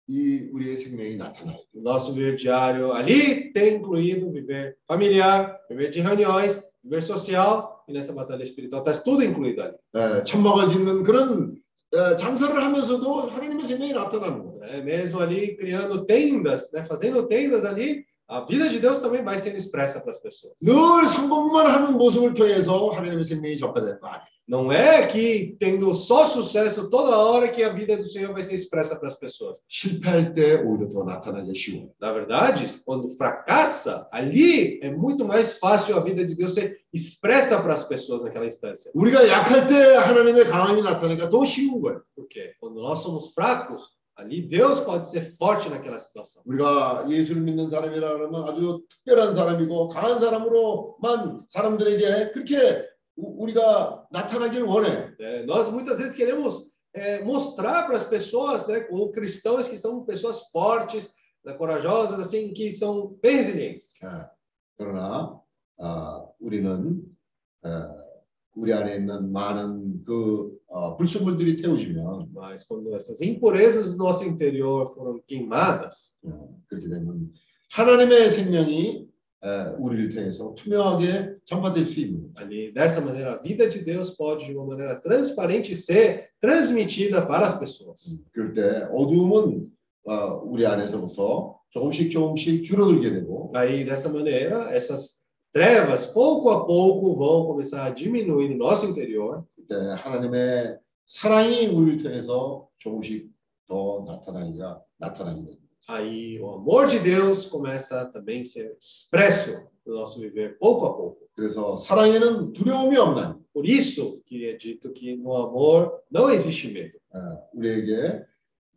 이 우리의 생명이 나타나요. O nosso viver diário ali tem incluído viver familiar, viver de reuniões, viver social, e nessa batalha espiritual está tudo incluído ali. 예, 천막을 짓는 그런 예, 장사를 하면서도 하나님의 생명이 나타나는 거예요. né? Mesmo ali criando tendas, né? fazendo tendas ali, a vida de Deus também vai sendo expressa para as pessoas. Não é que tendo só sucesso toda hora que a vida do Senhor vai ser expressa para as pessoas. Na verdade, quando fracassa, ali é muito mais fácil a vida de Deus ser expressa para as pessoas naquela instância. Porque quando nós somos fracos, ali Deus pode ser forte naquela situação. 우리가 예수를 믿는 사람이라 그러면 아주 특별한 사람이고 강한 사람으로만 사람들에게 그렇게 우- 우리가 나타나기를 원해. né? Nós muitas vezes queremos é, mostrar para as pessoas, né, como cristãos que são pessoas fortes, né, corajosas, assim, que são bem resilientes. 자, 그러나 아, 우리는 어, 우리 안에 있는 많은 그 어, 불순물들이 태워지면 Mas quando essas impurezas do nosso interior foram queimadas, 어, 그렇게 되면 하나님의 생명이 에, 우리를 통해서 투명하게 전파될 수 있는 거예요. ali dessa maneira a vida de Deus pode de uma maneira transparente ser transmitida para as pessoas. 그럴 때 어두움은 어, 우리 안에서부터 조금씩 조금씩 줄어들게 되고 Aí dessa maneira essas trevas pouco a pouco vão começar a diminuir no nosso interior 그 때 하나님의 사랑이 우리를 통해서 조금씩 더 나타나기가 나타나게 됩니다. aí o amor de Deus começa a também ser expresso no nosso viver pouco a pouco. 그래서 사랑에는 두려움이 없나니 Por isso que é dito que no amor não existe medo. 어, 우리에게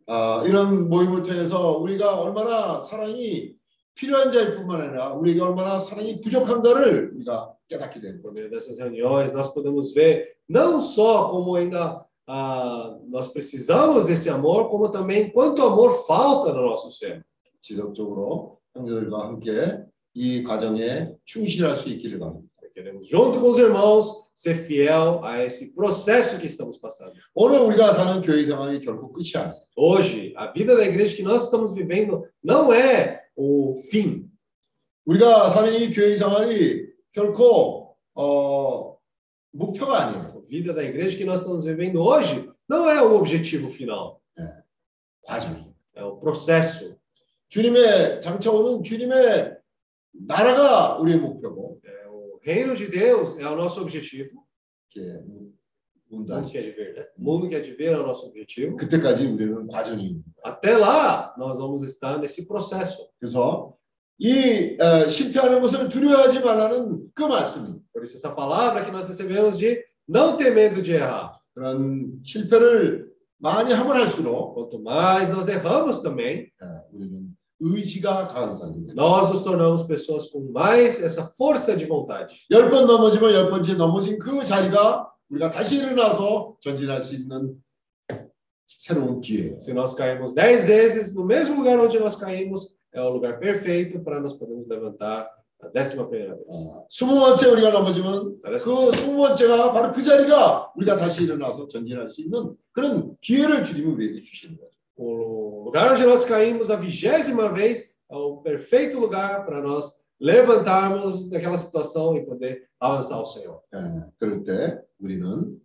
아, 이런 모임을 통해서 우리가 얼마나 사랑이 필요한 자일 뿐만 아니라 우리에게 얼마나 사랑이 부족한가를 우리가 깨닫게 되는 Por 거예요. meio dessas reuniões, nós podemos ver não só como ainda ah, nós precisamos desse amor, como também quanto amor falta no nosso ser. 지속적으로 형제들과 함께 이 과정에 충실할 수 있기를 바랍니다. Queremos, junto com os irmãos, ser fiel a esse processo que estamos passando. 오늘 우리가 사는 교회 생활이 결코 끝이 아니에요. Hoje, a vida da igreja que nós estamos vivendo não é o fim. 우리가 사는 이 교회 생활이 결코 어, 목표가 아니에요. A vida da igreja que nós estamos vivendo hoje não é o objetivo final, 과정이에요. é o processo. 주님의 장차오는 주님의 나라가 우리의 목표고 É, o reino de Deus é o nosso objetivo. 이렇게 O 문다. mundo quer de ver, né? O mundo quer de ver é o nosso objetivo. 그때까지 우리는 과정이 Até lá, nós vamos estar nesse processo. 그래서 이 어, 실패하는 것을 두려워하지 말라는 그 말씀이 Por isso, essa palavra que nós recebemos de não ter medo de errar. 그런 실패를 많이 하면 할수록 Quanto mais nós erramos também, 어, 우리는 의지가 강한 사람이에요. nós nos tornamos pessoas com mais essa força de vontade. 열 번 넘어지면 열 번째 넘어진 그 자리가 우리가 다시 일어나서 전진할 수 있는 새로운 기회예요. Se nós caímos dez vezes no mesmo lugar onde nós caímos, é o lugar perfeito para nós podermos levantar décima primeira vez. 어, 스무 번째 우리가 넘어지면 그 스무 번째가 바로 그 자리가 우리가 다시 일어나서 전진할 수 있는 그런 기회를 주님이 우리에게 주시는 거죠. O lugar onde nós caímos a vigésima vez é o perfeito lugar para nós levantarmos daquela situação e poder avançar ao Senhor. 예, 그럴 때 우리는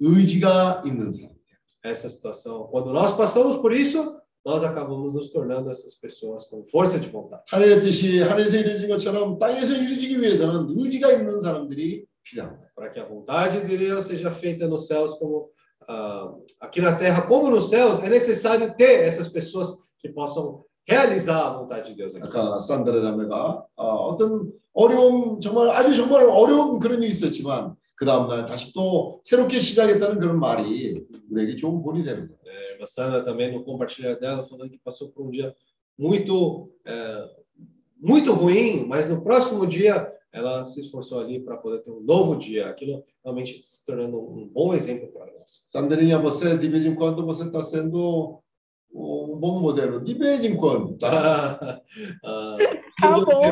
의지가 있는 사람. Essa situação, quando nós passamos por isso, nós acabamos nos tornando essas pessoas com força de vontade. 하늘의 뜻이 하늘에서 이루어진 것처럼 땅에서 이루어지기 위해서는 의지가 있는 사람들이 필요합니다. Para que a vontade de Deus seja feita nos céus como ah, aqui na terra, como nos céus, é necessário ter essas pessoas que possam realizar a vontade de Deus aqui. 아까 산드라 자매가 어, 어떤 어려움 정말 아주 정말 어려운 그런 일이 있었지만 그 다음 날 다시 또 새롭게 시작했다는 그런 말이 우리에게 좋은 본이 거예요. É, a Sandra também no compartilhar dela, falando que passou por um dia muito, é, muito ruim, mas no próximo dia ela se esforçou ali para poder ter um novo dia. Aquilo realmente tá se tornando um bom exemplo para nós. Sandrinha, você de vez em quando você está sendo um bom modelo, de vez em quando. Ah, ah, tá, tá bom,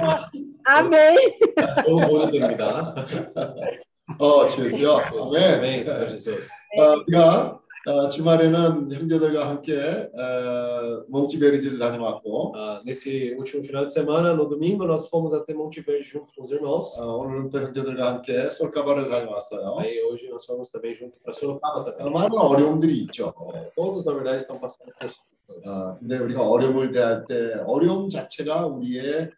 amém. Eu vou dormir, tá? Ó, Jesus, amém. Amém, Senhor Jesus. Ah, amém 어, 주말에는 형제들과 함께 어, 몽치베리지를 다녀왔고 Ah, nesse último final de semana, no domingo, nós fomos até Monte Verde junto com os irmãos. 어, 오늘은 또 형제들과 함께 솔카바를 다녀왔어요. Aí hoje nós fomos também junto para Sorocaba 어, também. 많은 어려움들이 있죠. É, todos, na verdade, estão passando por isso. 어, 근데 우리가 어려움을 대할 때 어려움 자체가 우리의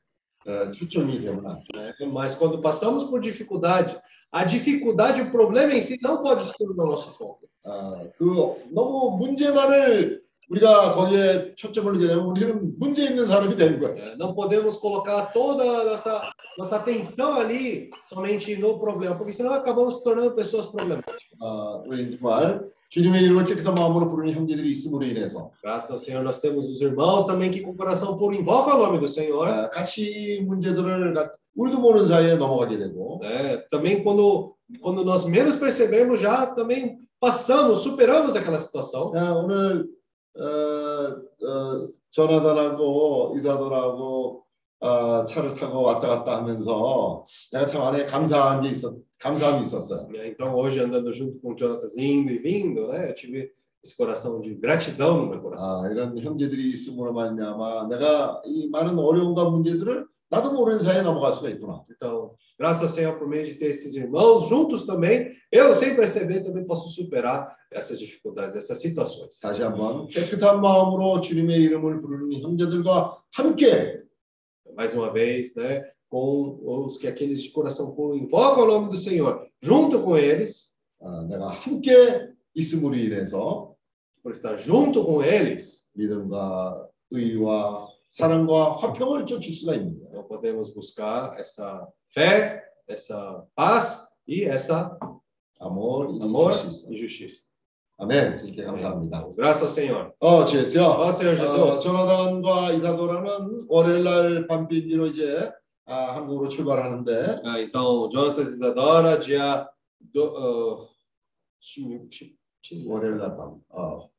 어, 초점이 되면 안 돼요. né? Mas quando passamos por dificuldade, a dificuldade, o problema em si não pode se tornar o nosso foco. 어, 그 너무 문제만을 우리가 거기에 초점을 두게 되면 우리는 문제 있는 사람이 되는 거예요. É, Não podemos colocar toda a nossa, nossa atenção ali somente no problema, porque senão acabamos se tornando pessoas problemáticas. 어, 우리 정말 주님의 이름을 깨끗한 마음으로 부르는 형제들이 있음으로 인해서 Graças ao Senhor, nós temos os irmãos também que com o coração puro invocam o nome do Senhor. 어, 같이 문제들을 가- 우리도 모르는 사이에 넘어가게 되고 né? Também quando, quando nós menos percebemos, já também passamos, superamos aquela situação. 야, 오늘 어, 어, 조나단하고 이사도라고 어, 차를 타고 왔다 갔다 하면서 내가 참 안에 감사한 게 있었 감사함이 있었어요. Então, hoje, andando junto com o Jonatas, indo e vindo, né? eu tive esse coração de gratidão no meu coração. 아, 이런 형제들이 있음으로 말미암아 내가 이 많은 어려움과 문제들을 나도 모르는 사이에 넘어갈 수가 있구나. Então, graças ao Senhor por meio de ter esses irmãos juntos também, eu, sem perceber, também posso superar essas dificuldades, essas situações. 다시 한번 깨끗한 마음으로 주님의 이름을 부르는 형제들과 함께 Mais uma vez, né? Com os que aqueles de coração puro invocam o nome do Senhor, junto com eles, 어, 내가 함께 있음으로 인해서 por estar junto com eles, 믿음과 의와 사랑과 화평을 쫓을 수가 있는 거예요. Então podemos buscar essa fé, essa paz e essa amor e amor justiça. e justiça. 아멘. 주님께 감사합니다. Graças ao Senhor. 어, 주였어요. Ó Senhor 어, Jesus. 조나단과 이사도라는 월요일 날 밤비행기로 이제 아, 한국으로 출발하는데 Ah, então, Jonatas Isadora, dia do, ah, 월요일 날 밤. 어.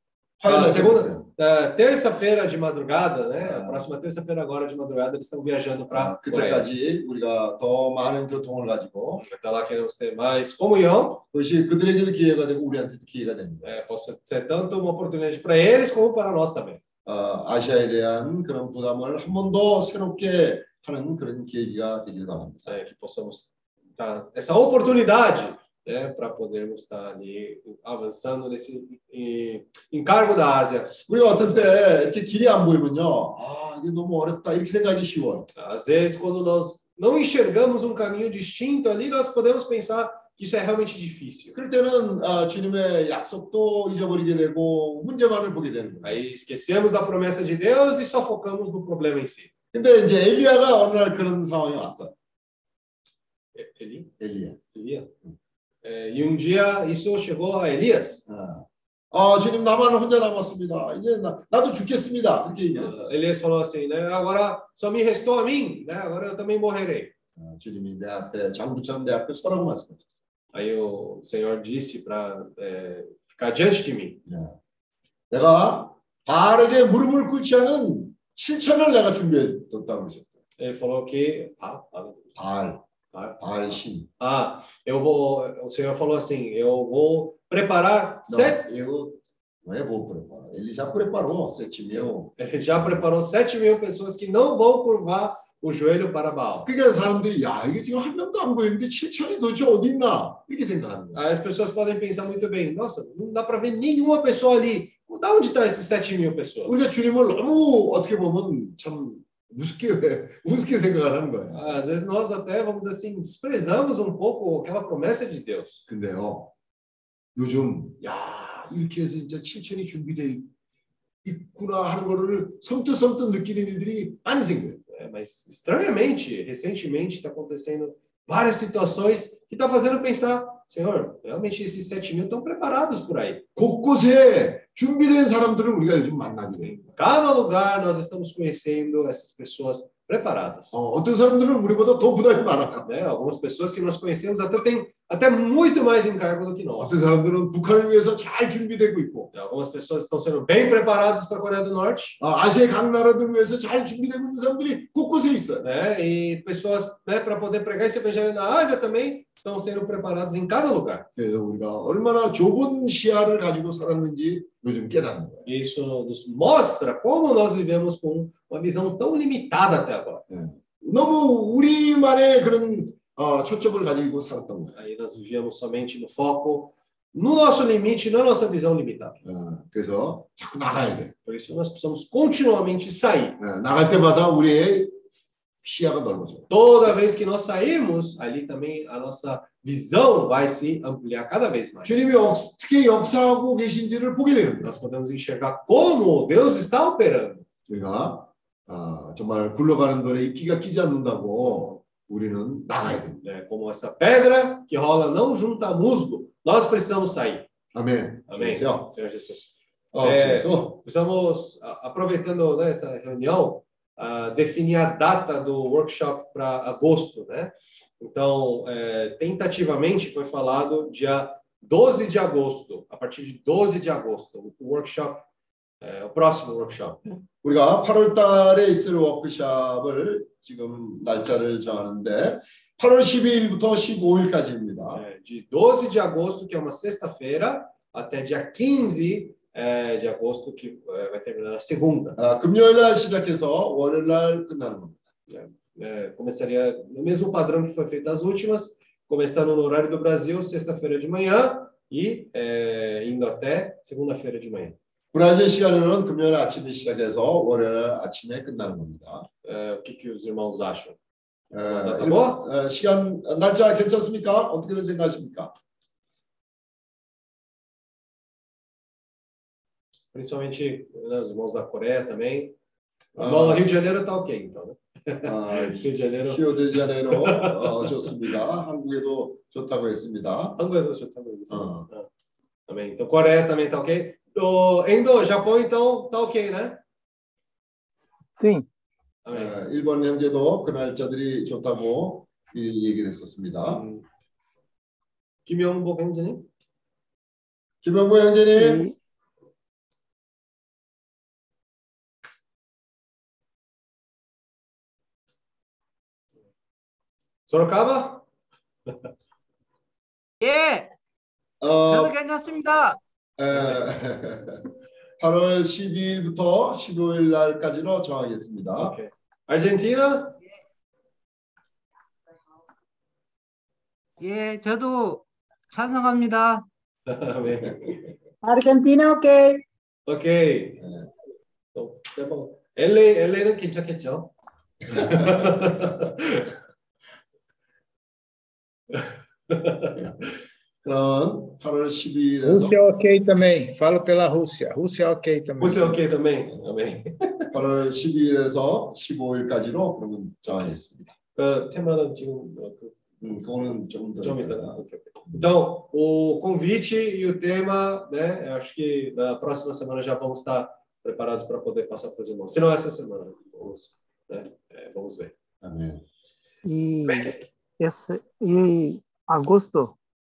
Ah, 화요일 날 segunda, 새벽에. ah, terça-feira de madrugada, né? A próxima terça-feira agora de madrugada eles estão viajando 아, para 그때까지 우리가 더 많은 교통을 가지고 Até lá queremos ter mais comunhão. 그것이 그들에게도 기회가 되고 우리한테도 기회가 됩니다. É, possa ser tanto uma oportunidade para eles como para nós também. 어, 아시아에 대한 그런 부담을 한 번 더 새롭게 하는 그런 계기가 되길 바랍니다. É, que possamos dar essa oportunidade né, para podermos estar ali avançando nesse eh, encargo da Ásia. 우리가 어떨 때 이렇게 길이 안 보이면요. 아, 이게 너무 어렵다. 이렇게 생각이 쉬워요. Às vezes, quando nós não enxergamos um caminho distinto ali, nós podemos pensar que isso é realmente difícil. 그럴 때는 아, 주님의 약속도 잊어버리게 되고 문제만을 보게 되는 거예요. Aí esquecemos da promessa de Deus e só focamos no problema em si. 근데 이제 엘리야가 어느 날 그런 상황이 왔어. Eli? 엘리야. Elia? É, e um dia isso chegou a Elias. 아, 아, 주님 나만 혼자 남았습니다. 이제 나, 나도 죽겠습니다. 그렇게 얘기했어. Ah, Elias falou assim, né? Agora só me restou a mim, né? Agora eu também morrerei. 아, 주님이 내 앞에 장부처럼 내 앞에 서라고 말씀하셨어. Aí o Senhor disse para ficar diante de mim. 내가 바르게 무릎을 꿇지 않은 실천을 내가 준비해 뒀다고 그러셨어요. Ele falou que ah, ah, 발, ah, 발 신. ah, eu vou. O Senhor falou assim, eu vou preparar sete. Eu não é vou preparar. Ele já preparou sete mil. Ele já preparou sete mil pessoas que não vão curvar o joelho para Baal. 그러니까 사람들이 야 이게 지금 한 명도 안 보이는데 7천이 도대체 어디 있나 이렇게 생각하는 거야. Aí as pessoas podem pensar muito bem, nossa, não dá para ver nenhuma pessoa ali. Da onde estão esses sete mil pessoas? 우리가 주님을 너무 어떻게 보면 참 우습게 우습게 생각을 하는 거야. Às vezes nós até, vamos dizer assim, desprezamos um pouco aquela promessa de Deus. 근데요 요즘 야 이렇게 해서 진짜 7천이 준비돼 있구나 하는 거를 섬뜩섬뜩 느끼는 일들이 많이 생겨요. É, mas estranhamente, recentemente está acontecendo várias situações que está fazendo pensar, Senhor, realmente esses sete mil estão preparados por aí. 곳곳에 준비된 사람들을 우리가 요즘 만나게 돼요. Cada lugar nós estamos conhecendo essas pessoas preparadas. 어, 어떤 사람들은 우리보다 더 부담이 많아요. Né? Algumas pessoas que nós conhecemos até têm até muito mais encargo do que nós. 어떤 사람들은 북한을 위해서 잘 준비되고 있고 Algumas pessoas estão sendo bem preparadas para a Coreia do Norte. 아, 아시아의 각 나라들을 위해서 잘 준비되고 있는 사람들이 곳곳에 있어요. né? E pessoas, né, para poder pregar esse evangelho na Ásia também estão sendo preparadas em cada lugar. 그래서 우리가 얼마나 좁은 시야를 가지고 살았는지 요즘 깨닫는 거예요. Isso nos mostra como nós vivemos com uma visão tão limitada até agora. 너무 우리만의 그런 어, 초점을 가지고 살았던 거예요. Aí nós vivíamos somente no foco, no nosso limite, na nossa visão limitada. 어, 그래서 자꾸 나가야 돼. Por isso nós precisamos continuamente sair. 어, 나갈 때마다 우리의 시야가 넓어져요. Toda vez que nós sairmos, ali também a nossa visão vai se ampliar cada vez mais. 주님이 어떻게 역사하고 계신지를 보게 되는 거예요. Nós podemos enxergar como Deus está operando. 우리가 아, 정말 굴러가는 돌에 이끼가 끼지 않는다고 우리는 나가야 됩니다. né? Como essa pedra que rola não junta musgo, nós precisamos sair. 아멘. Amém. 그래서 Senhor Jesus. 어, É. 그래서 Precisamos, a- aproveitando né, essa reunião, ah, definir a data do workshop para agosto, né? Então, é, tentativamente foi falado dia 12 de agosto, a partir de 12 de agosto, o workshop, é, o próximo workshop. 우리가 8월 달에 있을 워크숍을 지금 날짜를 정하는데 8월 12일부터 15일까지입니다. É, de 12 de agosto, que é uma sexta-feira, até dia 15 é, de agosto, que é, vai terminar na segunda. 아, 금요일 날 시작해서 월요일 날 끝나는 겁니다. É, começaria no mesmo padrão que foi feito as últimas, começando no horário do Brasil, sexta-feira de manhã, e é, indo até segunda-feira de manhã. 브라질 시간으로는 금요일 아침에 시작해서 월요일 아침에 끝나는 겁니다. É, o que, que os irmãos acham? 에, 다 일본- 뭐? 에, 시간 날짜 괜찮습니까? 어떻게들 생각하십니까? Principalmente né, os irmãos da Coreia também. Ah. Rio de Janeiro tá ok, então, né? 아, Rio de Janeiro, 히오데자네이로 어, 좋습니다. 한국에도 좋다고 했습니다. 한국에서 좋다고 얘기했어요. 어. 아, também. Então, Coreia também tá ok. O Endo, Japão, então, tá ok, né? Sim. Amém. 에, 일본 형제도 그 날짜들이 좋다고 이 얘기를 했었습니다. 음, 김영복 행진님? 김영구 형제님, 네. Sorocaba? 예, 어, 저도 괜찮습니다. 에, 8월 12일부터 15일 날까지로 정하겠습니다. Ok. Argentina? 예, 저도 찬성합니다. 아멘. Argentina, ok. 오케이. 또, 뭐, LA, LA는 괜찮겠죠? 그럼 8월 12일에서 Rússia ok também. Falo pela Rússia. Rússia ok também. Rússia ok também. 아멘. 8월 12일에서 15일까지로 그러면 정하겠습니다. 그 테마는 지금 어, 그, 음, 그거는 조금 더 좀 이따가. 이따가. 오케이, 오케이. Então, o convite e o tema, né? Eu acho que na próxima semana já vamos estar preparados para poder passar para os irmãos. Se não essa semana, vamos, né? É, vamos ver. 아멘. E, esse, e agosto,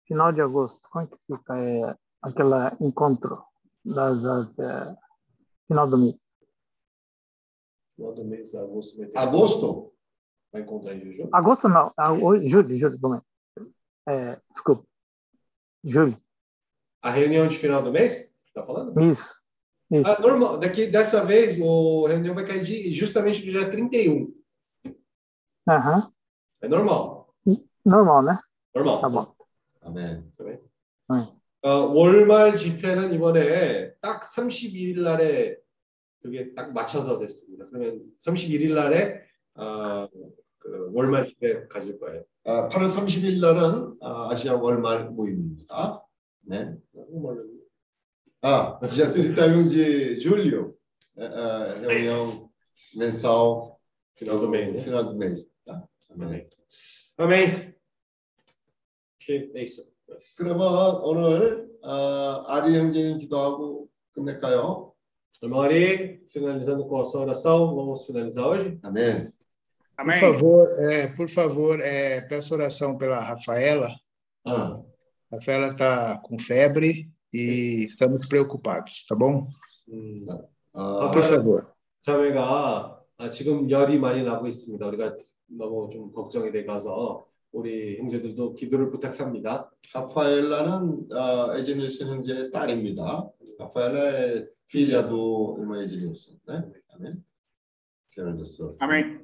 final de agosto, quando é que fica é, aquele encontro das, das é, final do mês? Final do mês, agosto. Vai ter agosto? Vai encontrar em julho? Agosto não, a, o, julho, julho, bom, é? é, desculpa, julho. A reunião de final do mês? Tá falando? Isso. isso. Ah, normal, daqui, dessa vez, o a reunião vai cair de, justamente no dia 31. Aham. Uhum. É normal. Normal, né? Normal. Tá bom. 아멘. 어, 월말 집회는 이번에 딱 31일 날에 그게 딱 맞춰서 됐습니다. 그러면 31일 날에 어, 그 월말 집회 가질 거예요. 아, 8월 30일 날은 아, 아시아 월말 모임입니다. 네. Ah, já 31 de julho, é, é, reunião mensal Final do mês, né? final do mês. Tá? Amém. 아 멘. 오케이, é isso. 그러면 오늘 아, 아리 형제님 기도하고 끝낼까요? Irmão Ari, finalizando com a sua oração, vamos finalizar hoje? Amém. Por favor, é, por favor, é, peço oração pela Rafaela. Ah. Rafaela está com febre e estamos preocupados, tá bom? 음, 아, Por favor. 자매가 아, 지금 열이 많이 나고 있습니다. 우리가 너무 좀 걱정이 돼 가서 우리 형제들도 기도를 부탁합니다. 라파엘라는 아, 에제니우스 형제의 딸입니다. 라파엘라의 Edilson, né? Amém. Senhor Jesus. Amém.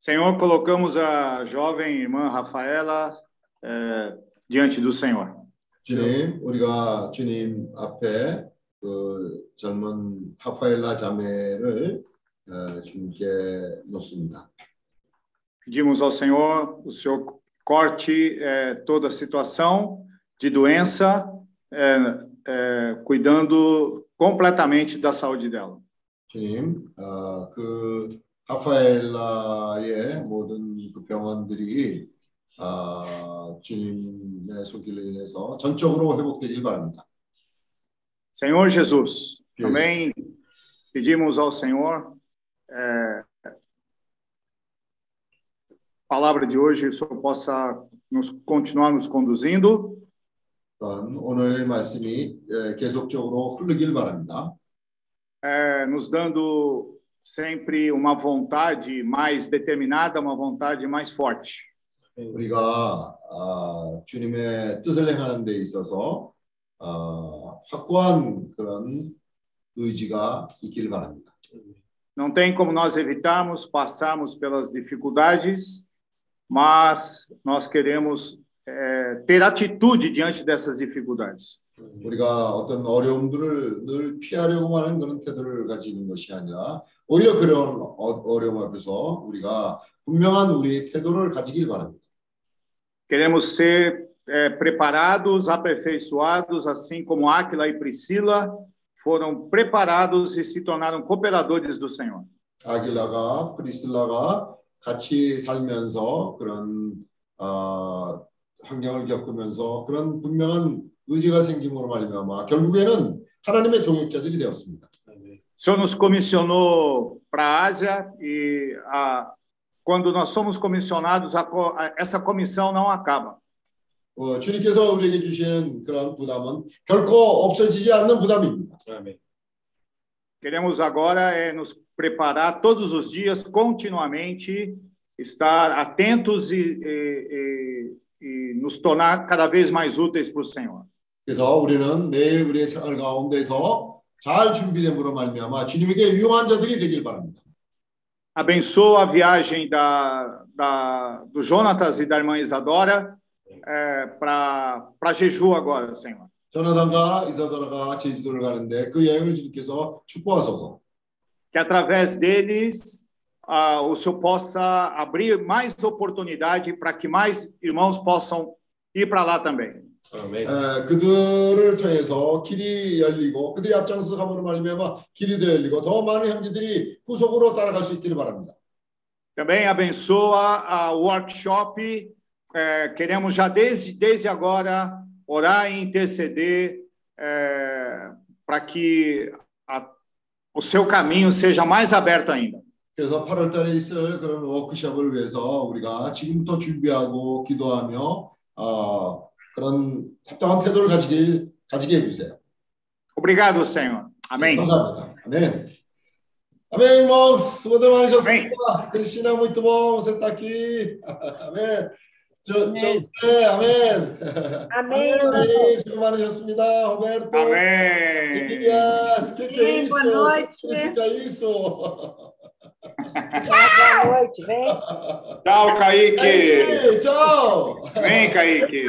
Senhor, colocamos a jovem irmã Rafaela eh, diante do Senhor. 주님, 우리가 주님 앞에 그 젊은 하파엘라 자매를 어, 주님께 놓습니다. Pedimos ao Senhor, o Senhor corte eh, toda a situação de doença, eh, eh, cuidando completamente da saúde dela. 주님, 어, 그 하파엘라의 모든 그 병원들이 아, 주님의 손길로 인해서 전적으로 회복되길 바랍니다. Senhor Jesus, também pedimos ao Senhor eh, a palavra de hoje, o Senhor possa nos continuar nos conduzindo 또한 오늘 말씀이 에, 계속적으로 흐르길 바랍니다. eh, nos dando sempre uma vontade mais determinada, uma vontade mais forte. 우리가 아, 주님의 뜻을 행하는 데 있어서 아, 확고한 그런 의지가 있길 바랍니다. Não tem como nós evitarmos passarmos pelas dificuldades, mas nós queremos eh, ter atitude diante dessas dificuldades. 우리가 어떤 어려움들을 늘 피하려고 하는 그런 태도를 가지는 것이 아니라 오히려 그런 어- 어려움 앞에서 우리가 분명한 우리의 태도를 가지길 바랍니다. Queremos ser eh, preparados, aperfeiçoados, assim como Áquila e Priscila foram preparados e se tornaram cooperadores do Senhor. 아길라가 프리슬라가 같이 살면서 그런 아, 환경을 겪으면서 그런 분명한 의지가 생김으로 말미암아 결국에는 하나님의 동역자들이 되었습니다. O Senhor nos comissionou para a Ásia e a, quando nós somos comissionados, a, a- essa comissão não acaba. 어, 주님께서 우리에게 주시는 그런 부담은 결코 없어지지 않는 부담입니다. 아멘. Queremos agora é nos preparar todos os dias, continuamente, estar atentos e, e- e- e nos tornar cada vez mais úteis para o Senhor. 그래서 우리는 매일 우리의 생활 가운데서 잘 준비됨으로 말미암아 주님에게 유용한 자들이 되길 바랍니다. Abençoa a viagem da, da, do Jonatas e da irmã Isadora. é, para jejum agora, Senhor. 조나단과 이사도라가 제주도를 가는데 그 여행을 주님께서 축복하소서. Que através deles ah, o Senhor possa abrir mais oportunidade para que mais irmãos possam ir para lá também. Amém. 에, 그들을 통해서 길이 열리고 그들이 앞장서 가므로 말미암아 길이 더 열리고 더 많은 형제들이 후속으로 따라갈 수 있기를 바랍니다. Também abençoa a workshop. eh, queremos já desde, desde agora orar e interceder eh, para que a- o seu caminho seja mais aberto ainda. 그래서 8월 달에 있을 그런 워크숍을 위해서 우리가 지금부터 준비하고 기도하며 어, 그런 합당한 태도를 가지길 가지게 해주세요. Obrigado, Senhor. Amém. 감사합니다. 아멘. Amém, irmãos. Sudah 많으셨습니다. Cristina, muito bom você estar aqui. Amém. Jo- José, amém. Amém. Amém. 수고 많으셨습니다. Roberto. Amém. Elias, que que é Sim, isso? boa noite. O que significa isso? Boa noite, vem. Tchau, Kaique. Aí, tchau. Vem, Kaique.